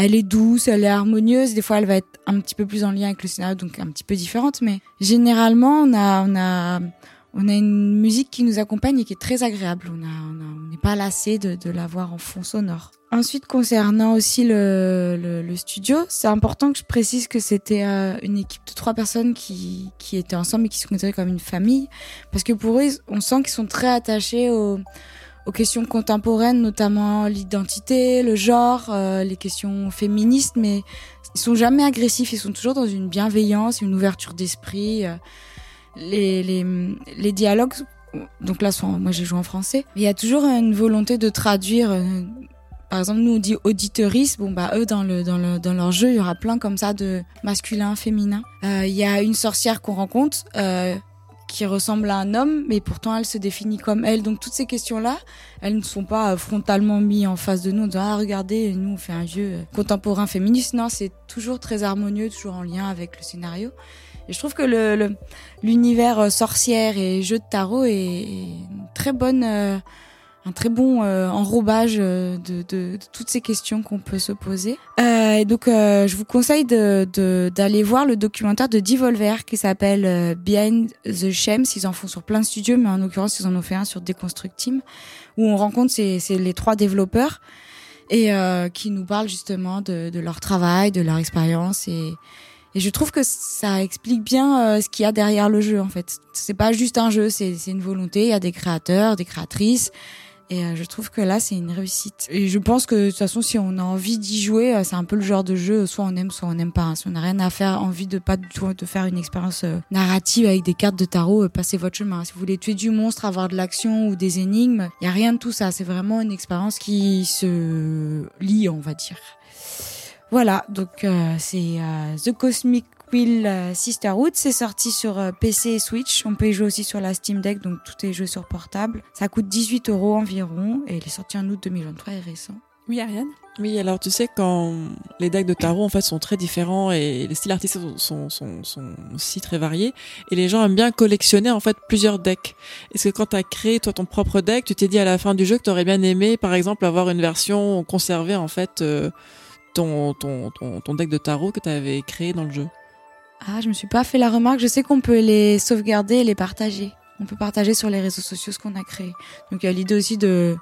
elle est douce, elle est harmonieuse. Des fois, elle va être un petit peu plus en lien avec le scénario, donc un petit peu différente. Mais généralement, on a, on a, on a une musique qui nous accompagne et qui est très agréable. On n'est pas lassé de, de l'avoir en fond sonore. Ensuite, concernant aussi le, studio, c'est important que je précise que c'était euh, une équipe de trois personnes qui, qui étaient ensemble et qui se considéraient comme une famille. Parce que pour eux, on sent qu'ils sont très attachés aux, aux questions contemporaines, notamment l'identité, le genre, euh, les questions féministes, mais ils sont jamais agressifs, ils sont toujours dans une bienveillance, une ouverture d'esprit. euh, les, dialogues, donc là, moi j'ai joué en français, il y a toujours une volonté de traduire. euh, par exemple, nous on dit auditeurice, bon bah eux dans dans le dans leur jeu, il y aura plein comme ça de masculin, féminin. Il y a une sorcière qu'on rencontre qui ressemble à un homme, mais pourtant elle se définit comme elle. Donc toutes ces questions-là, elles ne sont pas euh, frontalement mises en face de nous en disant ah regardez nous on fait un jeu euh, contemporain féministe. Non, c'est toujours très harmonieux, toujours en lien avec le scénario. Et je trouve que le l'univers euh, sorcière et jeu de tarot est, est une très bonne euh, un très bon euh, enrobage euh, de, de, de toutes ces questions qu'on peut se poser. Euh, donc, euh, je vous conseille d'aller voir le documentaire de Devolver qui s'appelle euh, Behind the Shems. Ils en font sur plein de studios, mais en l'occurrence, ils en ont fait un sur Deconstruct où on rencontre ces, ces- les trois développeurs et euh, qui nous parlent justement de, de leur travail, de leur expérience et et je trouve que ça explique bien ce qu'il y a derrière le jeu en fait. C'est pas juste un jeu, c'est une volonté. Il y a des créateurs, des créatrices, et euh, je trouve que là c'est une réussite. Et je pense que de toute façon, si on a envie d'y jouer, euh, c'est un peu le genre de jeu, soit on aime, soit on n'aime pas. hein. Si on n'a rien à faire, envie de pas du tout de faire une expérience euh, narrative avec des cartes de tarot, passez votre chemin. Si vous voulez tuer du monstre, avoir de l'action ou des énigmes, il y a rien de tout ça. C'est vraiment une expérience qui se lie, on va dire. Voilà, donc euh, c'est euh, The Cosmic Wheel euh, Sisterhood. C'est sorti sur euh, PC et Switch. On peut y jouer aussi sur la Steam Deck, donc tout est joué sur portable. Ça coûte 18 euros environ et il est sorti en août 2023 et récent. Oui, Ariane? Oui, alors tu sais, quand les decks de tarot en fait sont très différents et les styles artistiques sont, sont, sont, sont aussi très variés, et les gens aiment bien collectionner en fait plusieurs decks. Est-ce que quand tu as créé toi ton propre deck, tu t'es dit à la fin du jeu que tu aurais bien aimé, par exemple, avoir une version conservée en fait euh, ton, ton, ton, ton deck de tarot que tu avais créé dans le jeu? Ah, je me suis pas fait la remarque. Je sais qu'on peut les sauvegarder et les partager. On peut partager sur les réseaux sociaux ce qu'on a créé. Donc il y a l'idée aussi de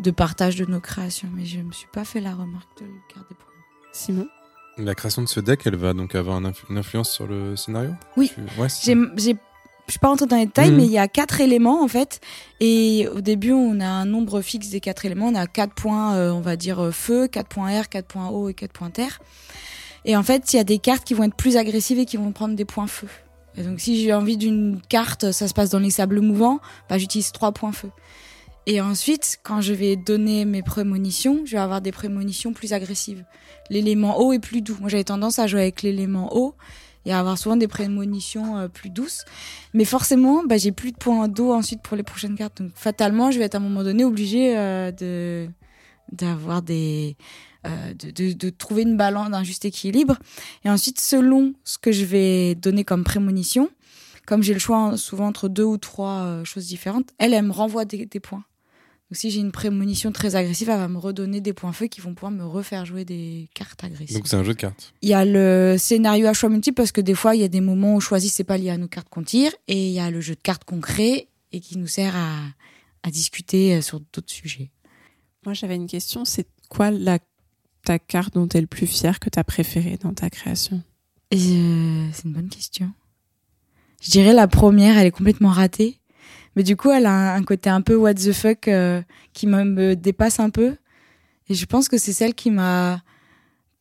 de partage de nos créations, mais je me suis pas fait la remarque de le garder pour moi. Simon La création de ce deck, elle va donc avoir une influence sur le scénario? Oui. Tu- ouais, j'ai, je suis pas rentrée dans les détails, Mhm. mais il y a quatre éléments en fait. Et au début, on a un nombre fixe des quatre éléments. On a quatre points, euh, on va dire euh, feu, quatre points air, quatre points eau et quatre points terre. Et en fait, il y a des cartes qui vont être plus agressives et qui vont prendre des points feu. Et donc, si j'ai envie d'une carte, ça se passe dans les sables mouvants, bah, j'utilise trois points feu. Et ensuite, quand je vais donner mes prémonitions, je vais avoir des prémonitions plus agressives. L'élément eau est plus doux. Moi, j'avais tendance à jouer avec l'élément eau et à avoir souvent des prémonitions euh, plus douces. Mais forcément, bah, j'ai plus de points d'eau ensuite pour les prochaines cartes. Donc, fatalement, je vais être à un moment donné obligée euh, de d'avoir des euh, de, de, de trouver une balance, d'un juste équilibre. Et ensuite, selon ce que je vais donner comme prémonition, comme j'ai le choix en- souvent entre deux ou trois euh, choses différentes, elle, elle me renvoie des, des points. Donc si j'ai une prémonition très agressive, elle va me redonner des points feu qui vont pouvoir me refaire jouer des cartes agressives. Donc c'est un jeu de cartes. Il y a le scénario à choix multiple parce que des fois, il y a des moments où on choisit, c'est pas lié à nos cartes qu'on tire. Et il y a le jeu de cartes qu'on crée et qui nous sert à, à discuter euh, sur d'autres sujets. Moi, j'avais une question. C'est quoi ta carte dont tu es le plus fier que tu as préférée dans ta création? Euh, c'est une bonne question. Je dirais la première, elle est complètement ratée. Mais du coup, elle a un, côté un peu what the fuck euh, qui me dépasse un peu. Et je pense que c'est celle qui m'a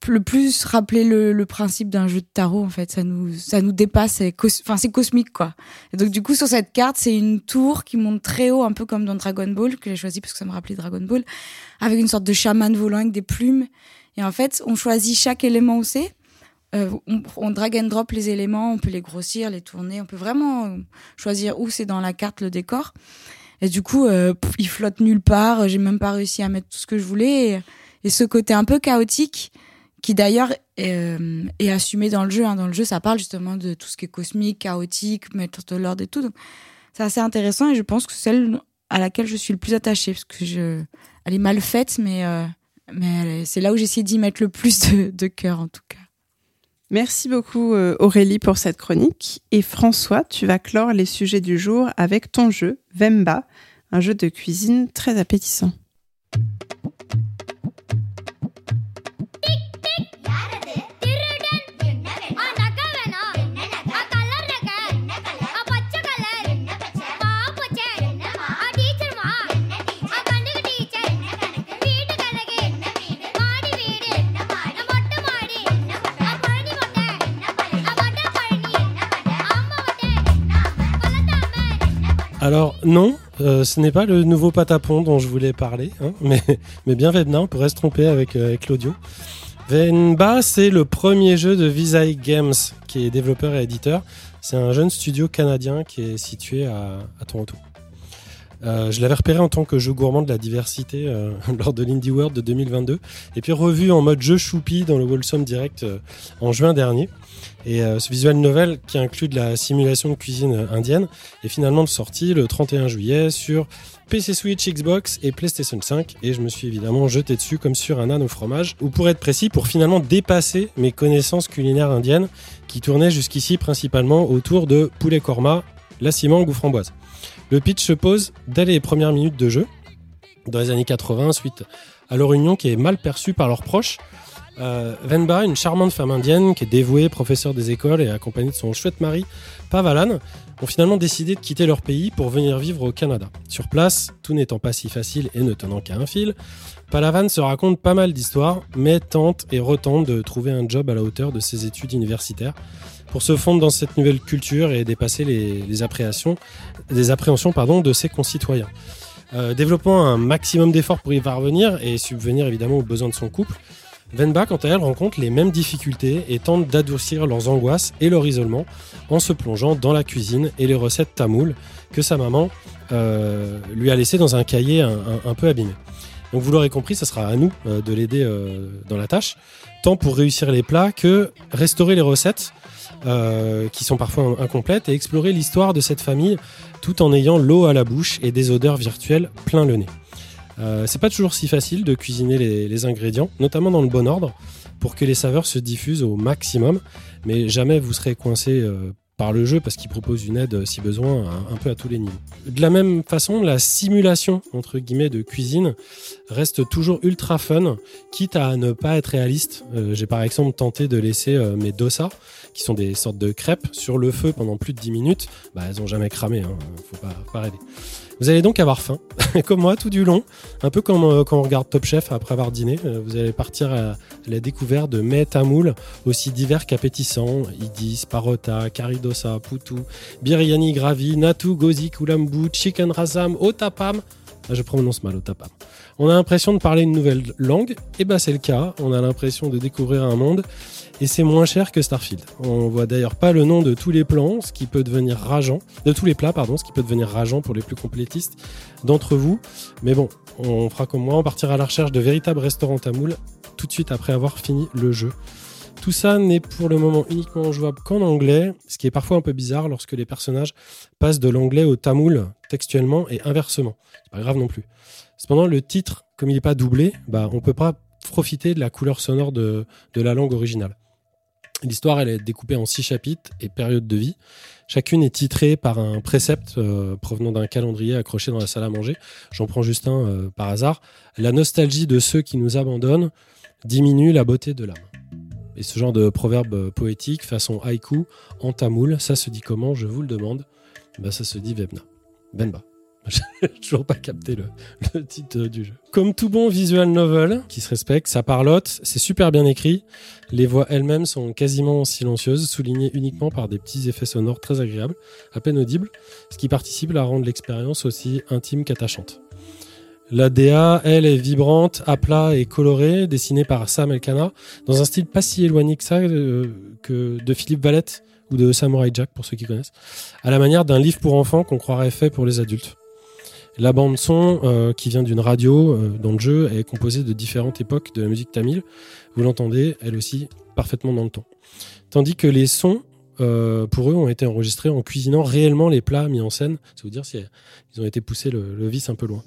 le plus rappelé le, le principe d'un jeu de tarot en fait ça nous ça nous dépasse c'est enfin c'est cosmique quoi et donc du coup sur cette carte c'est une tour qui monte très haut un peu comme dans Dragon Ball que j'ai choisi parce que ça me rappelait Dragon Ball avec une sorte de chaman volant avec des plumes et en fait on choisit chaque élément où c'est euh, on, on drag and drop les éléments, on peut les grossir, les tourner, on peut vraiment choisir où c'est dans la carte le décor. Et du coup, euh, il flotte nulle part. J'ai même pas réussi à mettre tout ce que je voulais. Et, et ce côté un peu chaotique, qui d'ailleurs est, euh, est assumé dans le jeu. hein. Dans le jeu, ça parle justement de tout ce qui est cosmique, chaotique, mettre de l'ordre et tout. Donc, c'est assez intéressant et je pense que c'est celle à laquelle je suis le plus attachée parce que elle est mal faite, mais euh, c'est là où j'essaie d'y mettre le plus de, de cœur en tout cas. Merci beaucoup euh, Aurélie pour cette chronique. Et François, tu vas clore les sujets du jour avec ton jeu Vemba, un jeu de cuisine très appétissant. Alors non, euh, ce n'est pas le nouveau patapon dont je voulais parler, hein, <laughs> mais, bien Vebna, on pourrait se tromper avec, euh, avec l'audio. Venba, c'est le premier jeu de Visay Games, qui est développeur et éditeur. C'est un jeune studio canadien qui est situé à, Toronto. Euh, je l'avais repéré en tant que jeu gourmand de la diversité <laughs> lors de l'Indie World de 2022, et puis revu en mode jeu choupi dans le Wholesome Direct en juin dernier. Et euh, ce visual novel qui inclut de la simulation de cuisine indienne est finalement sorti le 31 juillet sur PC Switch, Xbox et PlayStation 5 et je me suis évidemment jeté dessus comme sur un âne au fromage. Ou pour être précis pour finalement dépasser mes connaissances culinaires indiennes qui tournaient jusqu'ici principalement autour de poulet korma, la ciment ou framboise. Le pitch se pose dès les premières minutes de jeu dans les années 80 suite à leur union qui est mal perçue par leurs proches euh, Venba, une charmante femme indienne qui est dévouée, professeure des écoles et accompagnée de son chouette mari, Pavalan, ont finalement décidé de quitter leur pays pour venir vivre au Canada. Sur place, tout n'étant pas si facile et ne tenant qu'à un fil, Palavan se raconte pas mal d'histoires, mais tente et retente de trouver un job à la hauteur de ses études universitaires pour se fondre dans cette nouvelle culture et dépasser les, appréhensions pardon, de ses concitoyens. Euh, développant un maximum d'efforts pour y parvenir et subvenir évidemment aux besoins de son couple, Venba, quant à elle, rencontre les mêmes difficultés et tente d'adoucir leurs angoisses et leur isolement en se plongeant dans la cuisine et les recettes tamoules que sa maman euh, lui a laissées dans un cahier un, peu abîmé. Donc vous l'aurez compris, ce sera à nous euh, de l'aider euh, dans la tâche, tant pour réussir les plats que restaurer les recettes qui sont parfois incomplètes et explorer l'histoire de cette famille tout en ayant l'eau à la bouche et des odeurs virtuelles plein le nez. Euh, c'est pas toujours si facile de cuisiner les, ingrédients, notamment dans le bon ordre, pour que les saveurs se diffusent au maximum, mais jamais vous serez coincé euh, par le jeu parce qu'il propose une aide, euh, si besoin, un, peu à tous les niveaux. De la même façon, la simulation, entre guillemets, de cuisine reste toujours ultra fun, quitte à ne pas être réaliste. J'ai par exemple tenté de laisser mes dosas, qui sont des sortes de crêpes, sur le feu pendant plus de 10 minutes. Bah, elles ont jamais cramé, hein, faut pas rêver. Vous allez donc avoir faim, <laughs> comme moi, tout du long. Un peu comme euh, quand on regarde Top Chef après avoir dîné. Euh, vous allez partir à la découverte de mets tamouls aussi divers qu'appétissants. Idis, parota, karidosa, putu, biryani gravi, natu, gozi, kulambu, chicken rasam, otapam. Ah, je prononce mal otapam. On a l'impression de parler une nouvelle langue. Et ben c'est le cas. On a l'impression de découvrir un monde. Et c'est moins cher que Starfield. On voit d'ailleurs pas le nom de tous les plans, ce qui peut devenir rageant. De tous les plats, pardon, ce qui peut devenir rageant pour les plus complétistes d'entre vous. Mais bon, on fera comme moi, on partira à la recherche de véritables restaurants tamouls tout de suite après avoir fini le jeu. Tout ça n'est pour le moment uniquement jouable qu'en anglais, ce qui est parfois un peu bizarre lorsque les personnages passent de l'anglais au tamoul textuellement et inversement. C'est pas grave non plus. Cependant, le titre, comme il n'est pas doublé, bah, on peut pas profiter de la couleur sonore de, de la langue originale. L'histoire, est découpée en six chapitres et périodes de vie. Chacune est titrée par un précepte euh, provenant d'un calendrier accroché dans la salle à manger. J'en prends juste un euh, par hasard. La nostalgie de ceux qui nous abandonnent diminue la beauté de l'âme. Et ce genre de proverbe euh, poétique, façon haïku, en tamoul, ça se dit comment, je vous le demande bah, Ça se dit Vebna. Benba. <laughs> J'ai toujours pas capté le, le titre du jeu. Comme tout bon visual novel qui se respecte, ça parlotte, c'est super bien écrit. Les voix elles-mêmes sont quasiment silencieuses, soulignées uniquement par des petits effets sonores très agréables, à peine audibles, ce qui participe à rendre l'expérience aussi intime qu'attachante. La DA, elle, est vibrante, à plat et colorée, dessinée par Sam Elkana, dans un style pas si éloigné que ça euh, que de Philippe Valette ou de Samurai Jack, pour ceux qui connaissent, à la manière d'un livre pour enfants qu'on croirait fait pour les adultes. La bande son, euh, qui vient d'une radio euh, dans le jeu, est composée de différentes époques de la musique tamile. Vous l'entendez, elle aussi, parfaitement dans le ton. Tandis que les sons euh, pour eux, ont été enregistrés en cuisinant réellement les plats mis en scène. Ça veut dire si ils ont été poussés le, le vice un peu loin.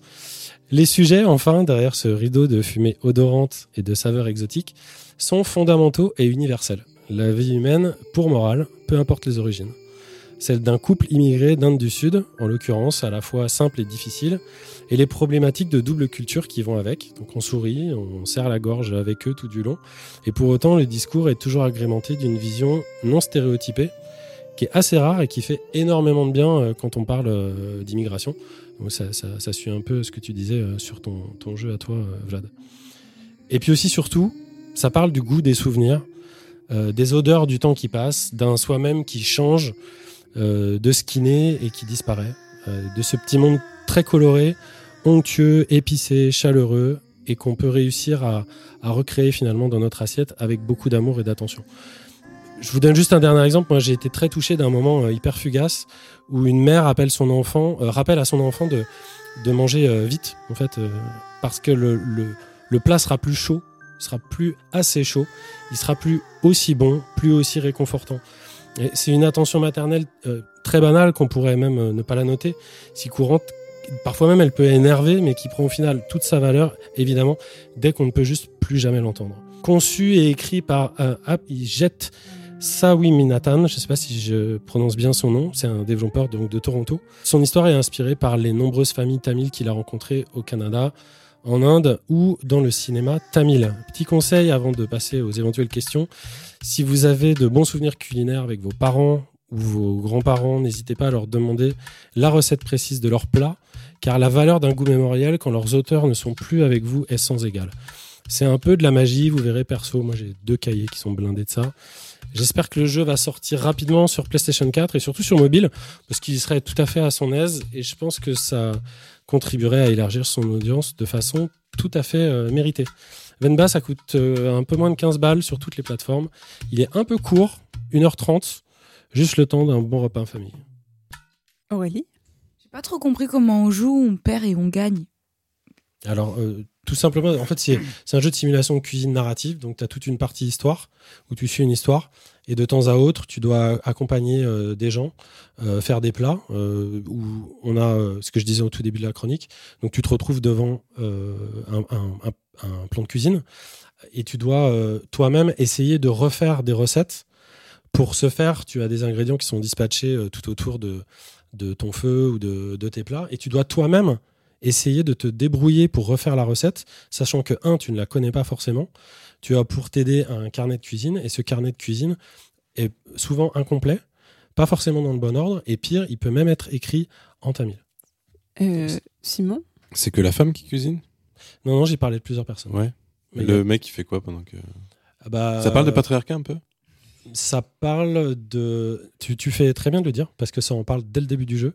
Les sujets, enfin, derrière ce rideau de fumée odorante et de saveurs exotiques, sont fondamentaux et universels. La vie humaine, pour morale, peu importe les origines. Celle d'un couple immigré d'Inde du Sud, en l'occurrence à la fois simple et difficile, et les problématiques de double culture qui vont avec. Donc on sourit, on serre la gorge avec eux tout du long, et pour autant le discours est toujours agrémenté d'une vision non stéréotypée, qui est assez rare et qui fait énormément de bien euh, quand on parle euh, d'immigration. Ça, suit un peu ce que tu disais euh, sur ton, ton jeu à toi, Vlad. Et puis aussi, surtout, ça parle du goût des souvenirs, des odeurs du temps qui passe, d'un soi-même qui change, de ce qui naît et qui disparaît, euh, de ce petit monde très coloré, onctueux, épicé, chaleureux, et qu'on peut réussir à, à recréer finalement dans notre assiette avec beaucoup d'amour et d'attention. Je vous donne juste un dernier exemple. Moi, j'ai été très touché d'un moment euh, hyper fugace où une mère appelle son enfant, euh, rappelle à son enfant de, de manger euh, vite, en fait, euh, parce que le, le, le plat sera plus chaud, sera plus assez chaud, il sera plus aussi bon, plus aussi réconfortant. C'est une attention maternelle euh, très banale qu'on pourrait même euh, ne pas la noter, si courante. Parfois même, elle peut énerver, mais qui prend au final toute sa valeur, évidemment, dès qu'on ne peut juste plus jamais l'entendre. Conçu et écrit par un app, il jette Sawiminathan, je ne sais pas si je prononce bien son nom, c'est un développeur donc de Toronto. Son histoire est inspirée par les nombreuses familles tamiles qu'il a rencontrées au Canada, en Inde ou dans le cinéma tamil. Petit conseil avant de passer aux éventuelles questions, si vous avez de bons souvenirs culinaires avec vos parents ou vos grands-parents, n'hésitez pas à leur demander la recette précise de leur plat, car la valeur d'un goût mémoriel quand leurs auteurs ne sont plus avec vous est sans égal. C'est un peu de la magie, vous verrez perso, moi j'ai deux cahiers qui sont blindés de ça. J'espère que le jeu va sortir rapidement sur PlayStation 4 et surtout sur mobile, parce qu'il serait tout à fait à son aise et je pense que ça contribuerait à élargir son audience de façon tout à fait euh, méritée. Venba, ça coûte euh, un peu moins de 15 balles sur toutes les plateformes. Il est un peu court, 1h30, juste le temps d'un bon repas en famille. Aurélie? J'ai pas trop compris comment on joue, on perd et on gagne. Alors, euh, tout simplement, en fait, c'est <clears throat> un jeu de simulation de cuisine narrative. Donc, tu as toute une partie histoire où tu suis une histoire. Et de temps à autre, tu dois accompagner euh, des gens, euh, faire des plats, euh, où on a euh, ce que je disais au tout début de la chronique. Donc, tu te retrouves devant un, un- un- plan de cuisine et tu dois toi-même essayer de refaire des recettes. Pour ce faire, tu as des ingrédients qui sont dispatchés tout autour de, de ton feu ou de, de tes plats. Et tu dois toi-même essayer de te débrouiller pour refaire la recette, sachant que, un, tu ne la connais pas forcément. Tu as pour t'aider un carnet de cuisine, et ce carnet de cuisine est souvent incomplet, pas forcément dans le bon ordre, et pire, il peut même être écrit en tamil. Euh, Simon? C'est que la femme qui cuisine? Non, non, j'ai parlé de plusieurs personnes. Ouais. Mais le mec, il fait quoi pendant que. Ah bah, Ça parle de patriarcat un peu? Ça parle de. Tu, fais très bien de le dire, parce que ça en parle dès le début du jeu.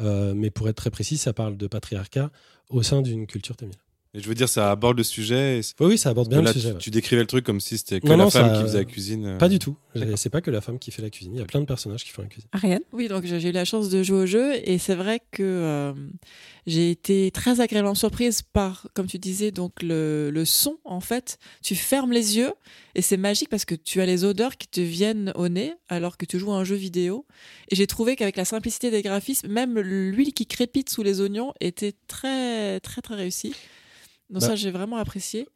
Euh, mais pour être très précis, ça parle de patriarcat au sein d'une culture tamile. Et je veux dire, ça aborde le sujet. et Oui, oui, ça aborde bien là, le sujet. tu, ouais. tu décrivais le truc comme si c'était que Non, la non, femme ça- qui faisait la cuisine. euh. Pas du tout. C'est pas que la femme qui fait la cuisine. Il y a plein de personnages qui font la cuisine. Ariane? Oui, donc j'ai j'ai eu la chance de jouer au jeu et c'est vrai que euh, j'ai été très agréablement surprise par, comme tu disais, donc le, le son en fait. Tu fermes les yeux et c'est magique parce que tu as les odeurs qui te viennent au nez alors que tu joues à un jeu vidéo. Et j'ai trouvé qu'avec la simplicité des graphismes, même l'huile qui crépite sous les oignons était très très très réussie. Donc Bah. ça j'ai vraiment apprécié.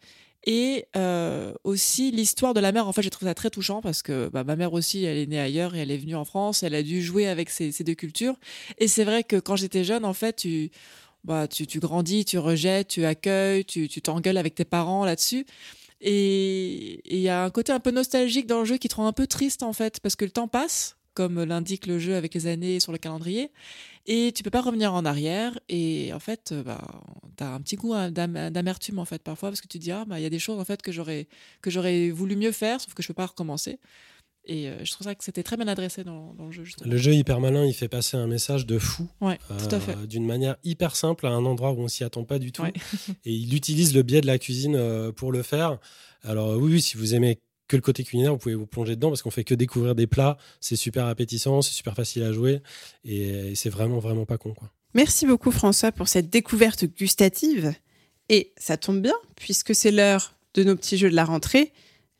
Et euh, aussi l'histoire de la mère, en fait, j'ai trouvé ça très touchant parce que bah, ma mère aussi, elle est née ailleurs et elle est venue en France. Elle a dû jouer avec ces, ces deux cultures. Et c'est vrai que quand j'étais jeune, en fait, tu, bah, tu, tu grandis, tu rejettes, tu accueilles, tu tu t'engueules avec tes parents là-dessus. Et il y a un côté un peu nostalgique dans le jeu qui te rend un peu triste, en fait, parce que le temps passe, comme l'indique le jeu avec les années sur le calendrier. Et tu peux pas revenir en arrière. Et en fait, euh, bah, t'as un petit goût hein, d'am- d'amertume en fait parfois parce que tu te dis ah bah il y a des choses en fait que j'aurais que j'aurais voulu mieux faire, sauf que je peux pas recommencer. Et euh, je trouve ça que c'était très bien adressé dans, dans le jeu. justement. Le jeu hyper malin, il fait passer un message de fou Ouais, euh, d'une manière hyper simple à un endroit où on s'y attend pas du tout. Ouais. Et il utilise le biais de la cuisine euh, pour le faire. Alors oui, oui, si vous aimez que le côté culinaire, vous pouvez vous plonger dedans parce qu'on fait que découvrir des plats. C'est super appétissant, c'est super facile à jouer et, c'est vraiment vraiment pas con quoi. Merci beaucoup François pour cette découverte gustative. Et ça tombe bien, puisque c'est l'heure de nos petits jeux de la rentrée,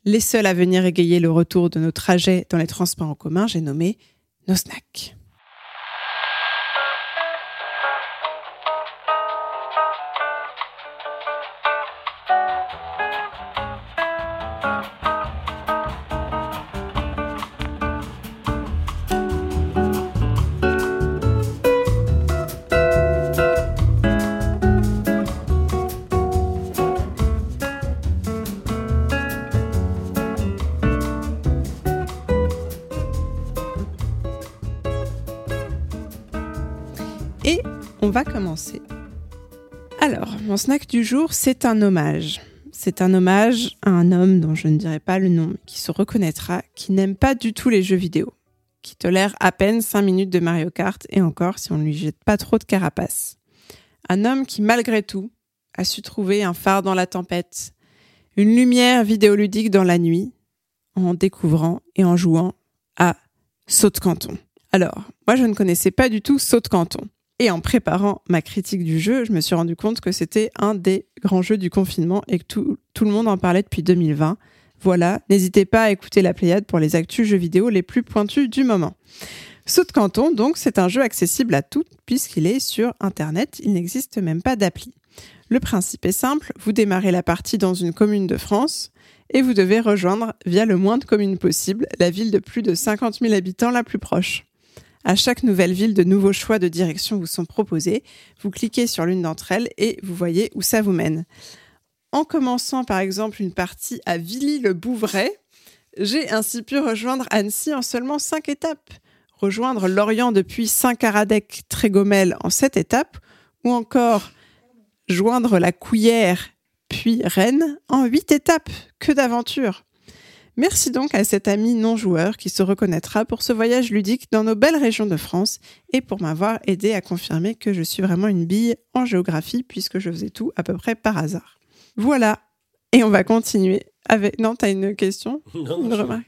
Les seuls à venir égayer le retour de nos trajets dans les transports en commun, j'ai nommé nos snacks. Va commencer. Alors, mon snack du jour, c'est un hommage. C'est un hommage à un homme dont je ne dirai pas le nom, mais qui se reconnaîtra, qui n'aime pas du tout les jeux vidéo, qui tolère à peine 5 minutes de Mario Kart, et encore si on ne lui jette pas trop de carapace. Un homme qui, malgré tout, a su trouver un phare dans la tempête, une lumière vidéoludique dans la nuit, en découvrant et en jouant à Saute Canton. Alors, moi je ne connaissais pas du tout Saute Canton. Et en préparant ma critique du jeu, je me suis rendu compte que c'était un des grands jeux du confinement et que tout, le monde en parlait depuis 2020. Voilà, n'hésitez pas à écouter la Pléiade pour les actus jeux vidéo les plus pointus du moment. Saut de Canton, donc, c'est un jeu accessible à toutes puisqu'il est sur Internet, il n'existe même pas d'appli. Le principe est simple, vous démarrez la partie dans une commune de France et vous devez rejoindre, via le moins de communes possible, la ville de plus de 50 000 habitants la plus proche. À chaque nouvelle ville, de nouveaux choix de direction vous sont proposés. Vous cliquez sur l'une d'entre elles et vous voyez où ça vous mène. En commençant par exemple une partie à Villy-le-Bouvray, j'ai ainsi pu rejoindre Annecy en seulement 5 étapes, rejoindre Lorient depuis Saint-Caradec-Trégomel en 7 étapes, ou encore joindre la Couillère puis Rennes en 8 étapes. Que d'aventure Merci donc à cet ami non-joueur qui se reconnaîtra pour ce voyage ludique dans nos belles régions de France et pour m'avoir aidé à confirmer que je suis vraiment une bille en géographie puisque je faisais tout à peu près par hasard. Voilà. Et on va continuer avec... Non, t'as une question? Non, Une je, remarque?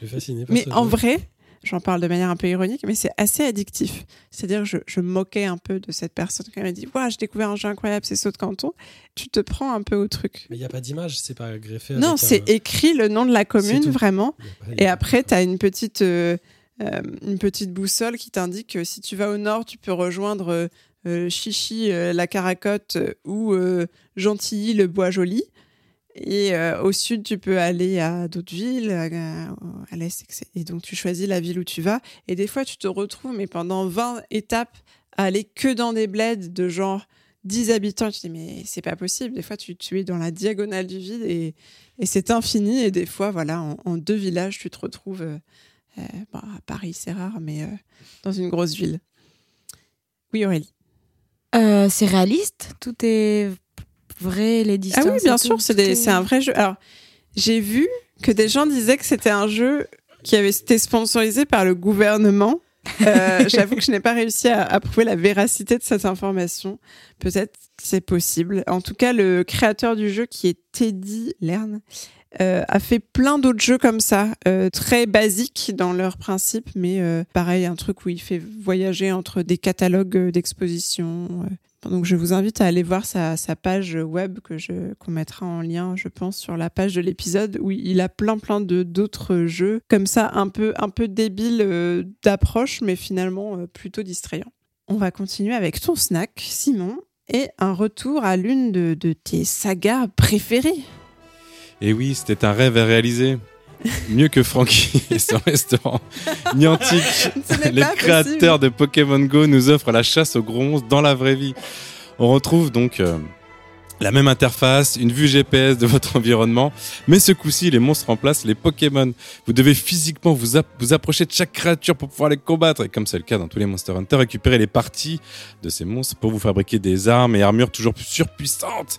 je suis fasciné par Mais en vrai, j'en parle de manière un peu ironique, mais c'est assez addictif. C'est-à-dire que je, je moquais un peu de cette personne qui m'a dit « Waouh, j'ai découvert un jeu incroyable, c'est Saut de Canton ». Tu te prends un peu au truc. Mais il n'y a pas d'image, c'est pas greffé. Non, c'est un- écrit le nom de la commune, vraiment. pas- Et après, tu as une petite, euh, euh, une petite boussole qui t'indique que si tu vas au nord, tu peux rejoindre euh, euh, Chichi, euh, la Caracotte euh, ou euh, Gentilly, le Bois Joli. Et euh, au sud, tu peux aller à d'autres villes, à, à l'est. etc. Et donc, tu choisis la ville où tu vas. Et des fois, tu te retrouves, mais pendant 20 étapes, à aller que dans des bleds de genre 10 habitants. Tu te dis, mais c'est pas possible. Des fois, tu, es dans la diagonale du vide et, c'est infini. Et des fois, voilà, en, deux villages, tu te retrouves. euh, euh, bon, à Paris, c'est rare, mais dans une grosse ville. Oui, Aurélie. C'est réaliste, tout est vrai, les Ah distances. oui, bien sûr, c'est un vrai jeu. Alors, j'ai vu que des gens disaient que c'était un jeu qui avait été sponsorisé par le gouvernement. Euh, <laughs> J'avoue que je n'ai pas réussi à, à prouver la véracité de cette information. Peut-être que c'est possible. En tout cas, le créateur du jeu, qui est Teddy Lern, euh, a fait plein d'autres jeux comme ça, euh, très basiques dans leur principe, mais euh, pareil, un truc où il fait voyager entre des catalogues euh, d'exposition. Donc je vous invite à aller voir sa, page web que je qu'on mettra en lien, je pense, sur la page de l'épisode où il a plein plein de d'autres jeux comme ça, un peu un peu débiles euh, d'approche, mais finalement euh, plutôt distrayants. On va continuer avec ton snack, Simon, et un retour à l'une de, tes sagas préférées. Et oui, c'était un rêve à réaliser. Mieux que Frankie <laughs> et son restaurant. <laughs> Niantic, les créateurs de Pokémon Go, nous offrent la chasse aux gros monstres dans la vraie vie. On retrouve donc euh, la même interface, une vue GPS de votre environnement, mais ce coup-ci, les monstres remplacent les Pokémon. Vous devez physiquement vous, app- vous approcher de chaque créature pour pouvoir les combattre. Et comme c'est le cas dans tous les Monster Hunter, récupérer les parties de ces monstres pour vous fabriquer des armes et armures toujours plus surpuissantes.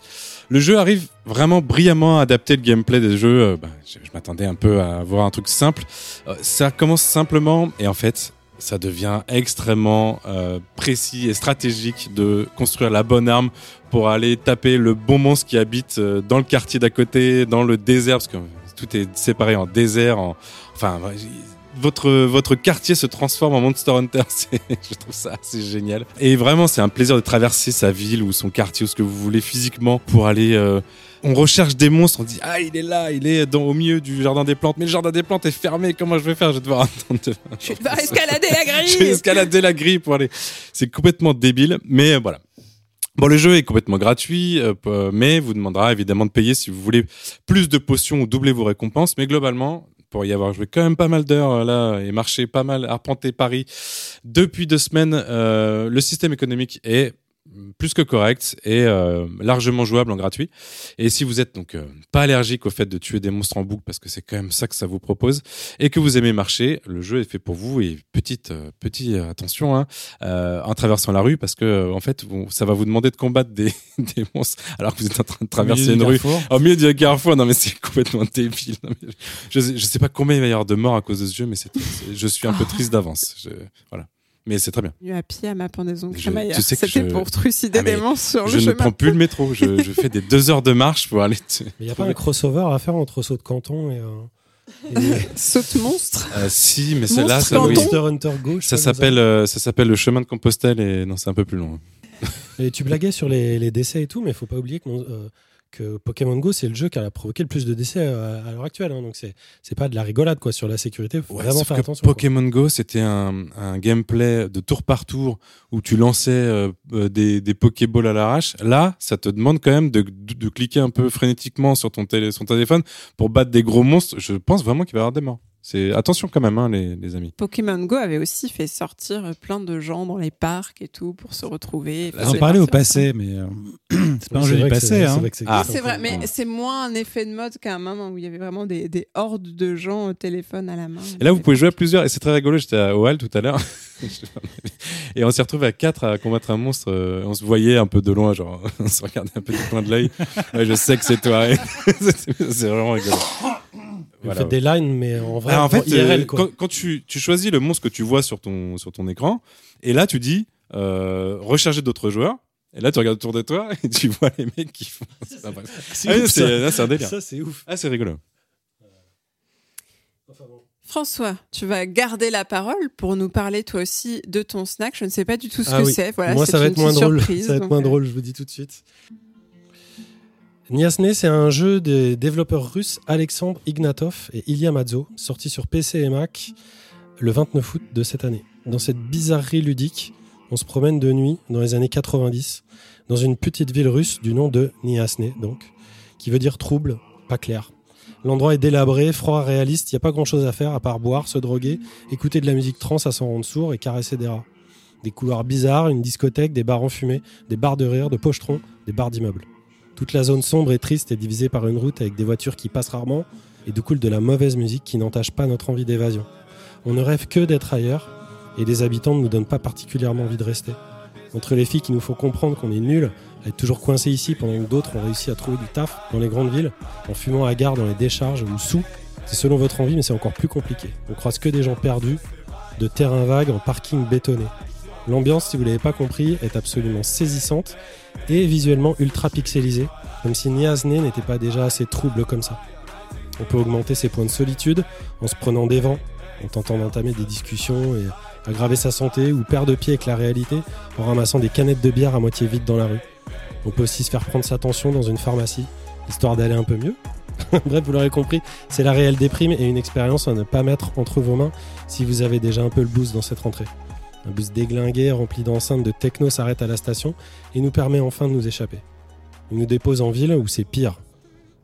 Le jeu arrive vraiment brillamment à adapter le gameplay des jeux. Euh, bah, je je m'attendais un peu à voir un truc simple. Euh, ça commence simplement et en fait, ça devient extrêmement euh, précis et stratégique de construire la bonne arme pour aller taper le bon monstre qui habite euh, dans le quartier d'à côté, dans le désert, parce que tout est séparé en désert. En... Enfin, votre, votre quartier se transforme en Monster Hunter. <laughs> Je trouve ça assez génial. Et vraiment, c'est un plaisir de traverser sa ville ou son quartier ou ce que vous voulez physiquement pour aller euh, on recherche des monstres, on dit ah il est là, il est dans, au milieu du jardin des plantes, mais le jardin des plantes est fermé, comment je vais faire? Je vais devoir <laughs> attendre. Je vais devoir escalader la grille. <laughs> je vais escalader la grille pour aller. C'est complètement débile, mais euh, voilà. Bon, le jeu est complètement gratuit, euh, p- mais vous demandera évidemment de payer si vous voulez plus de potions ou doubler vos récompenses. Mais globalement, pour y avoir joué quand même pas mal d'heures euh, là et marché pas mal, arpenté Paris depuis deux semaines, euh, le système économique est plus que correct et euh, largement jouable en gratuit. Et si vous êtes donc euh, pas allergique au fait de tuer des monstres en boucle, parce que c'est quand même ça que ça vous propose, et que vous aimez marcher, le jeu est fait pour vous. Et petite, euh, petite euh, attention, hein, euh, en traversant la rue, parce que euh, en fait, vous- ça va vous demander de combattre des, <laughs> des monstres alors que vous êtes en train de traverser une rue au milieu du carrefour. Non mais c'est complètement débile. Non, mais je, sais, je sais pas combien il va y avoir de morts à cause de ce jeu, mais c'est, c'est- je suis un peu triste d'avance. Je- Voilà. Mais c'est très bien. Venu à pied à ma pendaison Je- crémaillère. tu sais que C'était je- pour trucider Ah, des monstres sur je le ne chemin. prends plus le métro. Je, <laughs> je fais des deux heures de marche pour aller. Mais il n'y a pas un crossover à faire entre Saut de Canton et. euh, et- <laughs> Saute monstre. Euh, si, mais c'est là, ça, oui. Hunter je ça s'appelle, euh, ça s'appelle le chemin de Compostelle et non, c'est un peu plus long. Et tu blaguais sur les, les décès et tout, mais il faut pas oublier que, mon- euh, que Pokémon Go, c'est le jeu qui a provoqué le plus de décès à, à l'heure actuelle. hein. donc c'est c'est pas de la rigolade quoi sur la sécurité. faut Ouais, vraiment faire que attention. quoi. Pokémon Go, c'était un, un gameplay de tour par tour où tu lançais euh, euh, des, des Pokéballs à l'arrache. Là, ça te demande quand même de, de, de cliquer un peu frénétiquement sur ton, télé, sur ton téléphone pour battre des gros monstres. Je pense vraiment qu'il va y avoir des morts. C'est attention quand même, hein, les, les amis. Pokémon Go avait aussi fait sortir plein de gens dans les parcs et tout pour se retrouver. Là, On parlait au passé, mais euh, <clears throat> c'est pas un jeu du passé. c'est- hein. c'est vrai Ah. Vrai, mais Ouais. c'est moins un effet de mode qu'à un moment où il y avait vraiment des, des hordes de gens au téléphone à la main. Et là, vous pouvez jouer à plusieurs, et c'est très rigolo. J'étais à OAL tout à l'heure, <laughs> et on s'est retrouvé à quatre à combattre un monstre. euh, On se voyait un peu de loin, genre, <laughs> on se regardait un peu du coin de l'œil. Ouais, je sais que c'est toi. <laughs> c'est vraiment rigolo. Voilà, faites des lines, mais en vrai, Ah, en fait, IRL, euh, quoi. quand, quand tu, tu choisis le monstre que tu vois sur ton, sur ton écran, et là, tu dis euh, recharger d'autres joueurs. Et là, tu regardes autour de toi <laughs> et tu vois les mecs qui font. C'est Ah un délire. Ça, c'est ouf. Ah, c'est rigolo. François, tu vas garder la parole pour nous parler toi aussi de ton snack. Je ne sais pas du tout ce Ah que oui. c'est. Voilà, Moi, c'est ça va une être moins drôle. surprise, ça va être moins euh, drôle, je vous dis tout de suite. Niasne, c'est un jeu des développeurs russes Alexandre Ignatov et Ilya Madzo, sorti sur PC et Mac le 29 août de cette année. Dans cette bizarrerie ludique, on se promène de nuit dans les années 90 dans une petite ville russe du nom de Niasne, donc, qui veut dire trouble, pas clair. L'endroit est délabré, froid, réaliste, il n'y a pas grand chose à faire à part boire, se droguer, écouter de la musique trans à s'en rendre sourd et caresser des rats. Des couloirs bizarres, une discothèque, des bars enfumés, des bars de rire, de pochetrons, des bars d'immeubles. Toute la zone sombre et triste est divisée par une route avec des voitures qui passent rarement et de coule de la mauvaise musique qui n'entache pas notre envie d'évasion. On ne rêve que d'être ailleurs et les habitants ne nous donnent pas particulièrement envie de rester. Entre les filles qui nous font comprendre qu'on est nuls, à être toujours coincés ici pendant que d'autres ont réussi à trouver du taf dans les grandes villes, en fumant à gare dans les décharges ou sous, c'est selon votre envie mais c'est encore plus compliqué. On croise que des gens perdus, de terrains vagues en parking bétonné. L'ambiance, si vous l'avez pas compris, est absolument saisissante et visuellement ultra pixelisée, comme si Niasne n'était pas déjà assez trouble comme ça. On peut augmenter ses points de solitude en se prenant des vents, en tentant d'entamer des discussions et aggraver sa santé ou perdre pied avec la réalité en ramassant des canettes de bière à moitié vides dans la rue. On peut aussi se faire prendre sa tension dans une pharmacie, histoire d'aller un peu mieux. <laughs> Bref, vous l'aurez compris, c'est la réelle déprime et une expérience à ne pas mettre entre vos mains si vous avez déjà un peu le boost dans cette rentrée. Un bus déglingué rempli d'enceintes de techno s'arrête à la station et nous permet enfin de nous échapper. Il nous dépose en ville où c'est pire.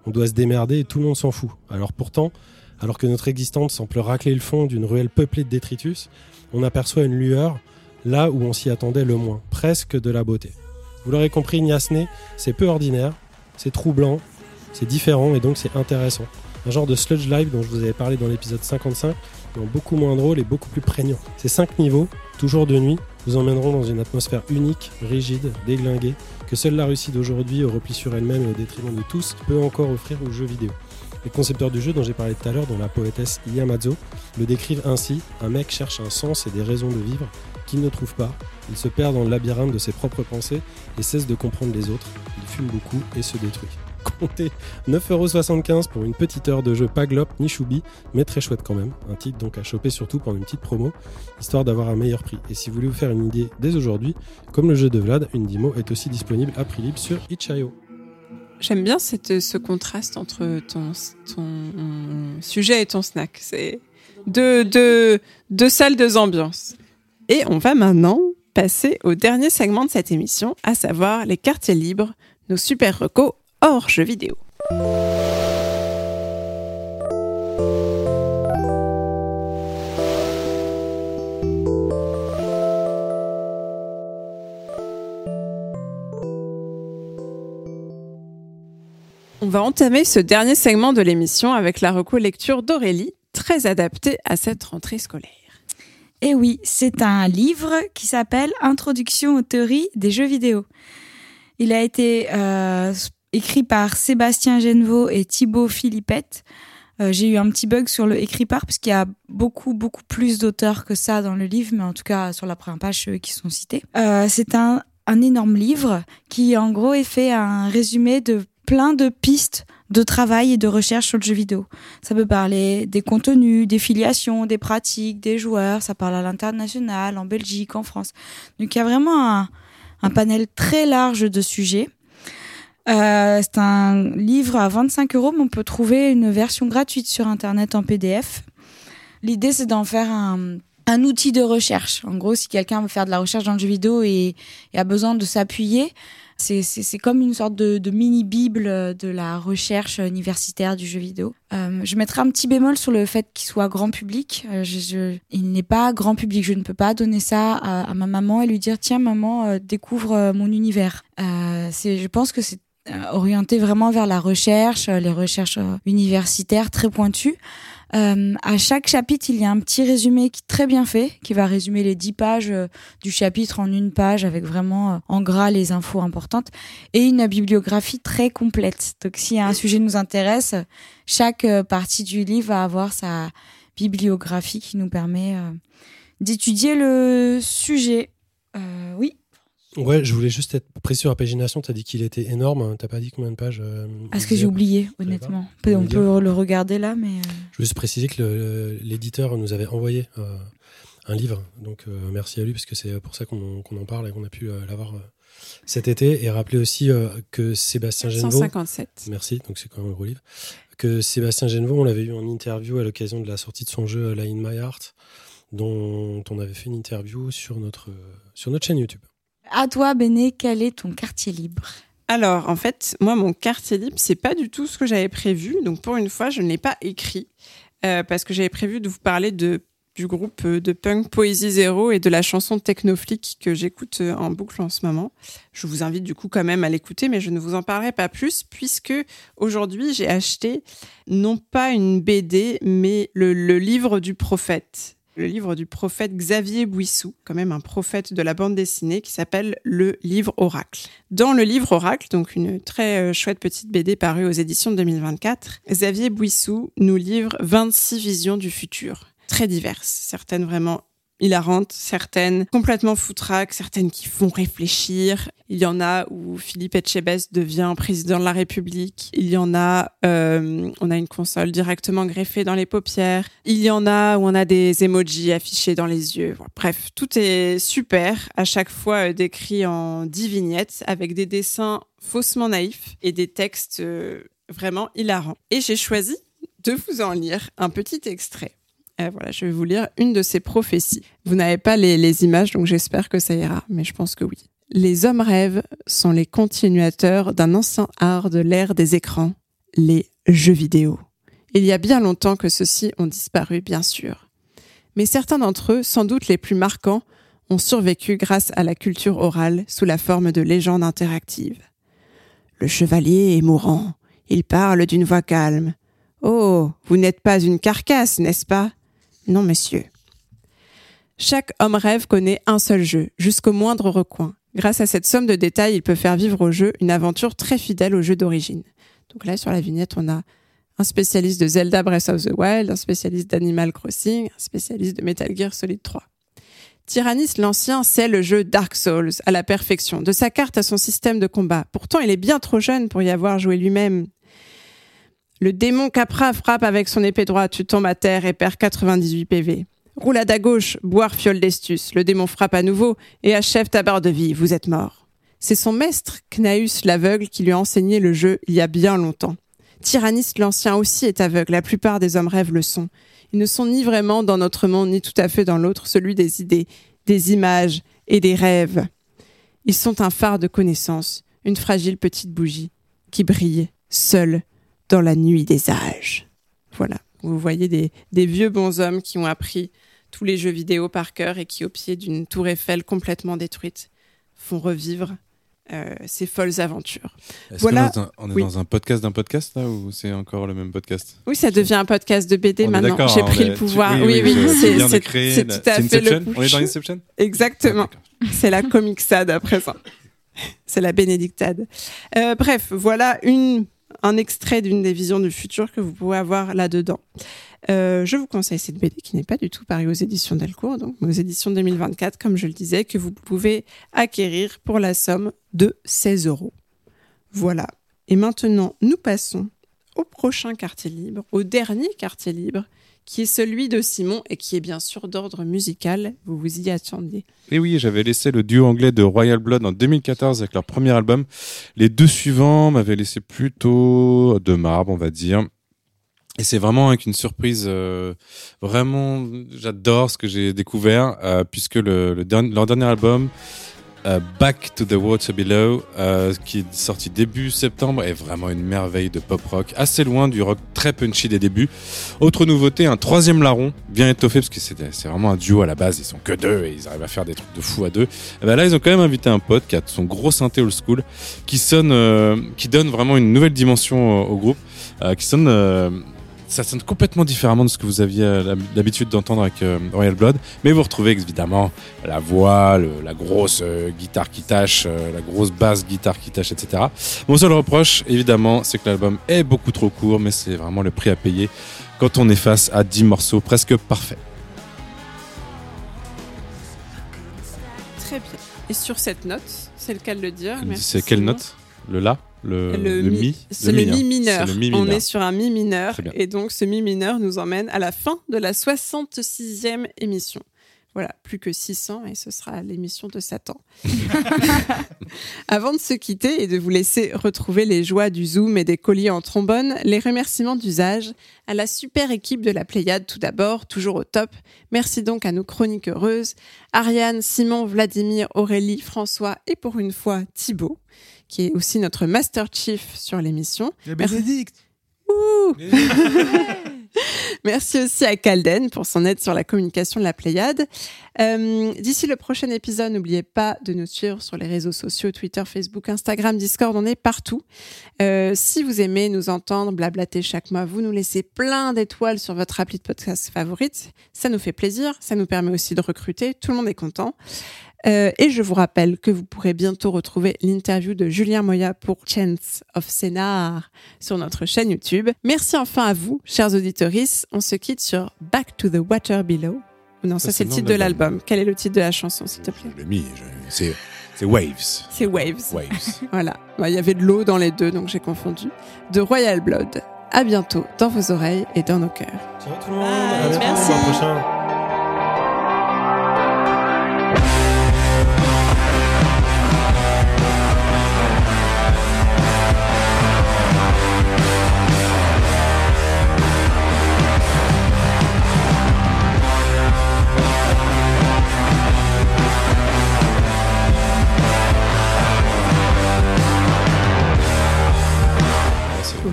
On doit se démerder et tout le monde s'en fout. Alors pourtant, alors que notre existence semble racler le fond d'une ruelle peuplée de détritus, on aperçoit une lueur là où on s'y attendait le moins, presque de la beauté. Vous l'aurez compris, Niasne, c'est peu ordinaire, c'est troublant, c'est différent et donc c'est intéressant. Un genre de sludge live dont je vous avais parlé dans l'épisode 55, beaucoup moins drôle et beaucoup plus prégnant. Ces cinq niveaux, toujours de nuit, vous emmèneront dans une atmosphère unique, rigide, déglinguée, que seule la Russie d'aujourd'hui, au repli sur elle-même et au détriment de tous, peut encore offrir aux jeux vidéo. Les concepteurs du jeu dont j'ai parlé tout à l'heure, dont la poétesse Yamazo, le décrivent ainsi un mec cherche un sens et des raisons de vivre qu'il ne trouve pas. Il se perd dans le labyrinthe de ses propres pensées et cesse de comprendre les autres. Il fume beaucoup et se détruit. Comptez 9,75€ pour une petite heure de jeu pas glop ni choubi, mais très chouette quand même. Un titre donc à choper surtout pendant une petite promo, histoire d'avoir un meilleur prix. Et si vous voulez vous faire une idée dès aujourd'hui, comme le jeu de Vlad, une demo est aussi disponible à prix libre sur itch.io. J'aime bien ce contraste entre ton, sujet et ton snack. C'est deux, deux, deux salles, deux ambiances. Et on va maintenant passer au dernier segment de cette émission, à savoir les quartiers libres, nos super recos jeux vidéo. On va entamer ce dernier segment de l'émission avec la reco-lecture d'Aurélie, très adaptée à cette rentrée scolaire. Et oui, c'est un livre qui s'appelle Introduction aux théories des jeux vidéo. Il a été euh, écrit par Sébastien Genevaux et Thibaut Philippette. Euh, j'ai eu un petit bug sur le écrit par, parce qu'il y a beaucoup, beaucoup plus d'auteurs que ça dans le livre, mais en tout cas, sur la première page, ceux qui sont cités. Euh, c'est un, un énorme livre qui, en gros, est fait un résumé de plein de pistes de travail et de recherche sur le jeu vidéo. Ça peut parler des contenus, des filiations, des pratiques, des joueurs. Ça parle à l'international, en Belgique, en France. Donc il y a vraiment un, un panel très large de sujets. Euh, c'est un livre à 25 euros, mais on peut trouver une version gratuite sur Internet en PDF. L'idée, c'est d'en faire un, un outil de recherche. En gros, si quelqu'un veut faire de la recherche dans le jeu vidéo et, et a besoin de s'appuyer, c'est, comme une sorte de, de mini-bible de la recherche universitaire du jeu vidéo. Euh, je mettrai un petit bémol sur le fait qu'il soit grand public. Euh, je, je, il n'est pas grand public. Je ne peux pas donner ça à, ma maman et lui dire tiens maman euh, découvre euh, mon univers. Je pense que c'est orienté vraiment vers la recherche, les recherches universitaires très pointues. Euh, à chaque chapitre, il y a un petit résumé qui très bien fait, qui va résumer les dix pages euh, du chapitre en une page avec vraiment euh, en gras les infos importantes et une bibliographie très complète. Donc, si un sujet nous intéresse, chaque euh, partie du livre va avoir sa bibliographie qui nous permet euh, d'étudier le sujet. Euh, oui. Ouais, je voulais juste être précis sur la pagination. Tu as dit qu'il était énorme. hein. T'as pas dit combien de pages euh, Parce il que j'ai oublié, honnêtement. On peut le regarder là, mais. euh, Je veux juste préciser que l'éditeur nous avait envoyé euh, un livre. Donc euh, merci à lui parce que c'est pour ça qu'on en parle et qu'on a pu euh, l'avoir euh, cet été. Et rappeler aussi euh, que Sébastien Genevaux. 157. Merci, donc c'est quand même un gros livre. Que Sébastien Genevaux, on l'avait eu en interview à l'occasion de la sortie de son jeu In My Heart, dont on avait fait une interview sur notre, sur notre chaîne YouTube. À toi, Béné, quel est ton quartier libre Alors, en fait, moi, mon quartier libre, c'est pas du tout ce que j'avais prévu. Donc, pour une fois, je ne l'ai pas écrit euh, parce que j'avais prévu de vous parler de du groupe euh, de punk Poésie Zéro et de la chanson Technoflick que j'écoute euh, en boucle en ce moment. Je vous invite du coup quand même à l'écouter, mais je ne vous en parlerai pas plus puisque aujourd'hui j'ai acheté non pas une BD, mais le, le livre du prophète. Le livre du prophète Xavier Bouissou, quand même un prophète de la bande dessinée qui s'appelle Le Livre Oracle. Dans le livre Oracle, donc une très euh, chouette petite BD parue aux éditions de 2024, Xavier Bouissou nous livre 26 visions du futur, très diverses, certaines vraiment certaines complètement foutraques, certaines qui font réfléchir. Il y en a où Philippe Etchebest devient président de la République. Il y en a, euh, on a une console directement greffée dans les paupières. Il y en a où on a des emojis affichés dans les yeux. Bref, tout est super, à chaque fois euh, décrit en dix vignettes avec des dessins faussement naïfs et des textes euh, vraiment hilarants. Et j'ai choisi de vous en lire un petit extrait. Euh, voilà, je vais vous lire une de ces prophéties. Vous n'avez pas les, les images, donc j'espère que ça ira, mais je pense que oui. Les hommes rêves sont les continuateurs d'un ancien art de l'ère des écrans, les jeux vidéo. Il y a bien longtemps que ceux-ci ont disparu, bien sûr. Mais certains d'entre eux, sans doute les plus marquants, ont survécu grâce à la culture orale sous la forme de légendes interactives. Le chevalier est mourant. Il parle d'une voix calme. Oh, vous n'êtes pas une carcasse, n'est-ce pas? Non, monsieur. Chaque homme rêve connaît un seul jeu, jusqu'au moindre recoin. Grâce à cette somme de détails, il peut faire vivre au jeu une aventure très fidèle au jeu d'origine. Donc là, sur la vignette, on a un spécialiste de Zelda Breath of the Wild, un spécialiste d'Animal Crossing, un spécialiste de Metal Gear Solid 3. Tyrannis l'Ancien sait le jeu Dark Souls à la perfection, de sa carte à son système de combat. Pourtant, il est bien trop jeune pour y avoir joué lui-même. Le démon Capra frappe avec son épée droite, tu tombes à terre et perds 98 PV. Roulade à gauche, boire fiole d'estus. Le démon frappe à nouveau et achève ta barre de vie, vous êtes mort. C'est son maître, Knaus l'aveugle, qui lui a enseigné le jeu il y a bien longtemps. Tyrannis l'ancien aussi est aveugle, la plupart des hommes rêves le sont. Ils ne sont ni vraiment dans notre monde, ni tout à fait dans l'autre, celui des idées, des images et des rêves. Ils sont un phare de connaissance, une fragile petite bougie qui brille seule dans la nuit des âges. Voilà, vous voyez des, des vieux bonshommes qui ont appris tous les jeux vidéo par cœur et qui, au pied d'une tour Eiffel complètement détruite, font revivre euh, ces folles aventures. Est-ce Voilà. qu'on est dans un- on est Oui. dans un podcast d'un podcast là ou c'est encore le même podcast? Oui, ça devient un podcast de BD On maintenant. J'ai hein, pris le pouvoir. tu- Oui, oui, je- c'est- tout à fait le On est dans Inception? Exactement. C'est la comic sad à présent. C'est la bénédictade. Euh, bref, voilà une, un extrait d'une des visions du futur que vous pouvez avoir là-dedans. Euh, je vous conseille cette BD qui n'est pas du tout parue aux éditions Delcourt, donc aux éditions 2024, comme je le disais, que vous pouvez acquérir pour la somme de 16 euros. Voilà. Et maintenant, nous passons au prochain quartier libre, au dernier quartier libre, qui est celui de Simon et qui est bien sûr d'ordre musical. Vous vous y attendiez. Et oui, j'avais laissé le duo anglais de Royal Blood en 2014 avec leur premier album. Les deux suivants m'avaient laissé plutôt de marbre, on va dire. Et c'est vraiment avec une surprise, euh, vraiment, j'adore ce que j'ai découvert, euh, puisque le, leur dernier album, euh, Back to the Water Below, euh, qui est sorti début septembre, est vraiment une merveille de pop rock, assez loin du rock très punchy des débuts. Autre nouveauté, un troisième larron, bien étoffé, parce que c'est vraiment un duo à la base, ils sont que deux et ils arrivent à faire des trucs de fou à deux. Et ben là, ils ont quand même invité un pote qui a son gros synthé old school, qui sonne, euh, qui donne vraiment une nouvelle dimension au, groupe, qui sonne, ça sonne complètement différemment de ce que vous aviez euh, l'hab- l'habitude d'entendre avec euh, Royal Blood, mais vous retrouvez évidemment la voix, le- la grosse euh, guitare qui tâche, euh, la grosse basse guitare qui tâche, etc. Mon seul reproche, évidemment, c'est que l'album est beaucoup trop court, mais c'est vraiment le prix à payer quand on est face à 10 morceaux presque parfaits. Très bien. Et sur cette note, c'est le cas de le dire. C'est quelle note? Le La? Le, le, le mi, Mi c'est le, mi mineur. C'est le Mi On est sur un mi mineur et donc ce mi mineur nous emmène à la fin de la 66e émission. Voilà, plus que 600 et ce sera l'émission de Satan. <laughs> <laughs> Avant de se quitter et de vous laisser retrouver les joies du Zoom et des colliers en trombone, les remerciements d'usage à la super équipe de la Pléiade tout d'abord, toujours au top. Merci donc à nos chroniques heureuses, Ariane, Simon, Vladimir, Aurélie, François et pour une fois Thibaut, qui est aussi notre Master Chief sur l'émission. Bénédicte <laughs> Ouh <laughs> Merci aussi à Calden pour son aide sur la communication de la Pléiade. Euh, D'ici le prochain épisode, n'oubliez pas de nous suivre sur les réseaux sociaux, Twitter, Facebook, Instagram, Discord, on est partout. Euh, si vous aimez nous entendre blablater chaque mois, vous nous laissez plein d'étoiles sur votre appli de podcast favorite. Ça nous fait plaisir, ça nous permet aussi de recruter, tout le monde est content. Euh, et je vous rappelle que vous pourrez bientôt retrouver l'interview de Julien Moya pour Chance of Scénar sur notre chaîne YouTube. Merci enfin à vous, chers auditeurs. On se quitte sur Back to the Water Below. Non, ça, Ça, c'est le titre de l'album. Quel est le titre de la chanson, s'il te plaît? Je l'ai mis, je- c'est c'est Waves. C'est Waves. Waves. <laughs> Voilà. Bah, Il y avait de l'eau dans les deux, donc j'ai confondu. De Royal Blood. À bientôt dans vos oreilles et dans nos cœurs. Ciao tout le monde. Bye, à bientôt, merci. prochain.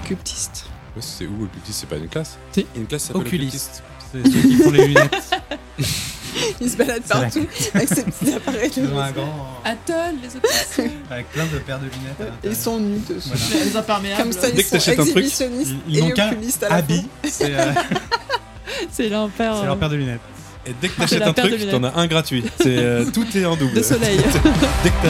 Occultiste. ouais, C'est où occultiste? C'est pas une classe? Si. Une classe s'appelle Oculiste. C'est ceux qui font les lunettes. <laughs> Il se balade C'est vrai. partout avec ses petits appareils. Ils ont un grand. Atoll, les opérations. <laughs> Avec plein de paires de lunettes. Ils sont nus dessus. Voilà. les imperméables. Comme ça, Dès ils que sont t'achètes un truc, Ils et n'ont qu'un oculistes à la habit. C'est euh, C'est <laughs> l'empire c'est leur paire de lunettes. Et dès que C'est t'achètes un de truc, t'en as un gratuit. C'est euh, tout est en double. de soleil. dès que t'as-